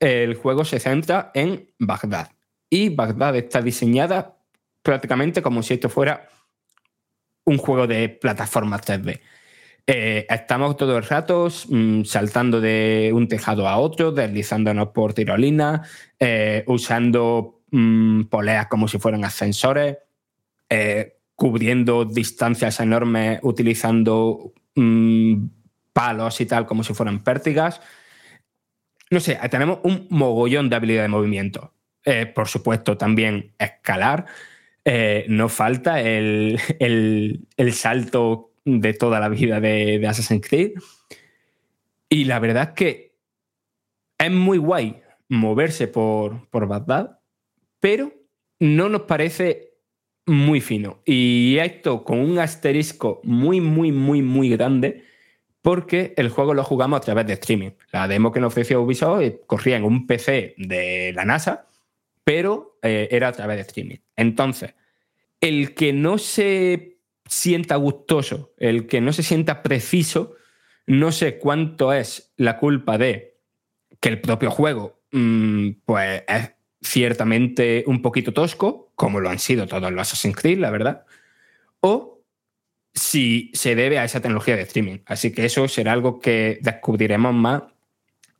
el juego se centra en Bagdad. Y Bagdad está diseñada prácticamente como si esto fuera un juego de plataforma 3D. Eh, estamos todo el rato mm, saltando de un tejado a otro, deslizándonos por tirolinas, eh, usando mm, poleas como si fueran ascensores, cubriendo distancias enormes utilizando mm, palos y tal como si fueran pértigas. No sé, tenemos un mogollón de habilidad de movimiento. Eh, por supuesto, también escalar. Eh, no falta el, salto de toda la vida de, Assassin's Creed. Y la verdad es que es muy guay moverse por, por Bagdad, pero no nos parece muy fino. Y esto con un asterisco muy, muy, muy, muy grande, porque el juego lo jugamos a través de streaming. La demo que nos ofreció Ubisoft eh, corría en un PC de la NASA, pero eh, era a través de streaming. Entonces, el que no se sienta gustoso, el que no se sienta preciso, no sé cuánto es la culpa de que el propio juego mm, pues es ciertamente un poquito tosco, como lo han sido todos los Assassin's Creed, la verdad, o si se debe a esa tecnología de streaming. Así que eso será algo que descubriremos más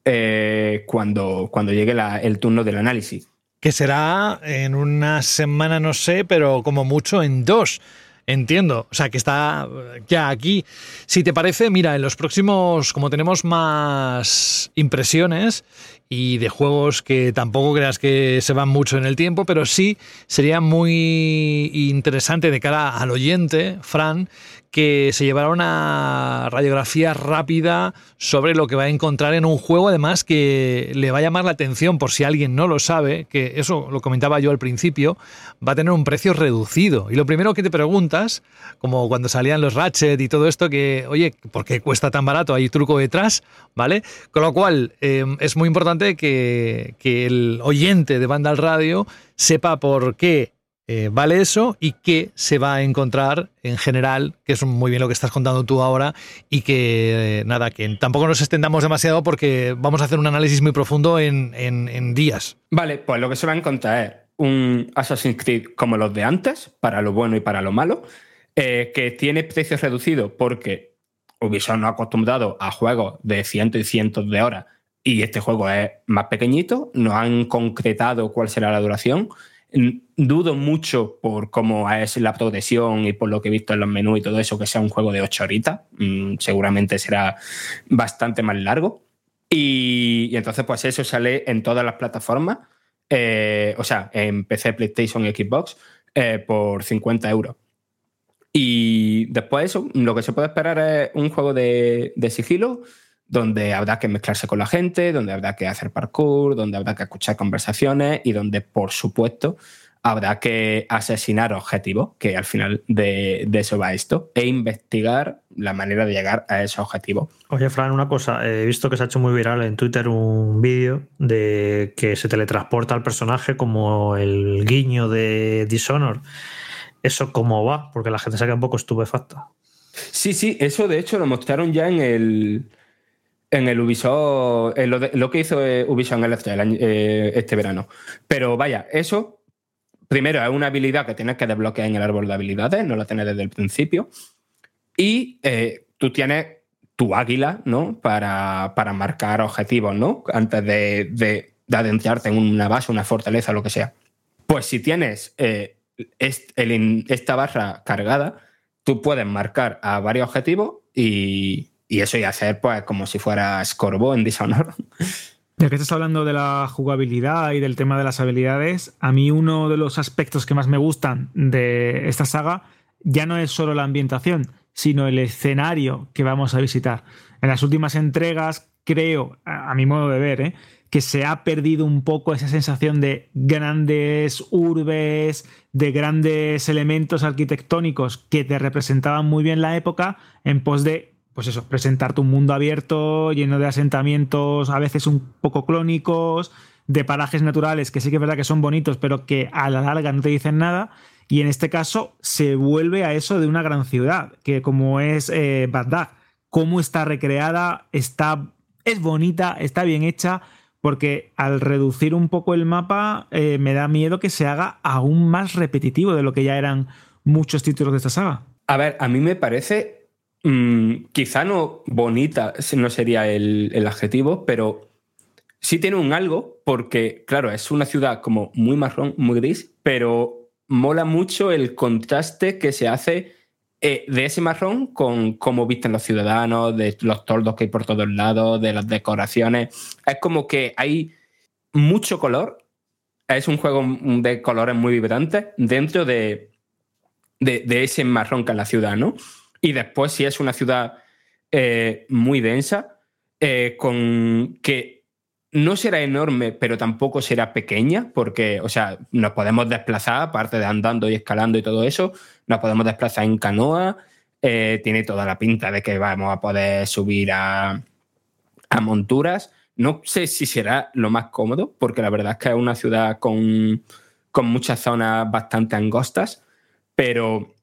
eh, cuando, cuando llegue el turno del análisis. Que será en una semana, no sé, pero como mucho en dos. Entiendo, o sea que está ya aquí. Si te parece, mira, en los próximos, como tenemos más impresiones y de juegos que tampoco creas que se van mucho en el tiempo, pero sí sería muy interesante de cara al oyente, Fran, que se llevara una radiografía rápida sobre lo que va a encontrar en un juego, además que le va a llamar la atención por si alguien no lo sabe, que eso lo comentaba yo al principio, va a tener un precio reducido. Y lo primero que te preguntas, como cuando salían los Ratchet y todo esto, que, oye, ¿por qué cuesta tan barato? Hay truco detrás, ¿vale? Con lo cual, em, es muy importante que, que el oyente de Banda al Radio sepa por qué eh, vale eso y qué se va a encontrar en general, que es muy bien lo que estás contando tú ahora, y que eh, nada, que tampoco nos extendamos demasiado porque vamos a hacer un análisis muy profundo en, días. Vale, pues lo que se va a encontrar es un Assassin's Creed como los de antes, para lo bueno y para lo malo, eh, que tiene precios reducidos porque Ubisoft no ha acostumbrado a juegos de cientos y cientos de horas y este juego es más pequeñito, no han concretado cuál será la duración dudo mucho por cómo es la progresión y por lo que he visto en los menús y todo eso, que sea un juego de 8 horitas. Mm, seguramente será bastante más largo. Y, entonces, pues eso sale en todas las plataformas. Eh, o sea, en PC, PlayStation y Xbox eh, por 50 euros. Y después de eso, lo que se puede esperar es un juego de, de sigilo donde habrá que mezclarse con la gente, donde habrá que hacer parkour, donde habrá que escuchar conversaciones y donde, por supuesto, habrá que asesinar objetivos, que al final de, eso va esto, e investigar la manera de llegar a esos objetivos. Oye, Fran, una cosa, he visto que se ha hecho muy viral en Twitter un vídeo de que se teletransporta al personaje como el guiño de Dishonor. ¿Eso cómo va? Porque la gente se queda un poco estupefacta. Sí, sí, eso de hecho lo mostraron ya en el, en el Ubisoft, lo, que hizo eh, Ubisoft en el eh, este verano. Pero vaya, eso primero es una habilidad que tienes que desbloquear en el árbol de habilidades, no la tienes desde el principio. Y eh, tú tienes tu águila, ¿no? Para, marcar objetivos, ¿no? Antes de, adentrarte en una base, una fortaleza, lo que sea. Pues si tienes esta barra cargada, tú puedes marcar a varios objetivos y, y eso y hacer pues como si fuera Scorbo en Dishonored. Ya que estás hablando de la jugabilidad y del tema de las habilidades, a mí uno de los aspectos que más me gustan de esta saga ya no es solo la ambientación, sino el escenario que vamos a visitar. En las últimas entregas, creo, a mi modo de ver, ¿eh? que se ha perdido un poco esa sensación de grandes urbes, de grandes elementos arquitectónicos que te representaban muy bien la época en pos de pues eso, presentarte un mundo abierto, lleno de asentamientos a veces un poco clónicos, de parajes naturales que sí que es verdad que son bonitos, pero que a la larga no te dicen nada. Y en este caso se vuelve a eso de una gran ciudad, que como es eh, Bagdad, cómo está recreada, está, es bonita, está bien hecha, porque al reducir un poco el mapa eh, me da miedo que se haga aún más repetitivo de lo que ya eran muchos títulos de esta saga. A ver, a mí me parece Mm, quizá no bonita, no sería el, adjetivo, pero sí tiene un algo, porque, claro, es una ciudad como muy marrón, muy gris, pero mola mucho el contraste que se hace eh, de ese marrón con cómo visten los ciudadanos, de los toldos que hay por todos lados, de las decoraciones. Es como que hay mucho color. Es un juego de colores muy vibrantes dentro de, de, de ese marrón que es la ciudad, ¿no? Y después, si es una ciudad eh, muy densa, eh, con que no será enorme, pero tampoco será pequeña, porque, o sea, nos podemos desplazar, aparte de andando y escalando y todo eso, nos podemos desplazar en canoa. Eh, tiene toda la pinta de que vamos a poder subir a, a monturas. No sé si será lo más cómodo, porque la verdad es que es una ciudad con, con muchas zonas bastante angostas, pero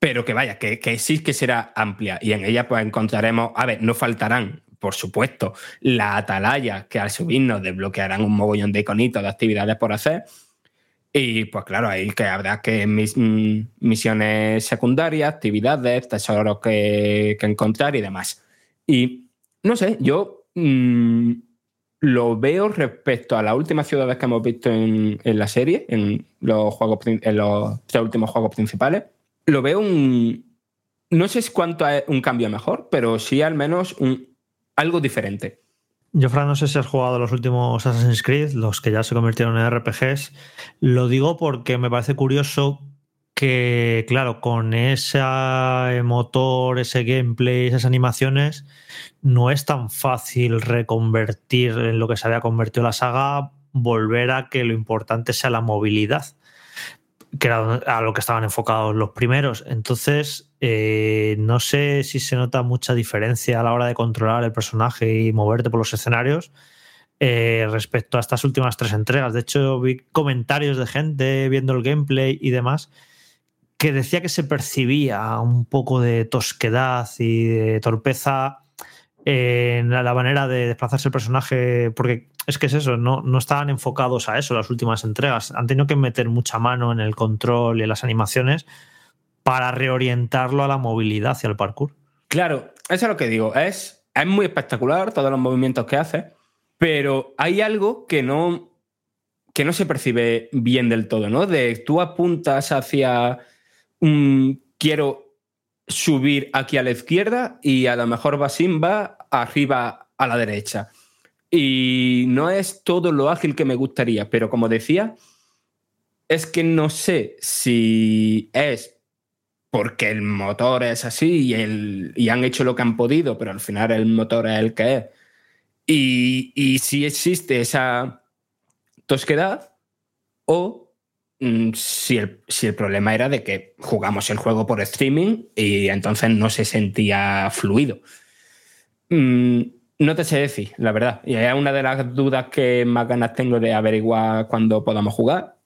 pero que vaya, que, sí que será amplia y en ella pues encontraremos, a ver, no faltarán, por supuesto, la atalaya que al subirnos desbloquearán un mogollón de iconitos de actividades por hacer. Y pues claro, ahí que habrá que mm, misiones secundarias, actividades, tesoros que, encontrar y demás. Y no sé, yo mm, lo veo respecto a las últimas ciudades que hemos visto en, en la serie, en los, juegos, en los tres últimos juegos principales lo veo un. No sé cuánto es un cambio mejor, pero sí al menos un, algo diferente. Yo, Fran, no sé si has jugado los últimos Assassin's Creed, los que ya se convirtieron en RPGs. Lo digo porque me parece curioso que, claro, con ese motor, ese gameplay, esas animaciones, no es tan fácil reconvertir en lo que se había convertido la saga, volver a que lo importante sea la movilidad que era a lo que estaban enfocados los primeros. Entonces, eh, no sé si se nota mucha diferencia a la hora de controlar el personaje y moverte por los escenarios eh, respecto a estas últimas tres entregas. De hecho, vi comentarios de gente viendo el gameplay y demás que decía que se percibía un poco de tosquedad y de torpeza en la manera de desplazarse el personaje, porque es que es eso, no, no estaban enfocados a eso las últimas entregas. Han tenido que meter mucha mano en el control y en las animaciones para reorientarlo a la movilidad hacia el parkour. Claro, eso es lo que digo. Es, es muy espectacular todos los movimientos que hace, pero hay algo que no. que no se percibe bien del todo, ¿no? De tú apuntas hacia un quiero subir aquí a la izquierda y a lo mejor Basim va arriba a la derecha. Y no es todo lo ágil que me gustaría, pero como decía, es que no sé si es porque el motor es así y, el, y han hecho lo que han podido, pero al final el motor es el que es. Y, y si existe esa tosquedad o mm, si, el, si el problema era de que jugamos el juego por streaming y entonces no se sentía fluido. Mm, no te sé decir, la verdad. Y es una de las dudas que más ganas tengo de averiguar cuando podamos jugar,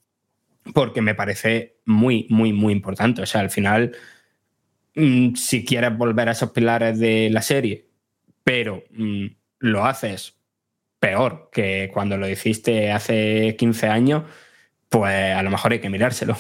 porque me parece muy, muy, muy importante. O sea, al final, mm, si quieres volver a esos pilares de la serie, pero lo haces peor que cuando lo hiciste hace 15 años, pues a lo mejor hay que mirárselo.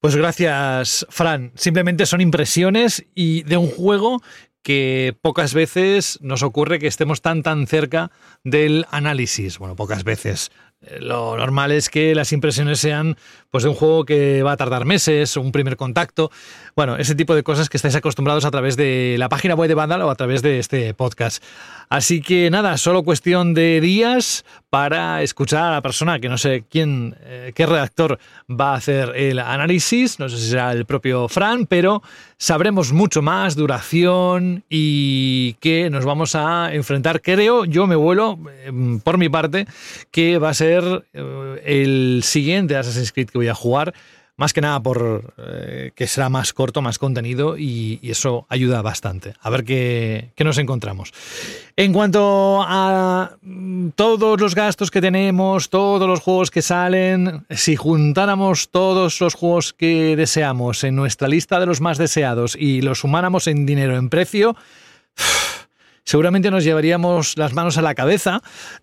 Pues gracias, Fran. Simplemente son impresiones y de un juego que pocas veces nos ocurre que estemos tan tan cerca del análisis. Bueno, pocas veces. Lo normal es que las impresiones sean pues, de un juego que va a tardar meses, un primer contacto. Bueno, ese tipo de cosas que estáis acostumbrados a través de la página web de Vandal o a través de este podcast. Así que nada, solo cuestión de días para escuchar a la persona que no sé quién, eh, qué redactor va a hacer el análisis. No sé si será el propio Fran, pero sabremos mucho más, duración y que nos vamos a enfrentar. Creo, yo me vuelo, em, por mi parte, que va a ser eh, el siguiente Assassin's Creed que voy a jugar. Más que nada por eh, que será más corto, más contenido y, eso ayuda bastante. A ver qué, nos encontramos. En cuanto a mm, todos los gastos que tenemos, todos los juegos que salen, si juntáramos todos los juegos que deseamos en nuestra lista de los más deseados y los sumáramos en dinero, en precio, seguramente nos llevaríamos las manos a la cabeza.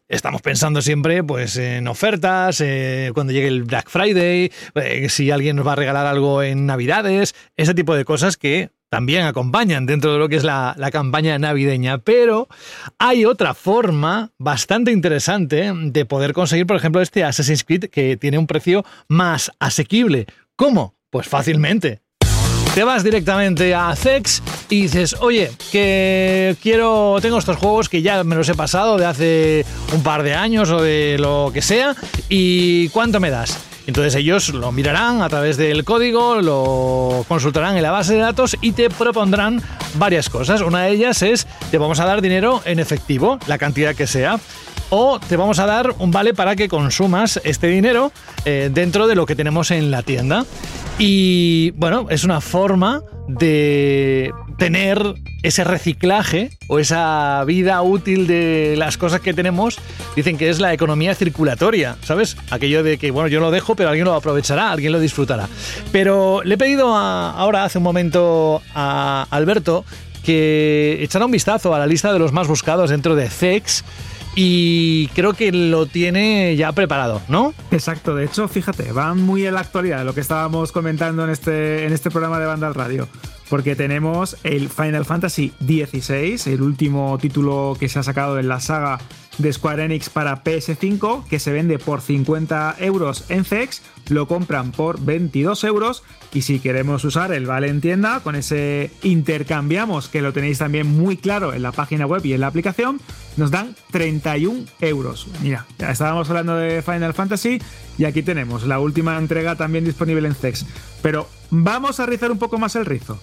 Estamos pensando siempre pues, en ofertas, eh, cuando llegue el Black Friday, eh, si alguien nos va a regalar algo en Navidades, ese tipo de cosas que también acompañan dentro de lo que es la, campaña navideña. Pero hay otra forma bastante interesante de poder conseguir, por ejemplo, este Assassin's Creed que tiene un precio más asequible. ¿Cómo? Pues fácilmente te vas directamente a Zex y dices, oye, que quiero, tengo estos juegos que ya me los he pasado de hace un par de años o de lo que sea, y ¿cuánto me das? Entonces ellos lo mirarán a través del código, lo consultarán en la base de datos y te propondrán varias cosas. Una de ellas es, te vamos a dar dinero en efectivo, la cantidad que sea o te vamos a dar un vale para que consumas este dinero eh, dentro de lo que tenemos en la tienda. Y bueno, es una forma de tener ese reciclaje o esa vida útil de las cosas que tenemos. Dicen que es la economía circulatoria, ¿sabes? Aquello de que, bueno, yo lo dejo, pero alguien lo aprovechará, alguien lo disfrutará. Pero le he pedido ahora, hace un momento, a Alberto que echara un vistazo a la lista de los más buscados dentro de CEX y creo que lo tiene ya preparado, ¿no? Exacto, de hecho, fíjate, va muy en la actualidad lo que estábamos comentando en este, en este programa de Banda al Radio. Porque tenemos el Final Fantasy XVI, el último título que se ha sacado en la saga de Square Enix para PS5, que se vende por 50 euros en CEX, lo compran por 22 euros y si queremos usar el vale en tienda, con ese intercambiamos, que lo tenéis también muy claro en la página web y en la aplicación, nos dan 31 euros. Mira, ya estábamos hablando de Final Fantasy y aquí tenemos la última entrega también disponible en CEX. Pero vamos a rizar un poco más el rizo.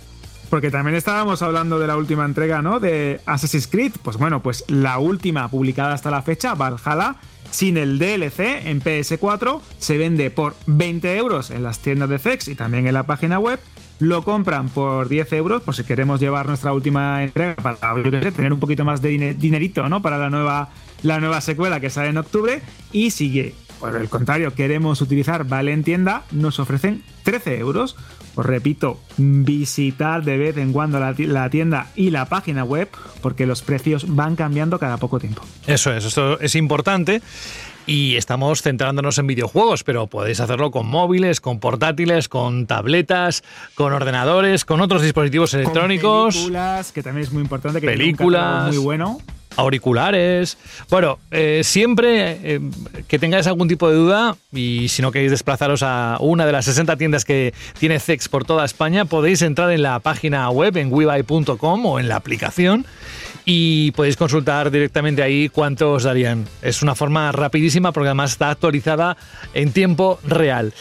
Porque también estábamos hablando de la última entrega, ¿no? De Assassin's Creed. Pues bueno, pues la última publicada hasta la fecha, Valhalla, sin el DLC en PS4, se vende por 20 euros en las tiendas de Zex y también en la página web. Lo compran por 10 euros, por si queremos llevar nuestra última entrega para tener un poquito más de dinerito, ¿no? Para la nueva, la nueva secuela que sale en octubre. Y sigue por el contrario, queremos utilizar Vale en tienda, nos ofrecen 13 euros. Os repito, visitar de vez en cuando la tienda y la página web porque los precios van cambiando cada poco tiempo. Eso es, esto es importante. Y estamos centrándonos en videojuegos, pero podéis hacerlo con móviles, con portátiles, con tabletas, con ordenadores, con otros dispositivos electrónicos. películas, que también es muy importante. Que películas. muy bueno auriculares. Bueno, eh, siempre eh, que tengáis algún tipo de duda y si no queréis desplazaros a una de las 60 tiendas que tiene Zex por toda España, podéis entrar en la página web en webuy.com o en la aplicación y podéis consultar directamente ahí cuánto os darían. Es una forma rapidísima porque además está actualizada en tiempo real.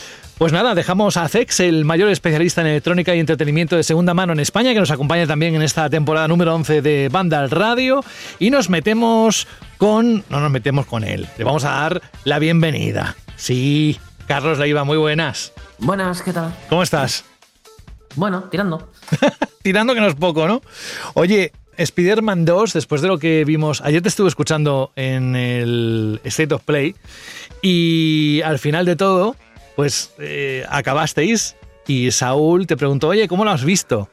Pues nada, dejamos a Zex, el mayor especialista en electrónica y entretenimiento de segunda mano en España, que nos acompaña también en esta temporada número 11 de Banda Radio, y nos metemos con... no nos metemos con él, le vamos a dar la bienvenida. Sí, Carlos Leiva, muy buenas. Buenas, ¿qué tal? ¿Cómo estás? Bueno, tirando. tirando que no es poco, ¿no? Oye, Spider-Man 2, después de lo que vimos, ayer te estuve escuchando en el State of Play y al final de todo, pues eh, acabasteis y Saúl te preguntó, oye, ¿cómo lo has visto?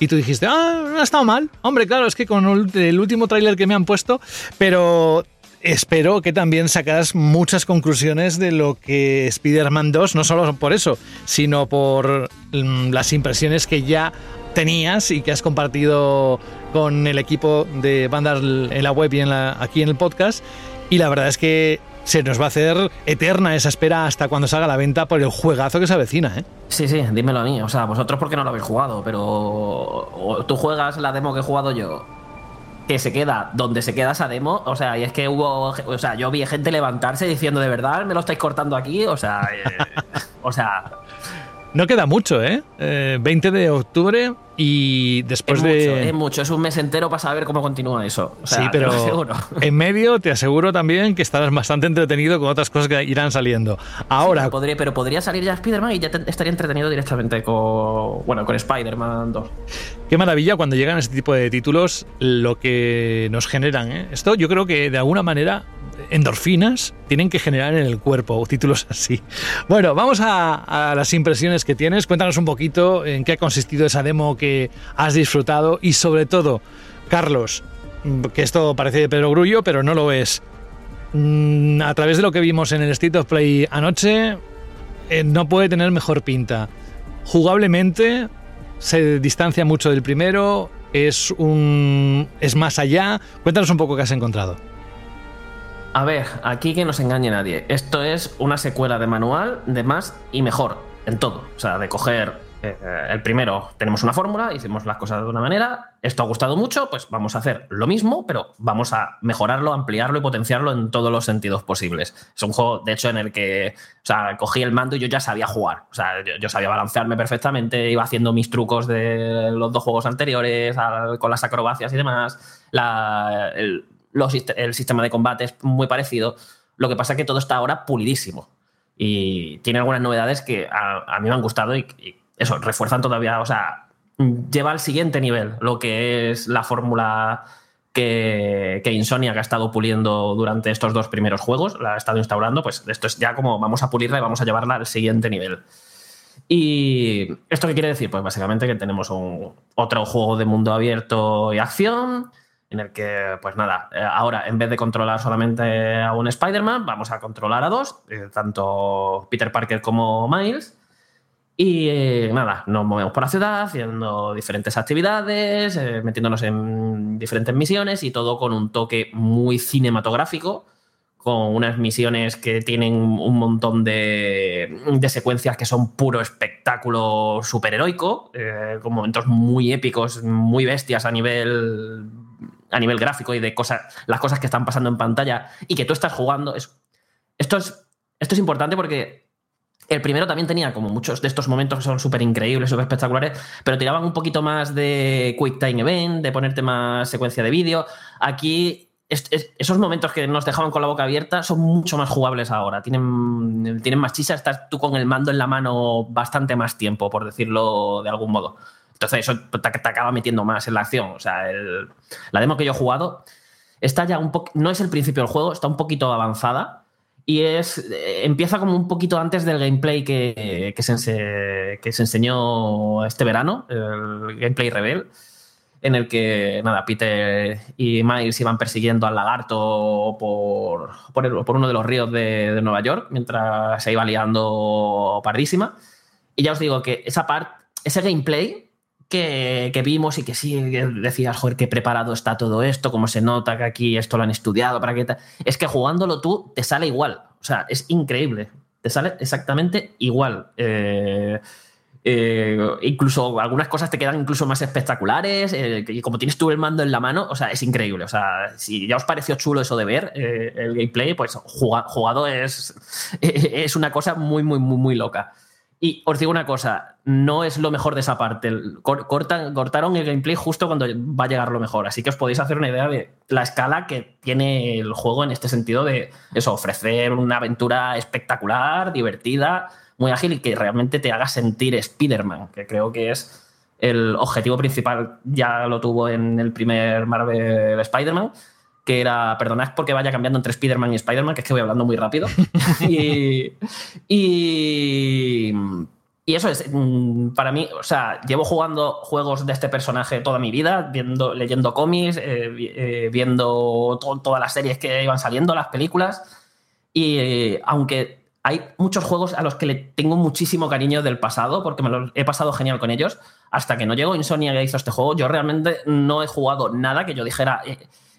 Y tú dijiste, ah, no ha estado mal. Hombre, claro, es que con el último tráiler que me han puesto, pero espero que también sacaras muchas conclusiones de lo que Spider-Man 2, no solo por eso, sino por mm, las impresiones que ya tenías y que has compartido con el equipo de bandas en la web y aquí en el podcast. Y la verdad es que se nos va a hacer eterna esa espera hasta cuando salga la venta por el juegazo que se avecina, ¿eh? Sí, sí, dímelo a mí. O sea, vosotros porque no lo habéis jugado, pero tú juegas la demo que he jugado yo, que se queda donde se queda esa demo. O sea, y es que hubo. O sea, yo vi gente levantarse diciendo, ¿de verdad me lo estáis cortando aquí? O sea, eh, o sea. No queda mucho, ¿eh? 20 de octubre y después de. es mucho, es un mes entero para saber cómo continúa eso. sí, pero en medio te aseguro también que estarás bastante entretenido con otras cosas que irán saliendo. Ahora. pero, podría, pero podría salir ya Spider-Man y ya estaría entretenido directamente con. Bueno, con Spider-Man 2. Qué maravilla cuando llegan este tipo de títulos lo que nos generan. ¿eh? Esto yo creo que de alguna manera endorfinas tienen que generar en el cuerpo títulos así. Bueno, vamos a, las impresiones que tienes. Cuéntanos un poquito en qué ha consistido esa demo que has disfrutado y sobre todo, Carlos, que esto parece de Pedro Grullo, pero no lo es. Mm, a través de lo que vimos en el State of Play anoche, eh, no puede tener mejor pinta. Jugablemente se distancia mucho del primero, es un es más allá. Cuéntanos un poco qué has encontrado. A ver, aquí que no se engañe nadie. Esto es una secuela de manual de más y mejor en todo. O sea, de coger eh, el primero, tenemos una fórmula, hicimos las cosas de una manera, esto ha gustado mucho, pues vamos a hacer lo mismo, pero vamos a mejorarlo, ampliarlo y potenciarlo en todos los sentidos posibles. Es un juego, de hecho, en el que, o sea, cogí el mando y yo ya sabía jugar. O sea, yo, sabía balancearme perfectamente, iba haciendo mis trucos de los dos juegos anteriores, con las acrobacias y demás. La, el, el sistema de combate es muy parecido. Lo que pasa es que todo está ahora pulidísimo. Y tiene algunas novedades que a, mí me han gustado y, eso, refuerzan todavía, o sea, lleva al siguiente nivel lo que es la fórmula que, que, ha estado puliendo durante estos dos primeros juegos, la ha estado instaurando, pues esto es ya como vamos a pulirla y vamos a llevarla al siguiente nivel. ¿Y esto qué quiere decir? Pues básicamente que tenemos un, otro juego de mundo abierto y acción, en el que, pues nada, eh, ahora en vez de controlar solamente a un Spider-Man, vamos a controlar a dos, eh, tanto Peter Parker como Miles. Y eh, nada, nos movemos por la ciudad haciendo diferentes actividades, metiéndonos en diferentes misiones y todo con un toque muy cinematográfico, con unas misiones que tienen un montón de, de secuencias que son puro espectáculo superheroico, con momentos muy épicos, muy bestias a nivel a nivel gráfico y de cosas, las cosas que están pasando en pantalla y que tú estás jugando. Es, esto, es, esto es importante porque el primero también tenía como muchos de estos momentos que son súper increíbles, súper espectaculares, pero tiraban un poquito más de Quick Time Event, de ponerte más secuencia de vídeo. Aquí esos momentos que nos dejaban con la boca abierta son mucho más jugables ahora. Tienen, tienen más chisa, estás tú con el mando en la mano bastante más tiempo, por decirlo de algún modo. Entonces eso te, acaba metiendo más en la acción. O sea, la demo que yo he jugado está ya un poco, no es el principio del juego, está un poquito avanzada y es eh, empieza como un poquito antes del gameplay que, que, se, que se enseñó este verano, el gameplay Rebel, en el que nada, Peter y Miles iban persiguiendo al lagarto por, por, uno de los ríos de, de, Nueva York mientras se iba liando pardísima. Y ya os digo que esa parte, ese gameplay que, vimos y que sí, decías, joder, qué preparado está todo esto, cómo se nota que aquí esto lo han estudiado, para qué tal. Es que jugándolo tú te sale igual. O sea, es increíble. Te sale exactamente igual. Eh, eh, incluso algunas cosas te quedan incluso más espectaculares. Eh, y como tienes tú el mando en la mano, o sea, es increíble. O sea, si ya os pareció chulo eso de ver el gameplay, pues jugado es, es una cosa muy, muy, muy, muy loca. Y os digo una cosa, no es lo mejor de esa parte. Cortan, cortaron el gameplay justo cuando va a llegar lo mejor. Así que os podéis hacer una idea de la escala que tiene el juego en este sentido de eso, ofrecer una aventura espectacular, divertida muy ágil y que realmente te haga sentir Spider-Man, que creo que es el objetivo principal, ya lo tuvo en el primer Marvel Spider-Man, que era, perdonad porque vaya cambiando entre Spider-Man y Spider-Man, que es que voy hablando muy rápido. y, y, eso es, mm, para mí, o sea, llevo jugando juegos de este personaje toda mi vida, viendo, leyendo cómics, eh, eh, viendo todas las series que iban saliendo, las películas, y eh, aunque hay muchos juegos a los que le tengo muchísimo cariño del pasado, porque me lo he pasado genial con ellos. Hasta que no llegó Insomnia que hizo este juego, yo realmente no he jugado nada que yo dijera.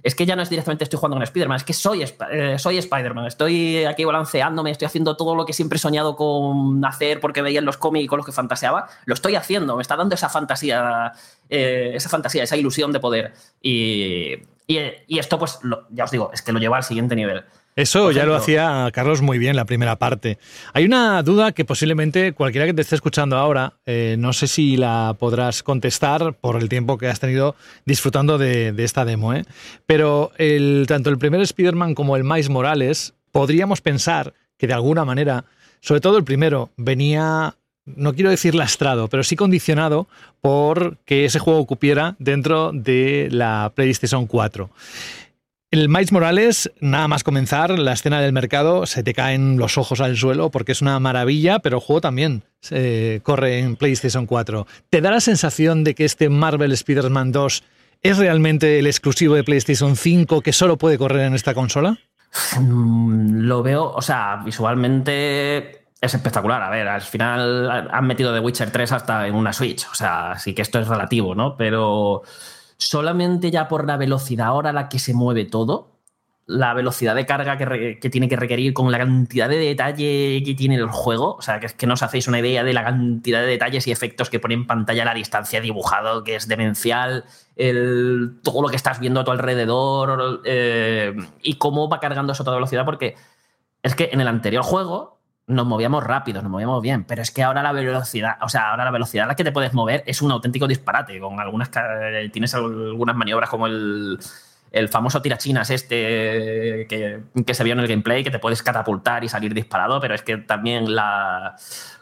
Es que ya no es directamente estoy jugando con Spider-Man, es que soy, eh, soy Spider-Man. Estoy aquí balanceándome, estoy haciendo todo lo que siempre he soñado con hacer porque veía en los cómics con los que fantaseaba. Lo estoy haciendo, me está dando esa fantasía, eh, esa fantasía, esa ilusión de poder. Y, esto, pues, ya os digo, es que lo lleva al siguiente nivel. Eso ya lo hacía Carlos muy bien la primera parte. Hay una duda que posiblemente cualquiera que te esté escuchando ahora, eh, no sé si la podrás contestar por el tiempo que has tenido disfrutando de, esta demo, ¿eh? pero el, tanto el primer Spider-Man como el Miles Morales, podríamos pensar que de alguna manera, sobre todo el primero, venía no quiero decir lastrado, pero sí condicionado por que ese juego cupiera dentro de la PlayStation 4. El Miles Morales, nada más comenzar la escena del mercado, se te caen los ojos al suelo porque es una maravilla, pero el juego también corre en PlayStation 4. ¿Te da la sensación de que este Marvel Spider-Man 2 es realmente el exclusivo de PlayStation 5 que solo puede correr en esta consola? Mm, lo veo, o sea, visualmente es espectacular. A ver, al final han metido The Witcher 3 hasta en una Switch, o sea, sí que esto es relativo, ¿no? Pero solamente ya por la velocidad ahora a la que se mueve todo, la velocidad de carga que, tiene que requerir con la cantidad de detalle que tiene el juego, o sea, que es que no os hacéis una idea de la cantidad de detalles y efectos que pone en pantalla a la distancia dibujado, que es demencial, el, todo lo que estás viendo a tu alrededor eh, y cómo va cargando eso a toda velocidad, porque es que en el anterior juego nos movíamos rápido, nos movíamos bien, pero es que ahora la velocidad, o sea, ahora la velocidad a la que te puedes mover es un auténtico disparate, con algunas tienes algunas maniobras como el, el famoso tirachinas este que, que, se vio en el gameplay, que te puedes catapultar y salir disparado, pero es que también la,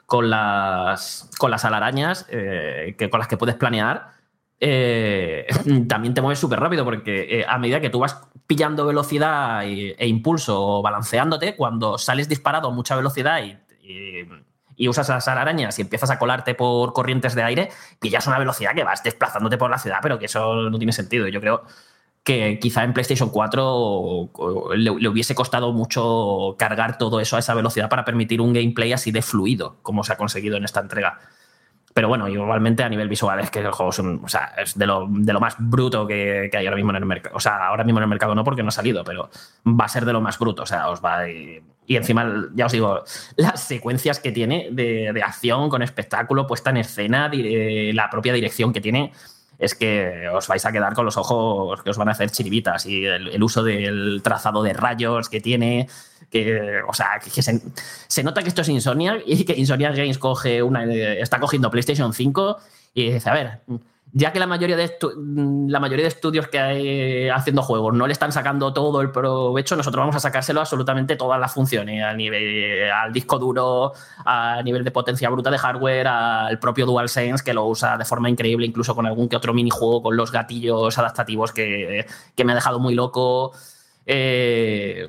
con, las, con las alarañas eh, que, con las que puedes planear, eh, también te mueves súper rápido porque eh, a medida que tú vas pillando velocidad e, impulso o balanceándote, cuando sales disparado a mucha velocidad y, usas las arañas y empiezas a colarte por corrientes de aire, pillas una velocidad que vas desplazándote por la ciudad, pero que eso no tiene sentido. Yo creo que quizá en PlayStation 4 le, le, hubiese costado mucho cargar todo eso a esa velocidad para permitir un gameplay así de fluido, como se ha conseguido en esta entrega. Pero bueno, igualmente a nivel visual es que el juego es, de, lo, más bruto que, hay ahora mismo en el mercado. O sea, ahora mismo en el mercado no porque no ha salido, pero va a ser de lo más bruto. O sea, os va. Y, y encima, ya os digo, las secuencias que tiene de, acción con espectáculo, puesta en escena, la propia dirección que tiene es que os vais a quedar con los ojos que os van a hacer chiribitas y el, uso del trazado de rayos que tiene, que, o sea, que se, nota que esto es Insomnia y que Insomnia Games coge una, está cogiendo PlayStation 5 y dice, a ver, ya que la mayoría de, la mayoría de estudios que hay haciendo juegos no le están sacando todo el provecho, nosotros vamos a sacárselo absolutamente todas las funciones, a nivel, al disco duro, a nivel de potencia bruta de hardware, al propio DualSense, que lo usa de forma increíble, incluso con algún que otro minijuego con los gatillos adaptativos que, me ha dejado muy loco. Eh,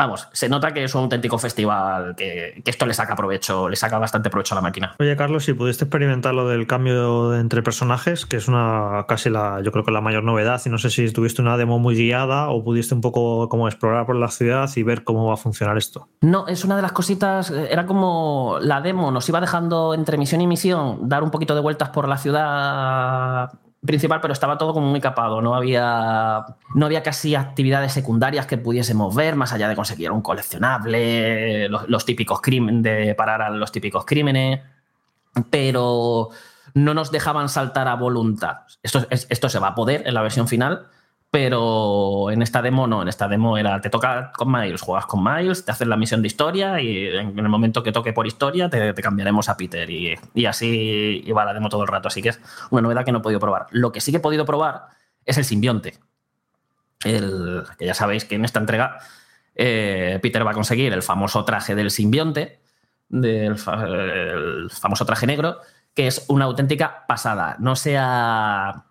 vamos, se nota que es un auténtico festival, que, esto le saca provecho, le saca bastante provecho a la máquina. Oye, Carlos, si pudiste experimentar lo del cambio entre personajes, que es una casi la, yo creo que la mayor novedad, y no sé si tuviste una demo muy guiada o pudiste un poco como explorar por la ciudad y ver cómo va a funcionar esto. No, es una de las cositas, era como la demo nos iba dejando entre misión y misión dar un poquito de vueltas por la ciudad principal, pero estaba todo como muy capado. No había, no había casi actividades secundarias que pudiésemos ver, más allá de conseguir un coleccionable, los, típicos crímenes, de parar a los típicos crímenes, pero no nos dejaban saltar a voluntad. Esto, esto se va a poder en la versión final, pero en esta demo no, en esta demo era, te toca con Miles, juegas con Miles, te haces la misión de historia y en el momento que toque por historia te, cambiaremos a Peter y, así iba la demo todo el rato, así que es una novedad que no he podido probar. Lo que sí que he podido probar es el simbionte, el, que ya sabéis que en esta entrega eh, Peter va a conseguir el famoso traje del simbionte, del el famoso traje negro, que es una auténtica pasada, no sea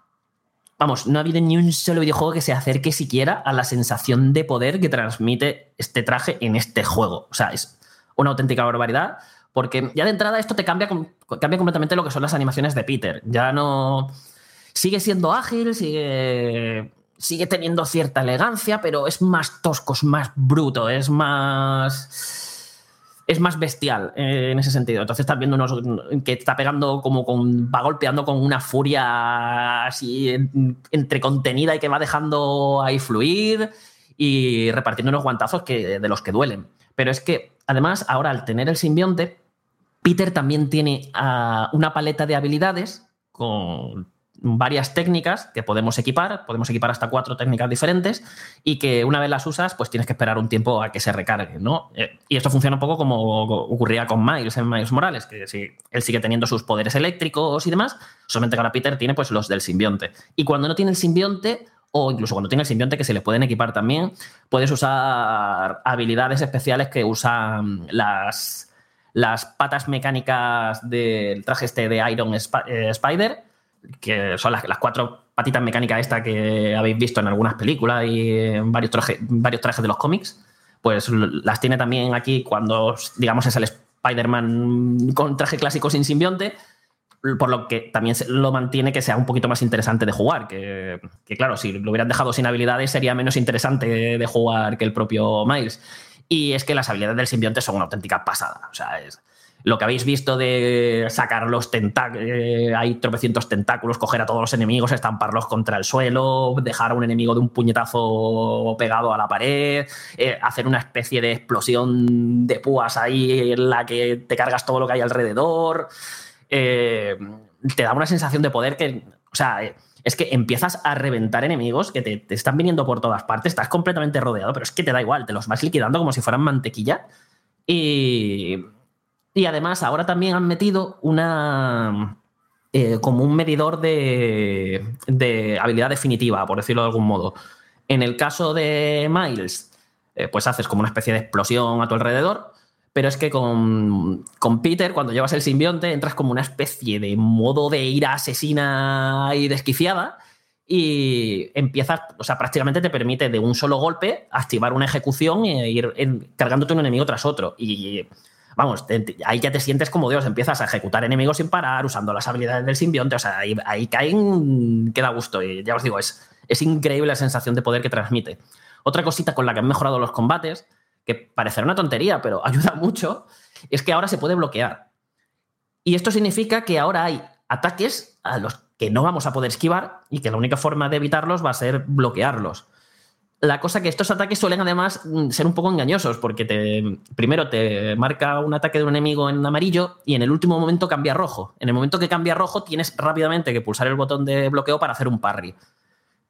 vamos, no ha habido ni un solo videojuego que se acerque siquiera a la sensación de poder que transmite este traje en este juego. O sea, es una auténtica barbaridad. Porque ya de entrada esto te cambia, cambia completamente lo que son las animaciones de Peter. Ya no. Sigue siendo ágil, sigue. Sigue teniendo cierta elegancia, pero es más tosco, es más bruto, es más es más bestial eh, en ese sentido. Entonces estás viendo unos que está pegando como con. va golpeando con una furia así entre contenida y que va dejando ahí fluir y repartiendo unos guantazos que, de los que duelen. Pero es que, además, ahora al tener el simbionte, Peter también tiene ah, una paleta de habilidades con varias técnicas que podemos equipar, podemos equipar hasta cuatro técnicas diferentes y que una vez las usas, pues tienes que esperar un tiempo a que se recargue, ¿no? Eh, y esto funciona un poco como ocurría con Miles en Miles Morales, que si él sigue teniendo sus poderes eléctricos y demás, solamente que ahora Peter tiene pues los del simbionte. Y cuando no tiene el simbionte, o incluso cuando tiene el simbionte que se le pueden equipar también, puedes usar habilidades especiales que usan las, las patas mecánicas del traje este de Iron eh, Spider que son las, cuatro patitas mecánicas esta que habéis visto en algunas películas y en varios, varios trajes de los cómics, pues las tiene también aquí cuando, digamos, es el Spider-Man con traje clásico sin simbionte, por lo que también lo mantiene que sea un poquito más interesante de jugar, que, que claro, si lo hubieran dejado sin habilidades sería menos interesante de jugar que el propio Miles. Y es que las habilidades del simbionte son una auténtica pasada. O sea, es, lo que habéis visto de sacar los tentáculos, eh, hay tropecientos tentáculos, coger a todos los enemigos, estamparlos contra el suelo, dejar a un enemigo de un puñetazo pegado a la pared, eh, hacer una especie de explosión de púas ahí en la que te cargas todo lo que hay alrededor. Eh, te da una sensación de poder que, o sea, es que empiezas a reventar enemigos que te, te están viniendo por todas partes, estás completamente rodeado, pero es que te da igual, te los vas liquidando como si fueran mantequilla. Y y además ahora también han metido una eh, como un medidor de, habilidad definitiva, por decirlo de algún modo. En el caso de Miles, eh, pues haces como una especie de explosión a tu alrededor, pero es que con, con, Peter, cuando llevas el simbionte, entras como una especie de modo de ira asesina y desquiciada y empiezas, o sea, prácticamente te permite de un solo golpe activar una ejecución e ir cargándote un enemigo tras otro. Y vamos, ahí ya te sientes como Dios, empiezas a ejecutar enemigos sin parar, usando las habilidades del simbionte, o sea, ahí, ahí caen, queda gusto. Y ya os digo, es, es increíble la sensación de poder que transmite. Otra cosita con la que han mejorado los combates, que parecerá una tontería, pero ayuda mucho, es que ahora se puede bloquear. Y esto significa que ahora hay ataques a los que no vamos a poder esquivar y que la única forma de evitarlos va a ser bloquearlos. La cosa que estos ataques suelen además mm, ser un poco engañosos, porque te, primero te marca un ataque de un enemigo en amarillo y en el último momento cambia a rojo. En el momento que cambia a rojo tienes rápidamente que pulsar el botón de bloqueo para hacer un parry.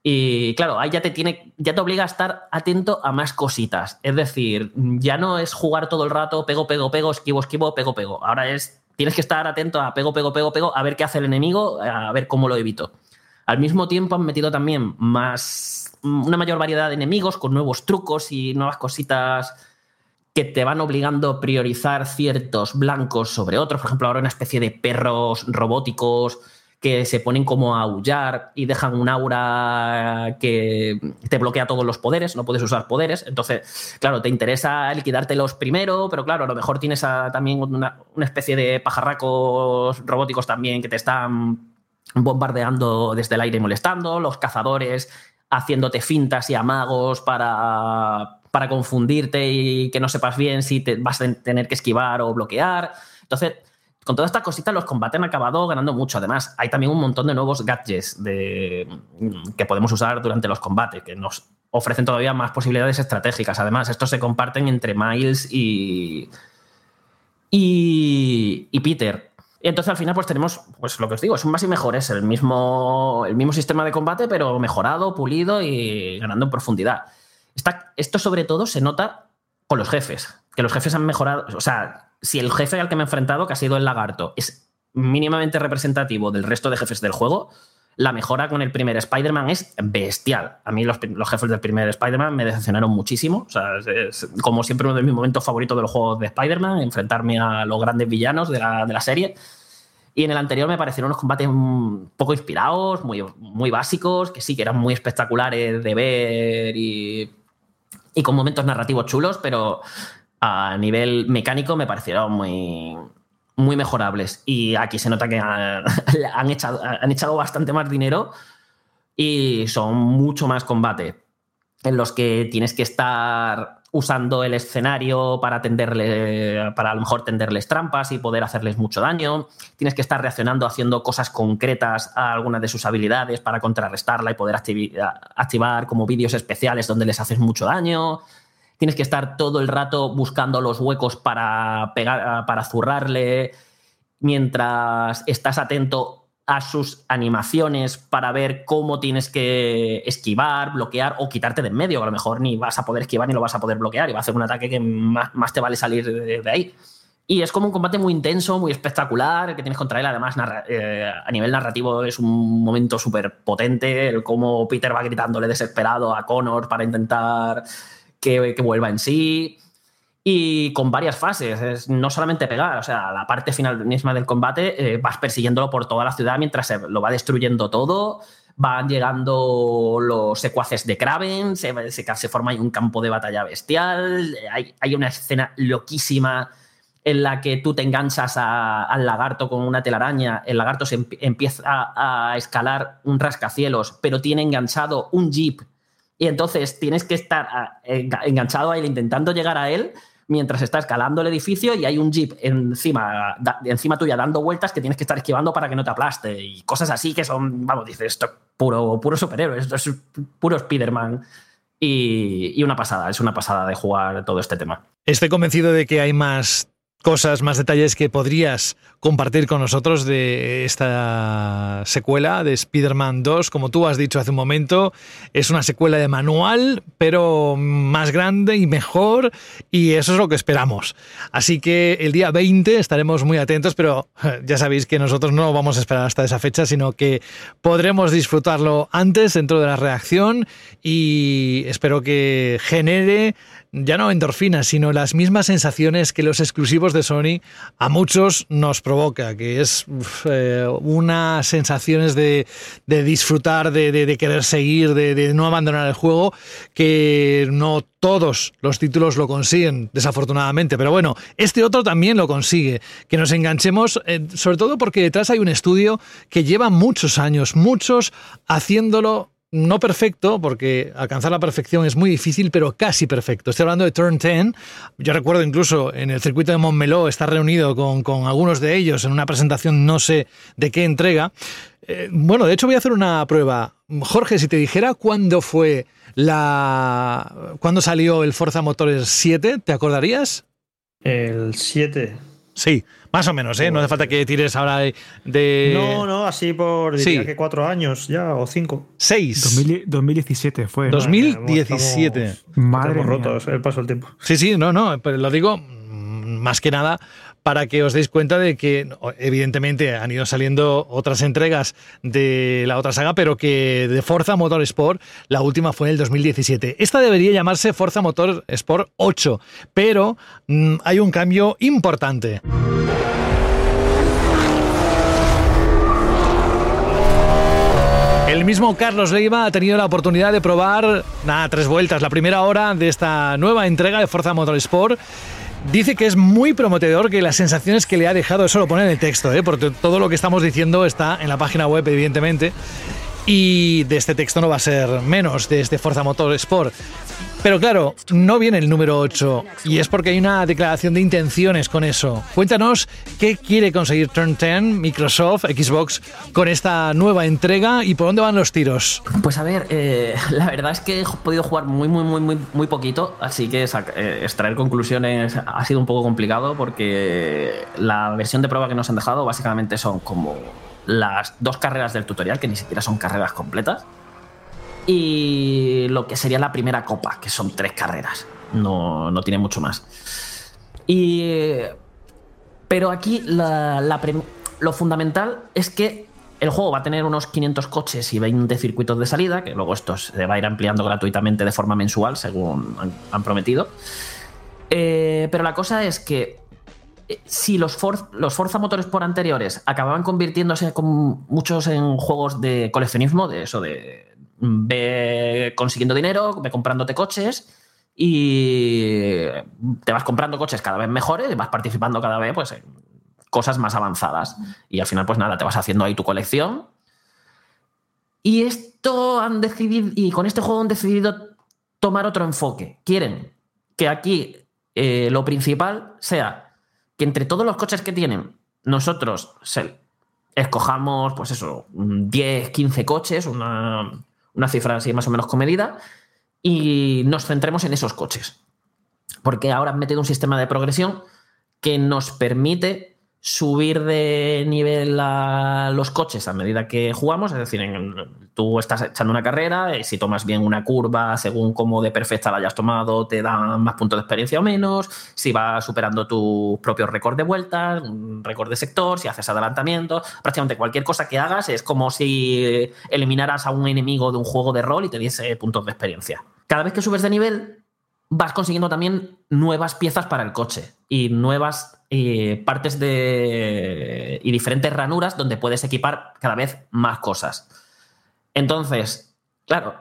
Y claro, ahí ya te tiene, ya te obliga a estar atento a más cositas. Es decir, ya no es jugar todo el rato, pego, pego, pego, esquivo, esquivo, pego, pego. Ahora es, tienes que estar atento a pego, pego, pego, pego, a ver qué hace el enemigo, a ver cómo lo evito. Al mismo tiempo han metido también más una mayor variedad de enemigos con nuevos trucos y nuevas cositas que te van obligando a priorizar ciertos blancos sobre otros. Por ejemplo, ahora una especie de perros robóticos que se ponen como a aullar y dejan un aura que te bloquea todos los poderes, no puedes usar poderes. Entonces, claro, te interesa liquidártelos primero, pero claro, a lo mejor tienes también una, una especie de pajarracos robóticos también que te están bombardeando desde el aire y molestando, los cazadores haciéndote fintas y amagos para, para confundirte y que no sepas bien si te vas a tener que esquivar o bloquear. Entonces, con todas estas cositas, los combates han acabado ganando mucho. Además, hay también un montón de nuevos gadgets de, que podemos usar durante los combates, que nos ofrecen todavía más posibilidades estratégicas. Además, estos se comparten entre Miles y, y, y Peter. Y entonces al final pues tenemos, pues lo que os digo, es un más y mejor, es el mismo, el mismo sistema de combate, pero mejorado, pulido y ganando en profundidad. esto sobre todo se nota con los jefes, que los jefes han mejorado, o sea, si el jefe al que me he enfrentado, que ha sido el lagarto, es mínimamente representativo del resto de jefes del juego, la mejora con el primer Spider-Man es bestial. A mí los, jefes del primer Spider-Man me decepcionaron muchísimo. O sea, es, como siempre uno de mis momentos favoritos de los juegos de Spider-Man, enfrentarme a los grandes villanos de la, de la, serie. Y en el anterior me parecieron unos combates un poco inspirados, muy, muy básicos, que sí, que eran muy espectaculares de ver y, y con momentos narrativos chulos, pero a nivel mecánico me parecieron muy, muy mejorables. Y aquí se nota que han, echado, han echado bastante más dinero y son mucho más combate. En los que tienes que estar usando el escenario para tenderle, para a lo mejor tenderles trampas y poder hacerles mucho daño. Tienes que estar reaccionando haciendo cosas concretas a algunas de sus habilidades para contrarrestarla y poder activar como vídeos especiales donde les haces mucho daño tienes que estar todo el rato buscando los huecos para pegar, para zurrarle, mientras estás atento a sus animaciones para ver cómo tienes que esquivar, bloquear o quitarte de en medio. A lo mejor ni vas a poder esquivar ni lo vas a poder bloquear y va a ser un ataque que más, te vale salir de, ahí. Y es como un combate muy intenso, muy espectacular, que tienes contra él. Además, eh, a nivel narrativo es un momento súper potente, el cómo Peter va gritándole desesperado a Connor para intentar que, vuelva en sí y con varias fases. Es no solamente pegar, o sea, la parte final misma del combate eh, vas persiguiéndolo por toda la ciudad mientras se lo va destruyendo todo. Van llegando los secuaces de Kraven, se, se, forma un campo de batalla bestial. Hay, hay, una escena loquísima en la que tú te enganchas al lagarto con una telaraña. El lagarto se empieza a, a escalar un rascacielos, pero tiene enganchado un jeep y entonces tienes que estar ah, enganchado a él intentando llegar a él mientras está escalando el edificio y hay un jeep encima, encima tuya dando vueltas que tienes que estar esquivando para que no te aplaste y cosas así que son, vamos, dices, esto es puro, puro superhéroe, esto es puro Spider-Man. Y, y una pasada, es una pasada de jugar todo este tema. Estoy convencido de que hay más cosas, más detalles que podrías compartir con nosotros de esta secuela de Spider-Man 2. Como tú has dicho hace un momento, es una secuela de manual, pero más grande y mejor, y eso es lo que esperamos. Así que el día 20 estaremos muy atentos, pero ya sabéis que nosotros no vamos a esperar hasta esa fecha, sino que podremos disfrutarlo antes dentro de la reacción y espero que genere ya no endorfinas, sino las mismas sensaciones que los exclusivos de Sony a muchos nos provoca, que es eh, unas sensaciones de, disfrutar, de, querer seguir, de, no abandonar el juego, que no todos los títulos lo consiguen, desafortunadamente. Pero bueno, este otro también lo consigue, que nos enganchemos, eh, sobre todo porque detrás hay un estudio que lleva muchos años, muchos haciéndolo no perfecto, porque alcanzar la perfección es muy difícil, pero casi perfecto. Estoy hablando de Turn 10. Yo recuerdo incluso en el circuito de Montmeló estar reunido con, algunos de ellos en una presentación no sé de qué entrega. Eh, bueno, de hecho voy a hacer una prueba. Jorge, si te dijera cuándo fue la... cuándo salió el Forza Motores 7, ¿te acordarías? El 7. Sí, más o menos, ¿eh? No hace falta que tires ahora de. No, no, así por diría que cuatro años ya, o cinco. Seis. 2017 fue. 2017. Madre rotos el paso del tiempo. Sí, sí, no, no, pero lo digo más que nada para que os deis cuenta de que evidentemente han ido saliendo otras entregas de la otra saga, pero que de Forza Motorsport la última fue en el 2017. Esta debería llamarse Forza Motorsport 8, pero mm, hay un cambio importante. Mismo Carlos Leiva ha tenido la oportunidad de probar, nada, tres vueltas, la primera hora de esta nueva entrega de Forza Motorsport. Dice que es muy prometedor que las sensaciones que le ha dejado, eso lo pone en el texto, ¿eh? porque todo lo que estamos diciendo está en la página web, evidentemente. Y de este texto no va a ser menos, de este Forza Motorsport. Pero claro, no viene el número 8 y es porque hay una declaración de intenciones con eso. Cuéntanos qué quiere conseguir Turn 10, Microsoft, Xbox con esta nueva entrega y por dónde van los tiros. Pues a ver, eh, la verdad es que he podido jugar muy, muy, muy, muy, muy poquito, así que eh, extraer conclusiones ha sido un poco complicado porque la versión de prueba que nos han dejado básicamente son como las dos carreras del tutorial, que ni siquiera son carreras completas, y lo que sería la primera copa, que son tres carreras. No, no tiene mucho más. Y, pero aquí lo fundamental es que el juego va a tener unos 500 coches y 20 circuitos de salida, que luego esto se va a ir ampliando gratuitamente de forma mensual, según han, prometido. Eh, pero la cosa es que si los, los Forza Motorsport anteriores acababan convirtiéndose con muchos en juegos de coleccionismo, de eso de ve consiguiendo dinero, ve comprándote coches y te vas comprando coches cada vez mejores y vas participando cada vez pues, en cosas más avanzadas. Y al final, pues nada, te vas haciendo ahí tu colección. Y esto han decidido, y con este juego han decidido tomar otro enfoque. Quieren que aquí eh, lo principal sea que entre todos los coches que tienen, nosotros escojamos, pues eso, 10, 15 coches, una, una cifra así más o menos comedida, y nos centremos en esos coches. Porque ahora han metido un sistema de progresión que nos permite subir de nivel a los coches a medida que jugamos, es decir, tú estás echando una carrera y si tomas bien una curva, según cómo de perfecta la hayas tomado, te dan más puntos de experiencia o menos, si vas superando tu propio récord de vueltas, récord de sector, si haces adelantamiento, prácticamente cualquier cosa que hagas es como si eliminaras a un enemigo de un juego de rol y te diese puntos de experiencia. Cada vez que subes de nivel, vas consiguiendo también nuevas piezas para el coche y nuevas eh, partes de. y diferentes ranuras donde puedes equipar cada vez más cosas. Entonces, claro,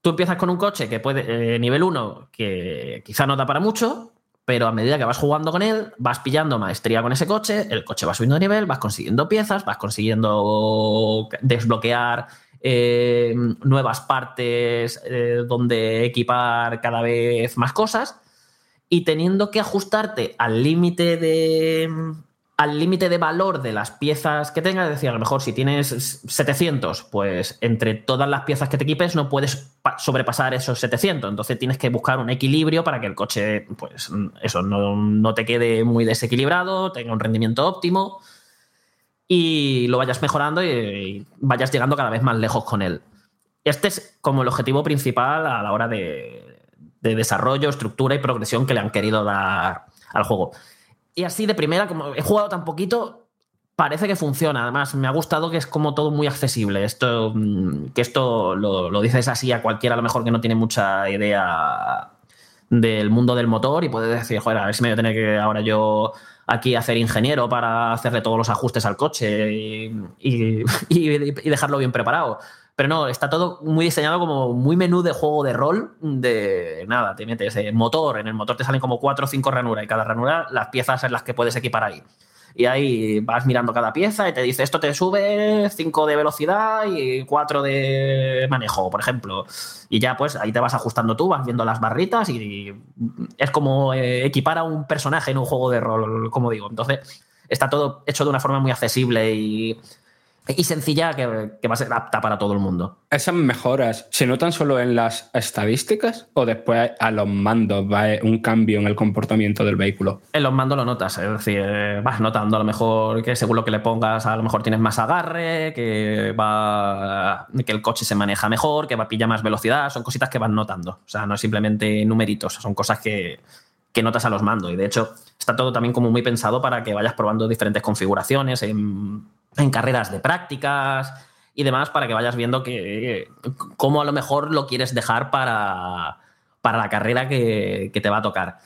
tú empiezas con un coche que puede. Eh, nivel 1, que quizá no da para mucho, pero a medida que vas jugando con él, vas pillando maestría con ese coche, el coche va subiendo de nivel, vas consiguiendo piezas, vas consiguiendo desbloquear eh, nuevas partes donde equipar cada vez más cosas. Y teniendo que ajustarte al límite de al límite de valor de las piezas que tengas, es decir, a lo mejor si tienes 700, pues entre todas las piezas que te equipes no puedes sobrepasar esos 700, entonces tienes que buscar un equilibrio para que el coche, pues eso, no, te quede muy desequilibrado, tenga un rendimiento óptimo y lo vayas mejorando y vayas llegando cada vez más lejos con él. Este es como el objetivo principal a la hora de, de desarrollo, estructura y progresión que le han querido dar al juego. Y así de primera, como he jugado tan poquito, parece que funciona. Además, me ha gustado que es como todo muy accesible. Esto, mm, que esto lo, dices así a cualquiera, a lo mejor que no tiene mucha idea del mundo del motor y puede decir, joder, a ver si me voy a tener que ahora yo aquí hacer ingeniero para hacerle todos los ajustes al coche y dejarlo bien preparado. Pero no, está todo muy diseñado como muy menú de juego de rol. De nada, te metes el motor, en el motor te salen como cuatro o cinco ranuras y cada ranura las piezas en las que puedes equipar ahí. Y ahí vas mirando cada pieza y te dice esto te sube 5 de velocidad y 4 de manejo, por ejemplo. Y ya pues ahí te vas ajustando tú, vas viendo las barritas y es como eh, equipar a un personaje en un juego de rol, como digo. Entonces está todo hecho de una forma muy accesible y y sencilla que, va a ser apta para todo el mundo. ¿Esas mejoras se notan solo en las estadísticas o después a los mandos va un cambio en el comportamiento del vehículo? En los mandos lo notas, es decir, vas notando a lo mejor que según lo que le pongas, a lo mejor tienes más agarre, que va que el coche se maneja mejor, que va a pillar más velocidad, son cositas que vas notando. O sea, no es simplemente numeritos, son cosas que, que notas a los mandos. Y de hecho, está todo también como muy pensado para que vayas probando diferentes configuraciones en en carreras de prácticas y demás para que vayas viendo que, cómo a lo mejor lo quieres dejar para, para la carrera que, te va a tocar.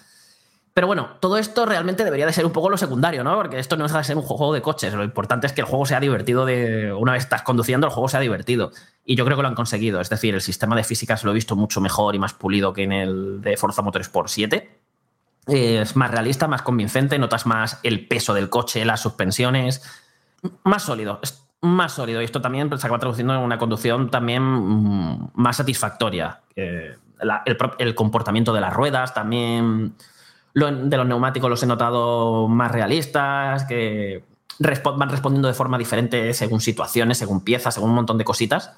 Pero bueno, todo esto realmente debería de ser un poco lo secundario, ¿no? Porque esto no de ser un juego de coches. Lo importante es que el juego sea divertido de. Una vez estás conduciendo, el juego sea divertido. Y yo creo que lo han conseguido. Es decir, el sistema de físicas lo he visto mucho mejor y más pulido que en el de Forza Motorsport 7. Es más realista, más convincente, notas más el peso del coche, las suspensiones. Más sólido, más sólido. Y esto también se acaba traduciendo en una conducción también mm, más satisfactoria. El, comportamiento de las ruedas también de los neumáticos los he notado más realistas, que van respondiendo de forma diferente según situaciones, según piezas, según un montón de cositas.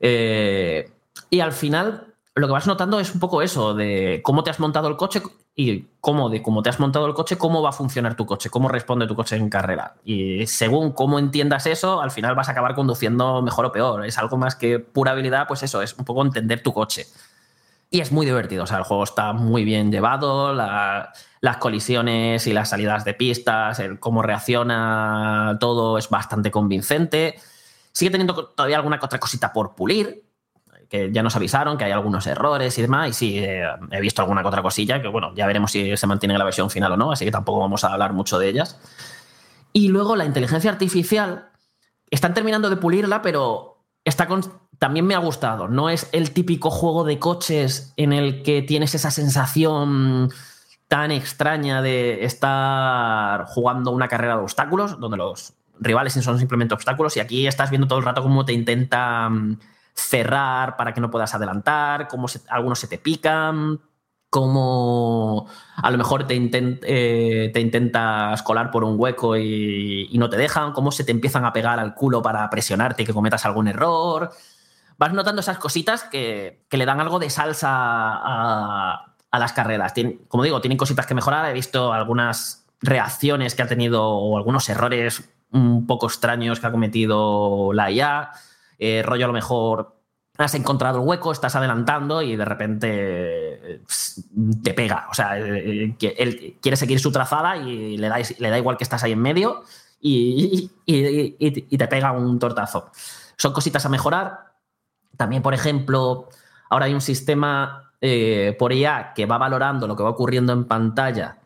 Eh, y al final lo que vas notando es un poco eso, de cómo te has montado el coche y cómo, de cómo te has montado el coche, cómo va a funcionar tu coche, cómo responde tu coche en carrera. Y según cómo entiendas eso, al final vas a acabar conduciendo mejor o peor. Es algo más que pura habilidad, pues eso, es un poco entender tu coche. Y es muy divertido, o sea, el juego está muy bien llevado, las colisiones y las salidas de pistas, el cómo reacciona todo es bastante convincente. Sigue teniendo todavía alguna otra cosita por pulir, que ya nos avisaron que hay algunos errores y demás, y sí, eh, he visto alguna otra cosilla, que bueno, ya veremos si se mantiene en la versión final o no, así que tampoco vamos a hablar mucho de ellas. Y luego la inteligencia artificial, están terminando de pulirla, pero está con, también me ha gustado. No es el típico juego de coches en el que tienes esa sensación tan extraña de estar jugando una carrera de obstáculos, donde los rivales son simplemente obstáculos, y aquí estás viendo todo el rato cómo te intentan cerrar para que no puedas adelantar, cómo algunos se te pican, cómo a lo mejor te, eh, te intentas colar por un hueco y, y, no te dejan, cómo se te empiezan a pegar al culo para presionarte y que cometas algún error vas notando esas cositas que, le dan algo de salsa a, las carreras. como digo, tienen cositas que mejorar. He visto algunas reacciones que ha tenido o algunos errores un poco extraños que ha cometido la IA. Eh, rollo a lo mejor has encontrado el hueco, estás adelantando y de repente te pega. O sea, eh, él quiere seguir su trazada y le da, le da igual que estás ahí en medio y, te pega un tortazo. Son cositas a mejorar. También, por ejemplo, ahora hay un sistema eh, por IA que va valorando lo que va ocurriendo en pantalla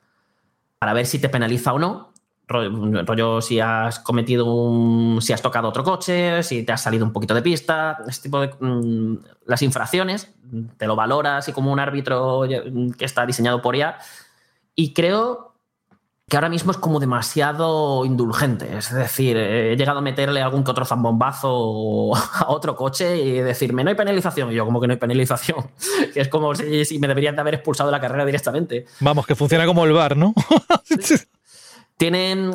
para ver si te penaliza o no. Rollo, si has cometido un. si has tocado otro coche, si te has salido un poquito de pista, este tipo de. Mm, las infracciones, te lo valora así como un árbitro que está diseñado por IA. Y creo que ahora mismo es como demasiado indulgente. Es decir, he llegado a meterle algún que otro zambombazo a otro coche y decirme, no hay penalización. Y yo, como que no hay penalización. es como si, me deberían de haber expulsado de la carrera directamente. Vamos, que funciona como el bar, ¿no? Tienen.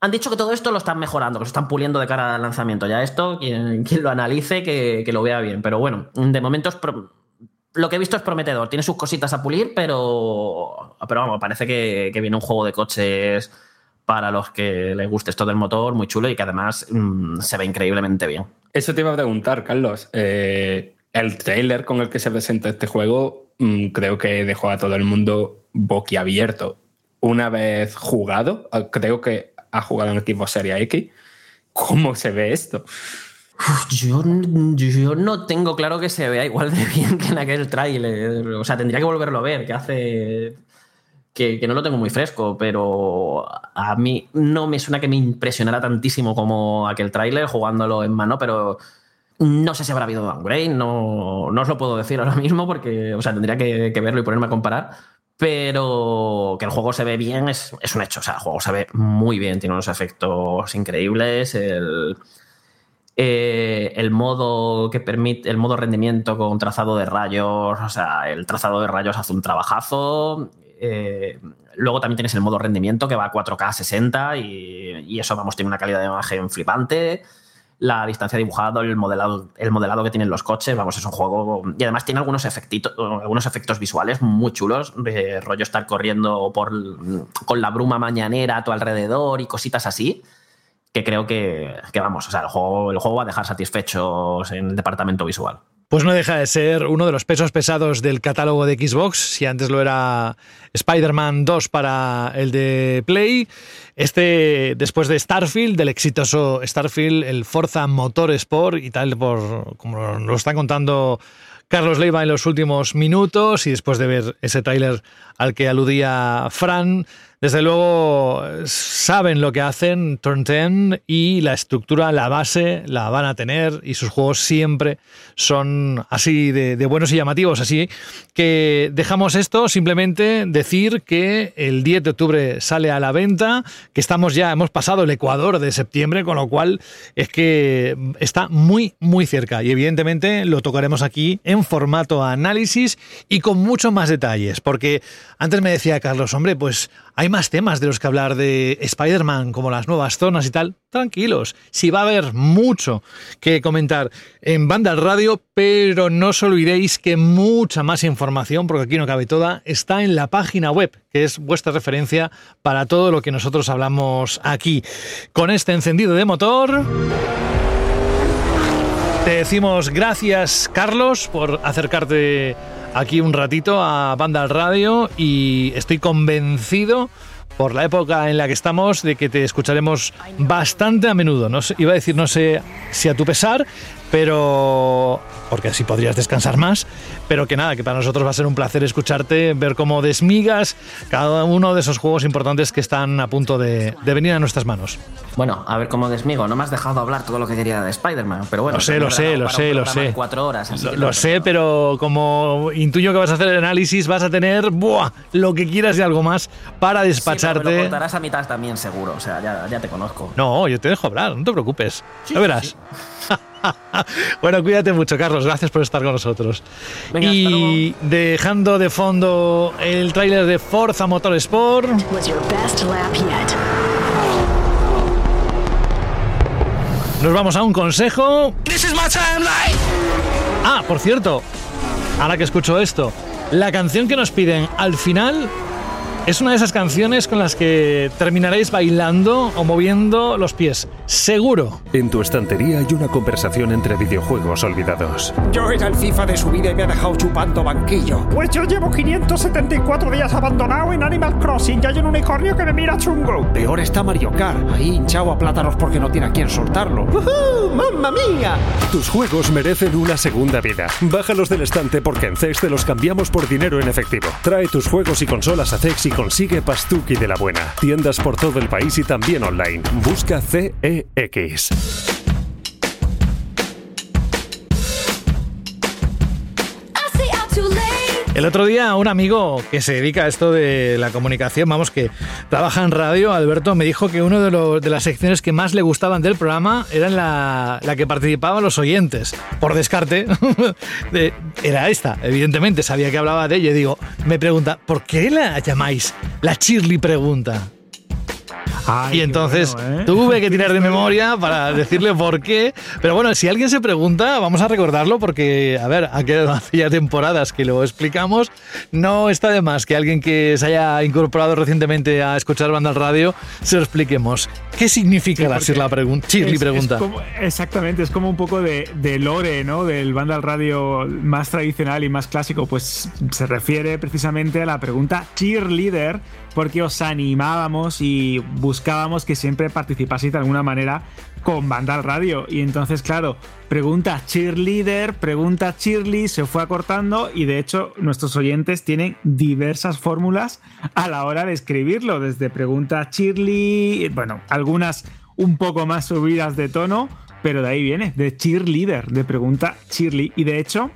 Han dicho que todo esto lo están mejorando, que lo están puliendo de cara al lanzamiento. Ya esto, quien, lo analice, que, lo vea bien. Pero bueno, de momento es lo que he visto es prometedor. Tiene sus cositas a pulir, pero, pero vamos, parece que, viene un juego de coches para los que les guste esto del motor, muy chulo y que además mm, se ve increíblemente bien. Eso te iba a preguntar, Carlos. Eh, el trailer con el que se presenta este juego mm, creo que dejó a todo el mundo boquiabierto. Una vez jugado, creo que ha jugado en equipo Serie X, ¿cómo se ve esto? Yo, yo, no tengo claro que se vea igual de bien que en aquel tráiler. O sea, tendría que volverlo a ver, que hace. Que, no lo tengo muy fresco, pero a mí no me suena que me impresionara tantísimo como aquel tráiler jugándolo en mano, pero no sé si habrá habido downgrade, no, no os lo puedo decir ahora mismo porque, o sea, tendría que, verlo y ponerme a comparar, pero que el juego se ve bien es, es, un hecho, o sea, el juego se ve muy bien, tiene unos efectos increíbles, el eh, el modo que permite, el modo rendimiento con trazado de rayos, o sea, el trazado de rayos hace un trabajazo. Eh, luego también tienes el modo rendimiento que va a 4K 60 y, eso, vamos, tiene una calidad de imagen flipante. La distancia dibujada, el modelado, el modelado que tienen los coches, vamos, es un juego. Y además tiene algunos, efectitos, algunos efectos visuales muy chulos, de rollo estar corriendo por, con la bruma mañanera a tu alrededor y cositas así que creo que, vamos, o sea, el juego, el juego va a dejar satisfechos en el departamento visual. Pues no deja de ser uno de los pesos pesados del catálogo de Xbox. Si antes lo era Spider-Man 2 para el de Play, este después de Starfield, del exitoso Starfield, el Forza Motorsport y tal, por como lo están contando Carlos Leiva en los últimos minutos y después de ver ese tráiler al que aludía Fran, desde luego saben lo que hacen Turn 10 y la estructura, la base la van a tener y sus juegos siempre son así de, de, buenos y llamativos. Así que dejamos esto, simplemente decir que el 10 de octubre sale a la venta, que estamos ya, hemos pasado el Ecuador de septiembre, con lo cual es que está muy, muy cerca y evidentemente lo tocaremos aquí en formato análisis y con muchos más detalles, porque antes me decía Carlos, hombre, pues hay más temas de los que hablar de Spider-Man, como las nuevas zonas y tal. Tranquilos, si va a haber mucho que comentar en Banda Radio, pero no os olvidéis que mucha más información, porque aquí no cabe toda, está en la página web, que es vuestra referencia para todo lo que nosotros hablamos aquí. Con este encendido de motor... Te decimos gracias, Carlos, por acercarte aquí un ratito a Banda al Radio y estoy convencido por la época en la que estamos de que te escucharemos bastante a menudo. No sé, iba a decir, no sé si a tu pesar, pero porque así podrías descansar más, pero que nada, que para nosotros va a ser un placer escucharte, ver cómo desmigas cada uno de esos juegos importantes que están a punto de, de venir a nuestras manos. Bueno, a ver cómo desmigo, no me has dejado hablar todo lo que quería de Spider-Man, pero bueno. Lo sé, lo sé, lo sé, lo sé. Cuatro horas. Lo, lo sé, pero como intuyo que vas a hacer el análisis, vas a tener ¡buah! lo que quieras y algo más para despacharte. Sí, lo cortarás a mitad también, seguro, o sea, ya, ya te conozco. No, yo te dejo hablar, no te preocupes. Sí, ya verás. Sí. bueno, cuídate mucho, Carlos. Gracias por estar con nosotros. Venga, y dejando de fondo el tráiler de Forza Motorsport. Nos vamos a un consejo. Ah, por cierto, ahora que escucho esto, la canción que nos piden al final es una de esas canciones con las que terminaréis bailando o moviendo los pies. Seguro. En tu estantería hay una conversación entre videojuegos olvidados. Yo era el FIFA de su vida y me ha dejado chupando banquillo. Pues yo llevo 574 días abandonado en Animal Crossing y hay un unicornio que me mira chungo. Peor está Mario Kart, ahí hinchado a plátanos porque no tiene a quien soltarlo. ¡Uh, ¡Mamma mía! Tus juegos merecen una segunda vida. Bájalos del estante porque en CEX te los cambiamos por dinero en efectivo. Trae tus juegos y consolas a CEX y consigue Pastuki de la buena. Tiendas por todo el país y también online. Busca CEX. El otro día un amigo que se dedica a esto de la comunicación, vamos, que trabaja en radio, Alberto, me dijo que una de, las secciones que más le gustaban del programa era la, que participaban los oyentes. Por descarte, de, era esta, evidentemente, sabía que hablaba de ella. Digo, me pregunta, ¿por qué la llamáis la Shirley pregunta? Ay, y entonces bueno, ¿eh? tuve que tirar de memoria para decirle por qué. Pero bueno, si alguien se pregunta, vamos a recordarlo porque, a ver, hace ya temporadas que lo explicamos. No está de más que alguien que se haya incorporado recientemente a escuchar banda al radio se lo expliquemos. ¿Qué significa Sí, la Shirley pregun- pregunta? es como- exactamente, es como un poco de, de lore, ¿no? Del banda al radio más tradicional y más clásico. Pues se refiere precisamente a la pregunta cheerleader, porque os animábamos y buscábamos que siempre participaseis de alguna manera con banda al radio. Y entonces, claro, pregunta cheerleader, pregunta cheerly, se fue acortando y de hecho nuestros oyentes tienen diversas fórmulas a la hora de escribirlo, desde pregunta cheerly, bueno, algunas un poco más subidas de tono, pero de ahí viene, de cheerleader, de pregunta cheerly. Y de hecho,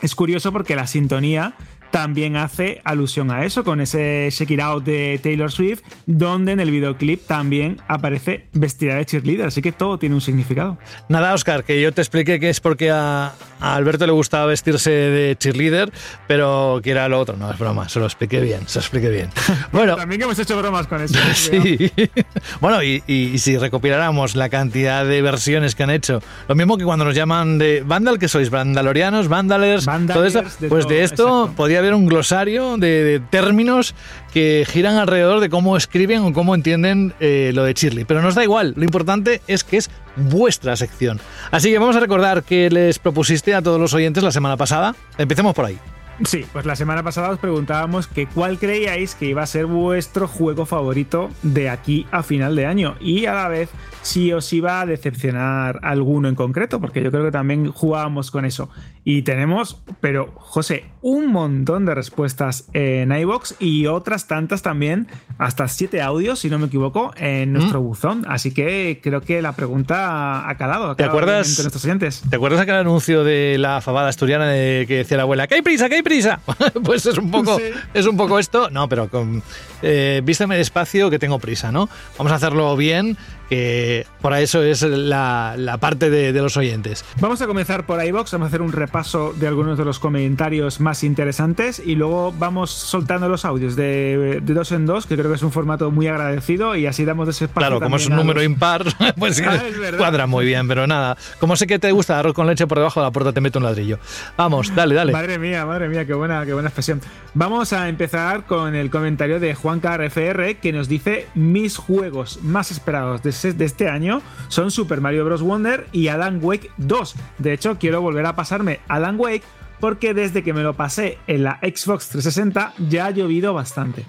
es curioso porque la sintonía también hace alusión a eso, con ese Shake It Out de Taylor Swift, donde en el videoclip también aparece vestida de cheerleader, así que todo tiene un significado. Nada, Oscar, que yo te expliqué que es porque a, a Alberto le gustaba vestirse de cheerleader, pero que era lo otro. No, es broma, se lo expliqué bien, se lo expliqué bien. Bueno, También que hemos hecho bromas con eso. Sí. Bueno, y, y- y si recopiláramos la cantidad de versiones que han hecho, lo mismo que cuando nos llaman de Vandal, que sois vandalorianos, vandalers, todo esto, Vandalers, de pues todo, de esto podría un glosario de, de términos que giran alrededor de cómo escriben o cómo entienden eh, lo de Shirley. Pero nos da igual, lo importante es que es vuestra sección. Así que vamos a recordar que les propusiste a todos los oyentes la semana pasada. Empecemos por ahí. Sí, pues la semana pasada os preguntábamos que cuál creíais que iba a ser vuestro juego favorito de aquí a final de año y a la vez si os iba a decepcionar alguno en concreto, porque yo creo que también jugábamos con eso. Y tenemos, pero José, un montón de respuestas en iBox y otras tantas también, hasta siete audios, si no me equivoco, en nuestro Mm. buzón. Así que creo que la pregunta ha calado. ha ¿Te acuerdas? nuestros oyentes. ¿Te acuerdas aquel anuncio de la fabada asturiana de que decía la abuela, ¡que hay prisa, que hay prisa! pues es un poco, Sí. es un poco esto. No, pero con eh, vísteme despacio que tengo prisa, ¿no? Vamos a hacerlo bien, que por eso es la, la parte de, de los oyentes. Vamos a comenzar por iBox, vamos a hacer un repaso de algunos de los comentarios más interesantes y luego vamos soltando los audios de, de dos en dos, que creo que es un formato muy agradecido y así damos ese espacio. Claro, como es un número los- impar, pues Ah, cuadra muy bien, pero nada. Como sé que te gusta arroz con leche por debajo de la puerta, te meto un ladrillo. Vamos, dale, dale. Madre mía, madre mía, qué buena, qué buena expresión. Vamos a empezar con el comentario de Juan KRFR que nos dice: Mis juegos más esperados de este año son Super Mario Bros. Wonder y Alan Wake 2. De hecho, quiero volver a pasarme Alan Wake porque desde que me lo pasé en la Xbox 360 ya ha llovido bastante.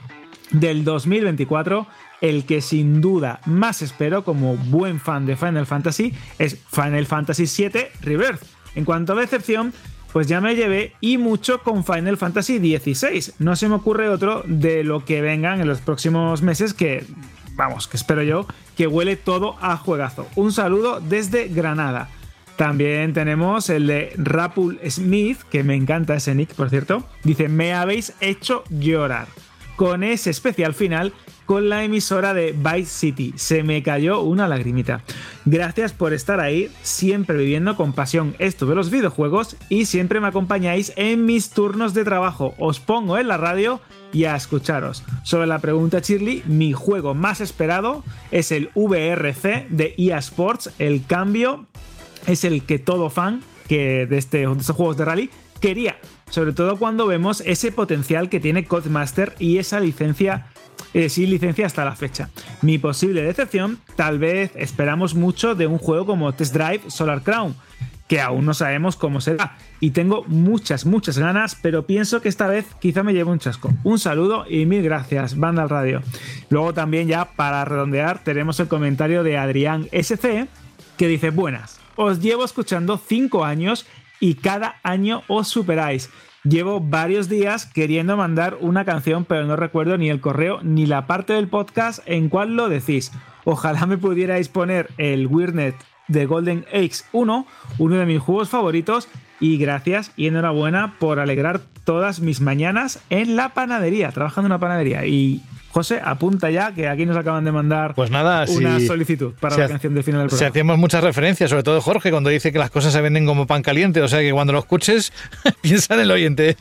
Del 2024, el que sin duda más espero como buen fan de Final Fantasy es Final Fantasy VII Rebirth. En cuanto a decepción, pues ya me llevé y mucho con Final Fantasy XVI. No se me ocurre otro de lo que vengan en los próximos meses que, vamos, que espero yo, que huele todo a juegazo. Un saludo desde Granada. También tenemos el de Rapul Smith, que me encanta ese nick, por cierto. Dice, me habéis hecho llorar. Con ese especial final con la emisora de Vice City. Se me cayó una lagrimita. Gracias por estar ahí, siempre viviendo con pasión esto de los videojuegos y siempre me acompañáis en mis turnos de trabajo. Os pongo en la radio y a escucharos. Sobre la pregunta, Shirley, mi juego más esperado es el VRC de EA Sports. El cambio es el que todo fan que de, este, de estos juegos de rally quería. Sobre todo cuando vemos ese potencial que tiene Codemaster y esa licencia eh, sin licencia hasta la fecha. Mi posible decepción, tal vez esperamos mucho de un juego como Test Drive Solar Crown, que aún no sabemos cómo será. Y tengo muchas, muchas ganas, pero pienso que esta vez quizá me lleve un chasco. Un saludo y mil gracias, banda al radio. Luego también ya para redondear tenemos el comentario de Adrián SC, que dice, buenas, os llevo escuchando 5 años y cada año os superáis. Llevo varios días queriendo mandar una canción, pero no recuerdo ni el correo ni la parte del podcast en cual lo decís. Ojalá me pudierais poner el Weirdnet de Golden Axe 1, uno de mis juegos favoritos, y gracias y enhorabuena por alegrar todas mis mañanas en la panadería, trabajando en una panadería. Y José, apunta ya que aquí nos acaban de mandar Pues nada, una si- solicitud para si la canción del final del Si programa. hacemos muchas referencias, sobre todo Jorge, cuando dice que las cosas se venden como pan caliente, o sea que cuando lo escuches, piensa en el oyente.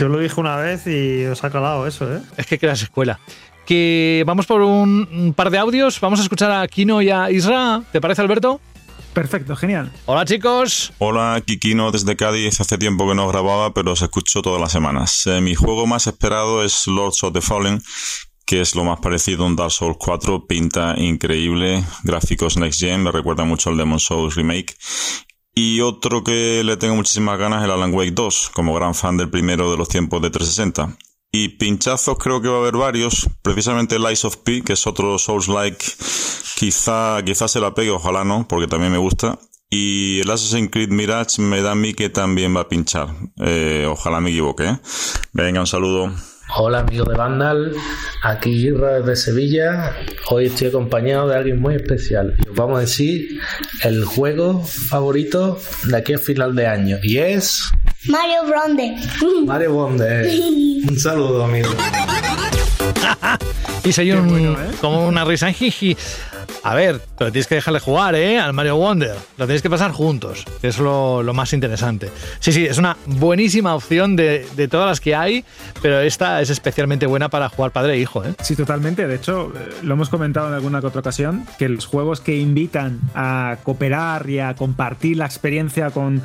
Yo lo dije una vez y os ha calado eso, ¿eh? Es que creas escuela. Que vamos por un, un par de audios, vamos a escuchar a Kino y a Isra, ¿te parece Alberto? Perfecto, genial. Hola chicos. Hola, Kikino desde Cádiz. Hace tiempo que no grababa, pero os escucho todas las semanas. Eh, mi juego más esperado es Lords of the Fallen, que es lo más parecido a un Dark Souls 4. Pinta increíble, gráficos next gen, me recuerda mucho al Demon Souls Remake. Y otro que le tengo muchísimas ganas el Alan Wake 2, como gran fan del primero de los tiempos de 360. Y pinchazos creo que va a haber varios. Precisamente el Lies of P, que es otro Souls-like. Quizá, quizá se la pegue, ojalá no, porque también me gusta. Y el Assassin's Creed Mirage me da a mí que también va a pinchar. Eh, ojalá me equivoque. ¿eh? Venga, un saludo. Hola amigos de Vandal, aquí Irra desde Sevilla. Hoy estoy acompañado de alguien muy especial. Y os vamos a decir el juego favorito de aquí a final de año. Y es Mario Bronde. Mario Wonder. Un saludo, amigo. Y se oye un- como una risa. jiji. A ver, pero tienes que dejarle jugar, ¿eh? Al Mario Wonder. Lo tenéis que pasar juntos, es lo, lo más interesante. Sí, sí, es una buenísima opción de, de todas las que hay, pero esta es especialmente buena para jugar padre e hijo, ¿eh? Sí, totalmente. De hecho, eh, lo hemos comentado en alguna que otra ocasión, que los juegos que invitan a cooperar y a compartir la experiencia con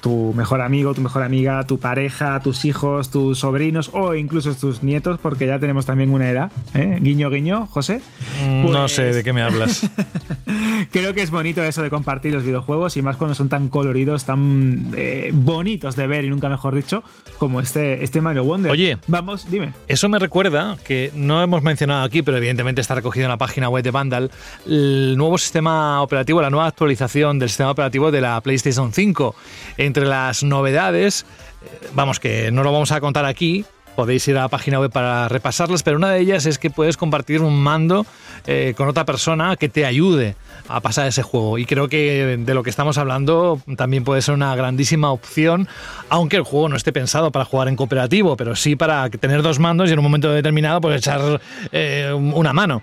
tu mejor amigo, tu mejor amiga, tu pareja, tus hijos, tus sobrinos o incluso tus nietos, porque ya tenemos también una edad. ¿eh? Guiño, guiño, José. No Pues- sé de qué me hablas. Creo que es bonito eso de compartir los videojuegos y más cuando son tan coloridos, tan eh, bonitos de ver y nunca mejor dicho, como este, este Mario Wonder. Oye, vamos, dime. Eso me recuerda que no hemos mencionado aquí, pero evidentemente está recogido en la página web de Vandal, el nuevo sistema operativo, la nueva actualización del sistema operativo de la PlayStation 5. Entre las novedades, eh, vamos, que no lo vamos a contar aquí, podéis ir a la página web para repasarlas, pero una de ellas es que puedes compartir un mando eh, con otra persona que te ayude a pasar ese juego. Y creo que de lo que estamos hablando también puede ser una grandísima opción, aunque el juego no esté pensado para jugar en cooperativo, pero sí para tener dos mandos y en un momento determinado pues echar eh, una mano.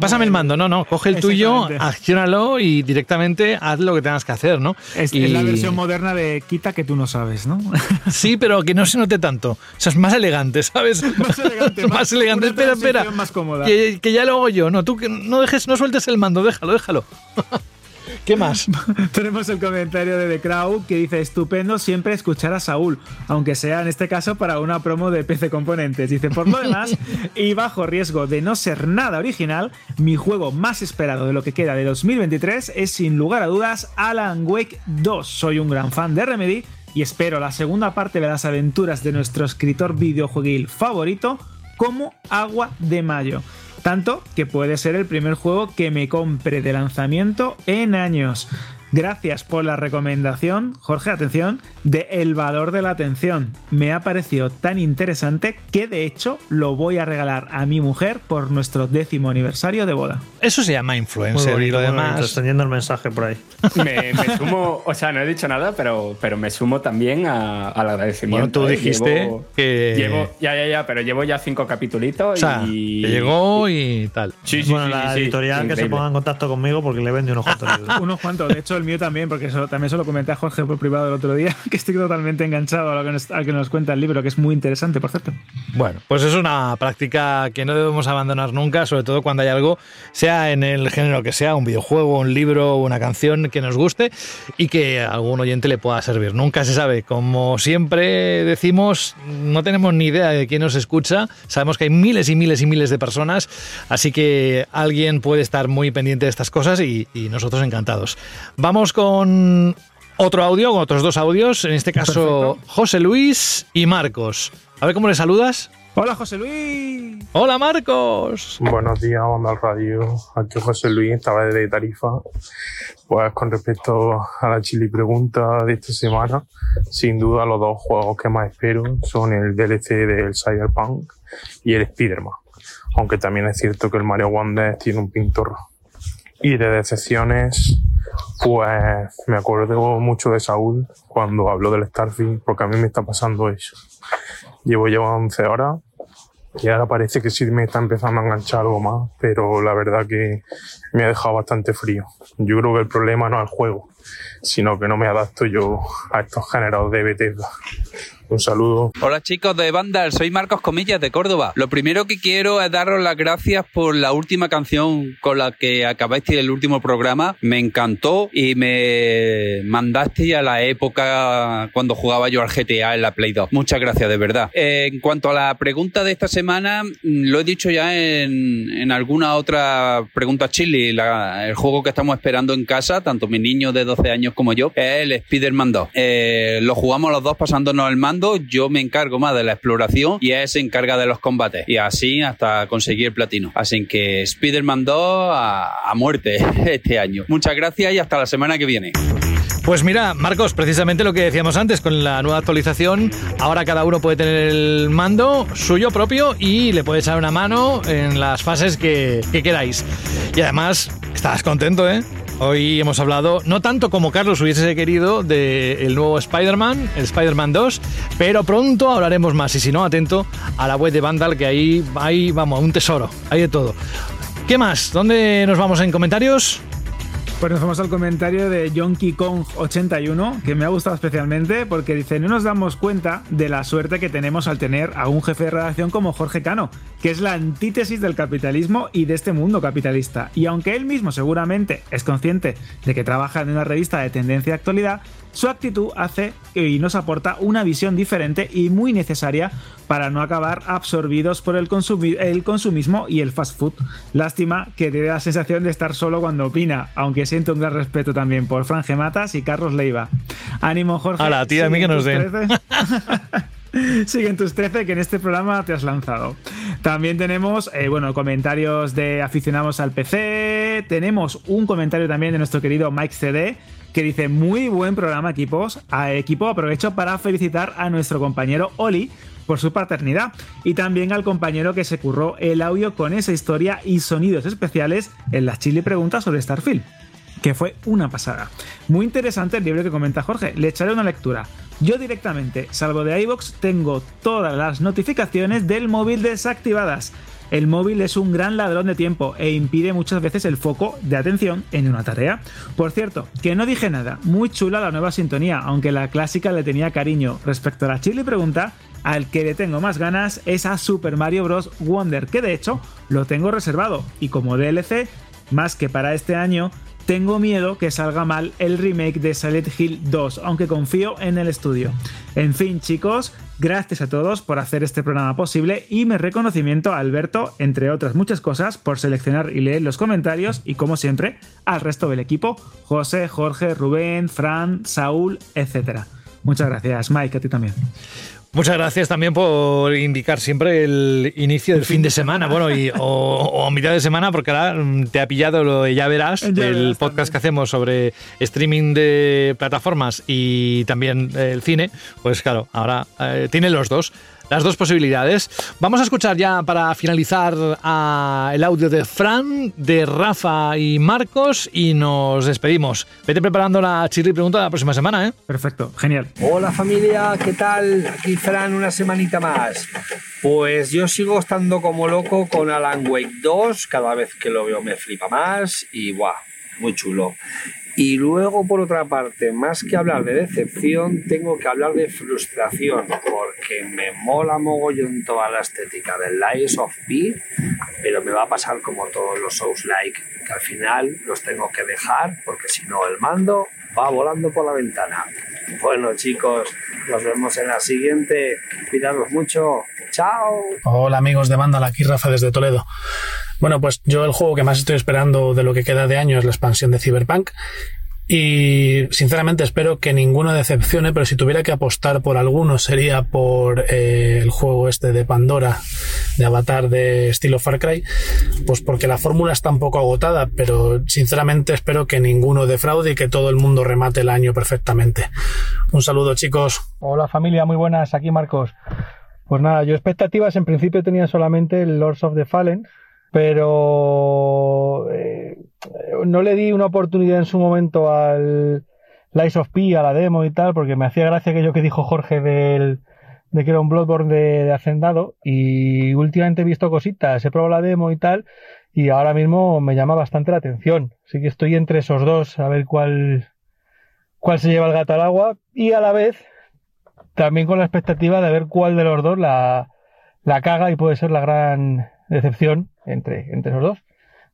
Pásame el mando, no, no, coge el tuyo, acciónalo y directamente haz lo que tengas que hacer, ¿no? Es, y... es la versión moderna de quita que tú no sabes, ¿no? Sí, pero que no se note tanto. O sea, es más elegante, ¿sabes? más elegante, más, más elegante. una Espera, espera. más cómoda. Que, que ya lo hago yo. No, tú que no dejes, no sueltes el mando, déjalo, déjalo. ¿Qué más? Tenemos el comentario de The Crow que dice: Estupendo siempre escuchar a Saúl, aunque sea en este caso para una promo de PC Componentes. Dice: Por lo demás, y bajo riesgo de no ser nada original, mi juego más esperado de lo que queda de 2023 es sin lugar a dudas Alan Wake 2. Soy un gran fan de Remedy y espero la segunda parte de las aventuras de nuestro escritor videojueguil favorito como agua de mayo. Tanto que puede ser el primer juego que me compre de lanzamiento en años. Gracias por la recomendación, Jorge, atención, de El valor de la atención. Me ha parecido tan interesante que de hecho lo voy a regalar a mi mujer por nuestro décimo aniversario de boda. Eso se llama influencer y lo demás. Extendiendo el mensaje por ahí. Me, me sumo, o sea, no he dicho nada, pero, pero me sumo también a- al agradecimiento. Bueno, tú ¿eh? dijiste Llevo- que- Llevo, ya, ya, ya, pero llevo ya cinco capítulos O sea, y. llegó y tal. Sí, sí, bueno, sí, la sí, editorial que se ponga en contacto conmigo porque le vende unos cuantos libros. Unos cuantos, de hecho el mío también, porque eso, también se lo comenté a Jorge por privado el otro día, que estoy totalmente enganchado a lo que nos, cuenta el libro, que es muy interesante, por cierto. Bueno, pues es una práctica que no debemos abandonar nunca, sobre todo cuando hay algo, sea en el género que sea, un videojuego, un libro, una canción que nos guste y que algún oyente le pueda servir. Nunca se sabe. Como siempre decimos, no tenemos ni idea de quién nos escucha. Sabemos que hay miles y miles y miles de personas, así que alguien puede estar muy pendiente de estas cosas y, y nosotros encantados. Vamos con otro audio, con otros dos audios, en este caso José Luis y Marcos. A ver cómo le saludas. Hola José Luis. Hola Marcos. Buenos días, Onda al Radio. Aquí José Luis, estaba de Tarifa. Pues con respecto a la chili pregunta de esta semana, sin duda los dos juegos que más espero son el DLC del Cyberpunk y el Spider-Man. Aunque también es cierto que el Mario Wonder tiene un pintor. Y de decepciones, pues me acuerdo mucho de Saúl cuando habló del Starfield, porque a mí me está pasando eso. Llevo ya 11 horas y ahora parece que sí me está empezando a enganchar algo más, pero la verdad que me ha dejado bastante frío. Yo creo que el problema no es el juego, sino que no me adapto yo a estos géneros de Bethesda. Un saludo. Hola chicos de Vandal, soy Marcos Comillas de Córdoba. Lo primero que quiero es daros las gracias por la última canción con la que acabaste el último programa. Me encantó y me mandaste a la época cuando jugaba yo al GTA en la Play 2. Muchas gracias, de verdad. En cuanto a la pregunta de esta semana, mm, lo he dicho ya en, en alguna otra pregunta chili. La- el juego que estamos esperando en casa, tanto mi niño de 12 años como yo, es el Spider-Man 2. Eh, lo jugamos los dos pasándonos el mando. Yo me encargo más de la exploración y él se encarga de los combates. Y así hasta conseguir el platino. Así que Spider-Man 2 a, a muerte este año. Muchas gracias y hasta la semana que viene. Pues mira, Marcos, precisamente lo que decíamos antes con la nueva actualización, ahora cada uno puede tener el mando suyo propio y le puede echar una mano en las fases que, que queráis. Y además, estás contento, ¿eh? Hoy hemos hablado, no tanto como Carlos hubiese querido, del nuevo Spider-Man, el Spider-Man 2, pero pronto hablaremos más. Y si no, atento a la web de Vandal, que ahí hay, vamos, un tesoro, hay de todo. ¿Qué más? ¿Dónde nos vamos en comentarios? Pues nos vamos al comentario de Yonky Kong 81, que me ha gustado especialmente porque dice, no nos damos cuenta de la suerte que tenemos al tener a un jefe de redacción como Jorge Cano, que es la antítesis del capitalismo y de este mundo capitalista. Y aunque él mismo seguramente es consciente de que trabaja en una revista de tendencia y actualidad, su actitud hace y nos aporta una visión diferente y muy necesaria para no acabar absorbidos por el, el consumismo y el fast food. Lástima que te dé la sensación de estar solo cuando opina, aunque siento un gran respeto también por Fran Gematas y Carlos Leiva. Ánimo, Jorge. A la tía, a mí que nos den. Siguen tus 13 que en este programa te has lanzado. También tenemos, eh, bueno, comentarios de aficionados al PC. Tenemos un comentario también de nuestro querido Mike CD que dice muy buen programa equipos. Equipo aprovecho para felicitar a nuestro compañero Oli por su paternidad y también al compañero que se curró el audio con esa historia y sonidos especiales en las chile preguntas sobre Starfield que fue una pasada. Muy interesante el libro que comenta Jorge, le echaré una lectura. Yo directamente, salvo de iBox, tengo todas las notificaciones del móvil desactivadas. El móvil es un gran ladrón de tiempo e impide muchas veces el foco de atención en una tarea. Por cierto, que no dije nada, muy chula la nueva sintonía, aunque la clásica le tenía cariño. Respecto a la chile pregunta, al que le tengo más ganas es a Super Mario Bros. Wonder, que de hecho lo tengo reservado y como DLC, más que para este año, tengo miedo que salga mal el remake de Silent Hill 2, aunque confío en el estudio. En fin, chicos, gracias a todos por hacer este programa posible y mi reconocimiento a Alberto, entre otras muchas cosas, por seleccionar y leer los comentarios y, como siempre, al resto del equipo, José, Jorge, Rubén, Fran, Saúl, etc. Muchas gracias, Mike, a ti también. Muchas gracias también por indicar siempre el inicio del fin de semana, bueno, y, o, mitad de semana, porque ahora mm, te ha pillado lo de Ya Verás, el podcast que hacemos sobre streaming de plataformas y también el cine. Pues claro, ahora eh, tiene los dos las dos posibilidades. Vamos a escuchar ya para finalizar el audio de Fran, de Rafa y Marcos y nos despedimos. Vete preparando la chirri pregunta la próxima semana, ¿eh? Perfecto, genial. Hola familia, ¿qué tal? Aquí Fran, una semanita más. Pues yo sigo estando como loco con Alan Wake 2, cada vez que lo veo me flipa más y ¡buah! Muy chulo. Y luego, por otra parte, más que hablar de decepción, tengo que hablar de frustración, porque me mola mogollón toda la estética del Lies of P, pero me va a pasar como todos los Souls-like, que al final los tengo que dejar, porque si no el mando va volando por la ventana. Bueno chicos, nos vemos en la siguiente. Cuidados mucho. Chao. Hola amigos de Banda, aquí Rafa desde Toledo. Bueno, pues yo el juego que más estoy esperando de lo que queda de año es la expansión de Cyberpunk. Y sinceramente espero que ninguno decepcione, pero si tuviera que apostar por alguno sería por eh, el juego este de Pandora, de Avatar de estilo Far Cry, pues porque la fórmula está un poco agotada, pero sinceramente espero que ninguno defraude y que todo el mundo remate el año perfectamente. Un saludo chicos. Hola familia, muy buenas, aquí Marcos. Pues nada, yo expectativas en principio tenía solamente el Lords of the Fallen, pero eh, no le di una oportunidad en su momento al Lies of P, a la demo y tal, porque me hacía gracia aquello que dijo Jorge del, de que era un Bloodborne de, Hacendado y últimamente he visto cositas, he probado la demo y tal y ahora mismo me llama bastante la atención. Así que estoy entre esos dos a ver cuál, cuál se lleva el gato al agua y a la vez también con la expectativa de ver cuál de los dos la, la caga y puede ser la gran decepción entre, entre los dos.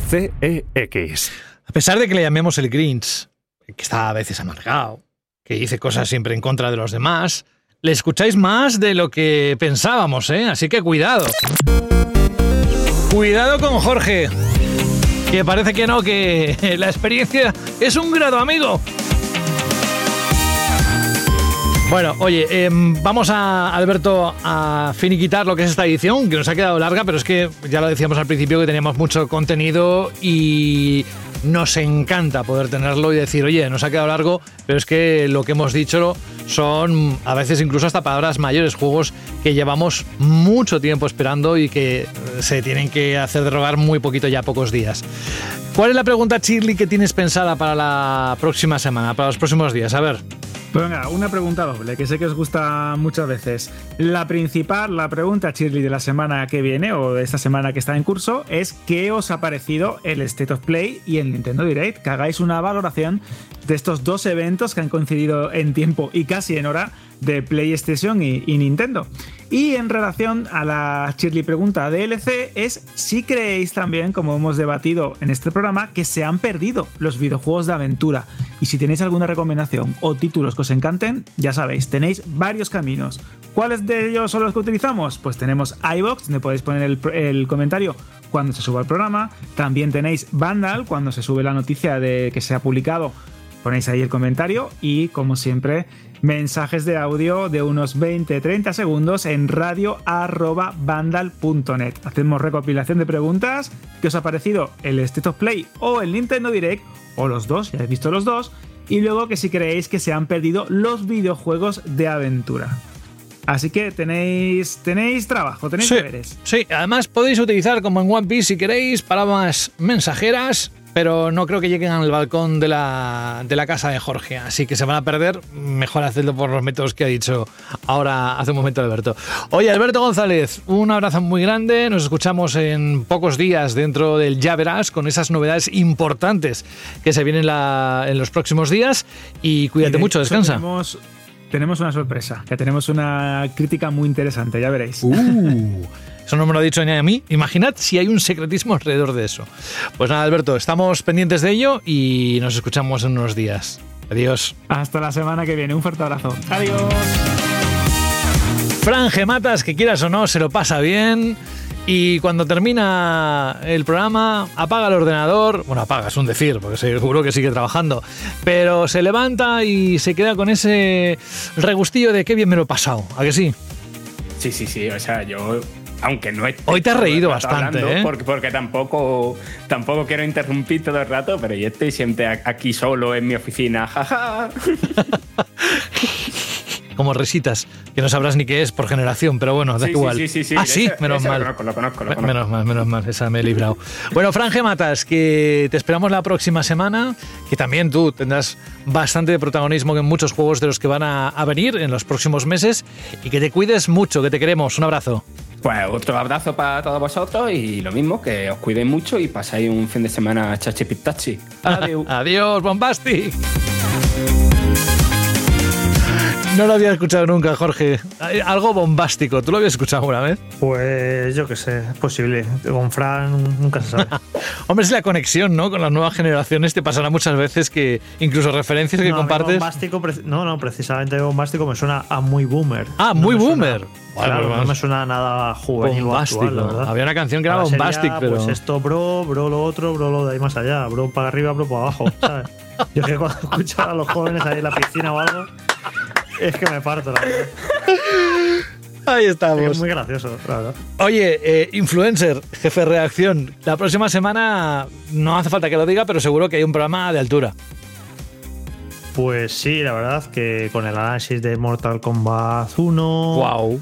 CEX. A pesar de que le llamemos el Grinch, que está a veces amargado, que dice cosas siempre en contra de los demás, le escucháis más de lo que pensábamos, ¿eh? Así que cuidado. Cuidado con Jorge, que parece que no, que la experiencia es un grado amigo. Bueno, oye, em, vamos a, Alberto, a finiquitar lo que es esta edición, que nos ha quedado larga, pero es que ya lo decíamos al principio que teníamos mucho contenido y nos encanta poder tenerlo y decir, oye, nos ha quedado largo, pero es que lo que hemos dicho son a veces incluso hasta palabras mayores, juegos que llevamos mucho tiempo esperando y que se tienen que hacer derogar muy poquito ya, pocos días. ¿Cuál es la pregunta, Shirley, que tienes pensada para la próxima semana, para los próximos días? A ver. Pues venga, una pregunta doble, que sé que os gusta muchas veces. La principal, la pregunta Shirley de la semana que viene, o de esta semana que está en curso, es ¿qué os ha parecido el State of Play y el Nintendo Direct? Que hagáis una valoración de estos dos eventos que han coincidido en tiempo y casi en hora de PlayStation y, y Nintendo. Y en relación a la Shirley pregunta DLC es si creéis también, como hemos debatido en este programa, que se han perdido los videojuegos de aventura. Y si tenéis alguna recomendación o títulos que os encanten, ya sabéis, tenéis varios caminos. ¿Cuáles de ellos son los que utilizamos? Pues tenemos iBox, donde podéis poner el, el comentario cuando se suba el programa. También tenéis Vandal, cuando se sube la noticia de que se ha publicado ponéis ahí el comentario y como siempre mensajes de audio de unos 20-30 segundos en radio@vandal.net. Hacemos recopilación de preguntas, ¿qué os ha parecido el State of Play o el Nintendo Direct o los dos, ya habéis visto los dos, y luego que si creéis que se han perdido los videojuegos de aventura. Así que tenéis, tenéis trabajo, tenéis Sí, deberes. sí, además podéis utilizar como en One Piece si queréis palabras mensajeras, pero no creo que lleguen al balcón de la, de la casa de Jorge, así que se van a perder. Mejor hacerlo por los métodos que ha dicho ahora hace un momento Alberto. Oye, Alberto González, un abrazo muy grande. Nos escuchamos en pocos días dentro del Ya Verás con esas novedades importantes que se vienen la- en los próximos días. Y cuídate Y de mucho, descansa. Tenemos, tenemos una sorpresa, que tenemos una crítica muy interesante, ya veréis. Uh, eso no me lo ha dicho ni a mí. Imaginad si hay un secretismo alrededor de eso. Pues nada, Alberto, estamos pendientes de ello y nos escuchamos en unos días. Adiós. Hasta la semana que viene, un fuerte abrazo. Adiós. Fran Gematas, que quieras o no, se lo pasa bien. Y cuando termina el programa, apaga el ordenador. Bueno, apaga, es un decir, porque seguro que sigue trabajando. Pero se levanta y se queda con ese regustillo de qué bien me lo he pasado. ¿A que sí? Sí, sí, sí. O sea, yo. Aunque no esté Hoy te has reído bastante, hablando, ¿eh? Porque, porque tampoco, tampoco quiero interrumpir todo el rato, pero yo estoy siempre aquí solo en mi oficina. Jaja. Como risitas, que no sabrás ni qué es por generación, pero bueno, da Sí, igual. sí, sí, sí. Ah, sí, menos lo mal. conozco, lo conozco, lo Me- conozco. Menos mal, menos mal, esa me he librado. Bueno, Fran Gematas, que te esperamos la próxima semana, que también tú tendrás bastante protagonismo en muchos juegos de los que van a, a venir en los próximos meses y que te cuides mucho, que te queremos. Un abrazo. Pues otro abrazo para todos vosotros y lo mismo, que os cuidéis mucho y pasáis un fin de semana chachi pitachi. Adiós. Adiós, Bombastic. No lo había escuchado nunca, Jorge. Algo bombástico. ¿Tú lo habías escuchado alguna vez? Pues yo qué sé, es posible. Con Fran nunca se sabe. Hombre, es la conexión, ¿no? Con las nuevas generaciones te pasará muchas veces que incluso referencias que No, compartes. bombástico, no, no, precisamente bombástico me suena a muy boomer. Ah, No muy me suena- boomer. Vale, claro, pues no me suena nada juvenil Bombástico. actual, la verdad. Había una canción que era bombastic, pero. Pues esto, bro, bro, lo otro, bro, lo de ahí más allá. Bro para arriba, bro para abajo, ¿sabes? Yo es que cuando escucho a los jóvenes ahí en la piscina o algo, es que me parto, la verdad. Ahí estamos. Es muy gracioso, la verdad. Oye, eh, influencer, jefe de reacción. La próxima semana no hace falta que lo diga, pero seguro que hay un programa de altura. Pues sí, la verdad que con el análisis de Mortal Kombat 1. Wow.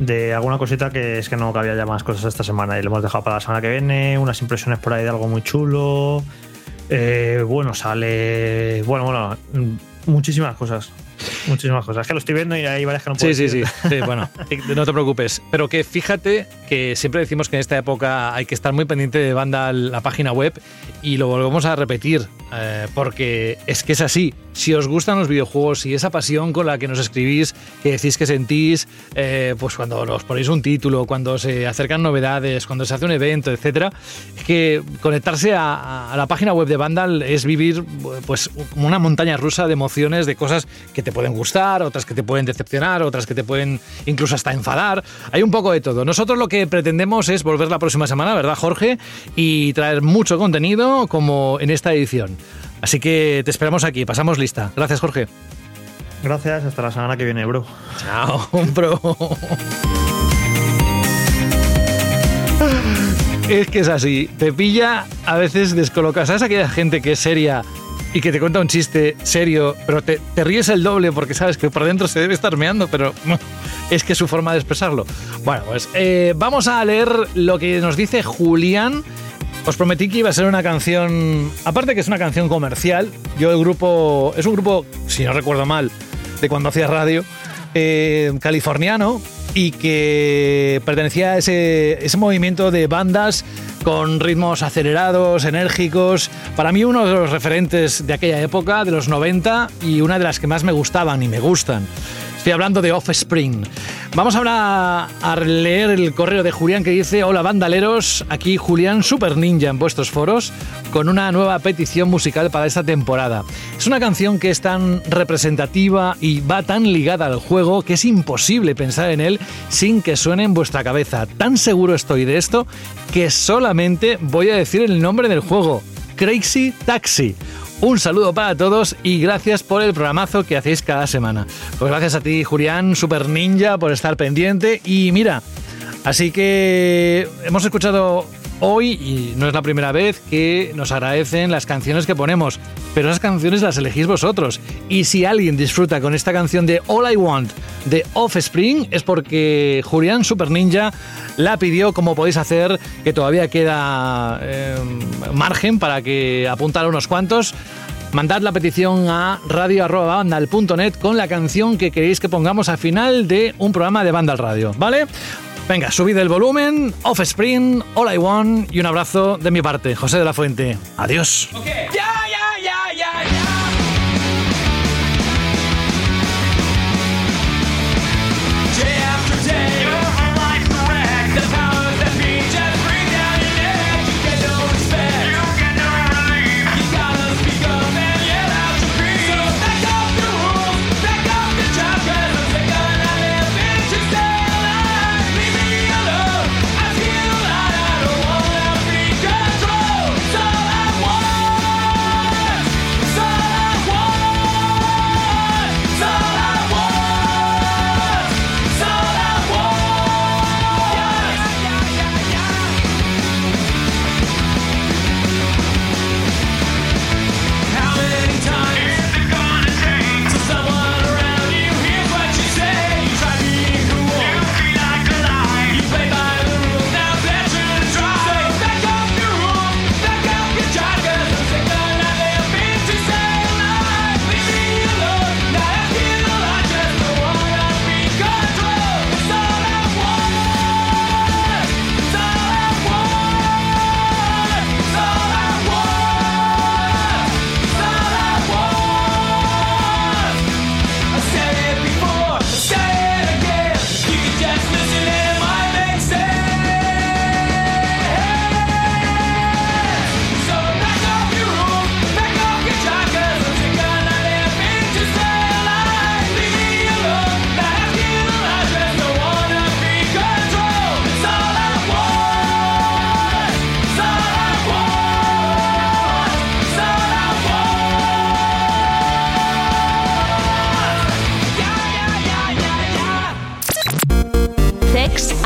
De alguna cosita que es que no cabía ya más cosas esta semana y lo hemos dejado para la semana que viene. Unas impresiones por ahí de algo muy chulo. Eh, bueno, sale. Bueno, bueno, mm, muchísimas cosas. Muchísimas cosas. Es que lo estoy viendo y hay varias que no puedo Sí, sí, sí, sí. Bueno, no te preocupes. Pero que fíjate que siempre decimos que en esta época hay que estar muy pendiente de banda la página web y lo volvemos a repetir eh, porque es que es así. Si os gustan los videojuegos y esa pasión con la que nos escribís, que decís que sentís, eh, pues cuando os ponéis un título, cuando se acercan novedades, cuando se hace un evento, etcétera, es que conectarse a, a la página web de Vandal es vivir pues como una montaña rusa de emociones, de cosas que te pueden gustar, otras que te pueden decepcionar, otras que te pueden incluso hasta enfadar. Hay un poco de todo. Nosotros lo que pretendemos es volver la próxima semana, ¿verdad, Jorge? Y traer mucho contenido como en esta edición. Así que te esperamos aquí, pasamos lista. Gracias, Jorge. Gracias, hasta la semana que viene, bro. Chao, bro. Es que es así, te pilla a veces descolocas. ¿Sabes aquella gente que es seria y que te cuenta un chiste serio, pero te, te ríes el doble porque sabes que por dentro se debe estar meando, pero es que es su forma de expresarlo? Bueno, pues eh, vamos a leer lo que nos dice Julián. Os prometí que iba a ser una canción, aparte que es una canción comercial, yo el grupo, es un grupo, si no recuerdo mal, de cuando hacía radio, eh, californiano, y que pertenecía a ese, ese movimiento de bandas con ritmos acelerados, enérgicos. Para mí uno de los referentes de aquella época, de los 90, y una de las que más me gustaban y me gustan. Estoy hablando de Offspring. Vamos ahora a leer el correo de Julián que dice, hola bandaleros, aquí Julián Super Ninja en vuestros foros con una nueva petición musical para esta temporada. Es una canción que es tan representativa y va tan ligada al juego que es imposible pensar en él sin que suene en vuestra cabeza. Tan seguro estoy de esto que solamente voy a decir el nombre del juego, Crazy Taxi. Un saludo para todos y gracias por el programazo que hacéis cada semana. Pues gracias a ti, Julián, Super Ninja, por estar pendiente. Y mira, así que hemos escuchado hoy, y no es la primera vez, que nos agradecen las canciones que ponemos, pero esas canciones las elegís vosotros. Y si alguien disfruta con esta canción de All I Want de Offspring, es porque Julián Super Ninja la pidió, como podéis hacer, que todavía queda eh, margen para que apuntar unos cuantos. Mandad la petición a radio.bandal.net con la canción que queréis que pongamos al final de un programa de Bandal Radio, ¿vale? Venga, subid el volumen, Offspring, All I Want y un abrazo de mi parte, José de la Fuente. Adiós.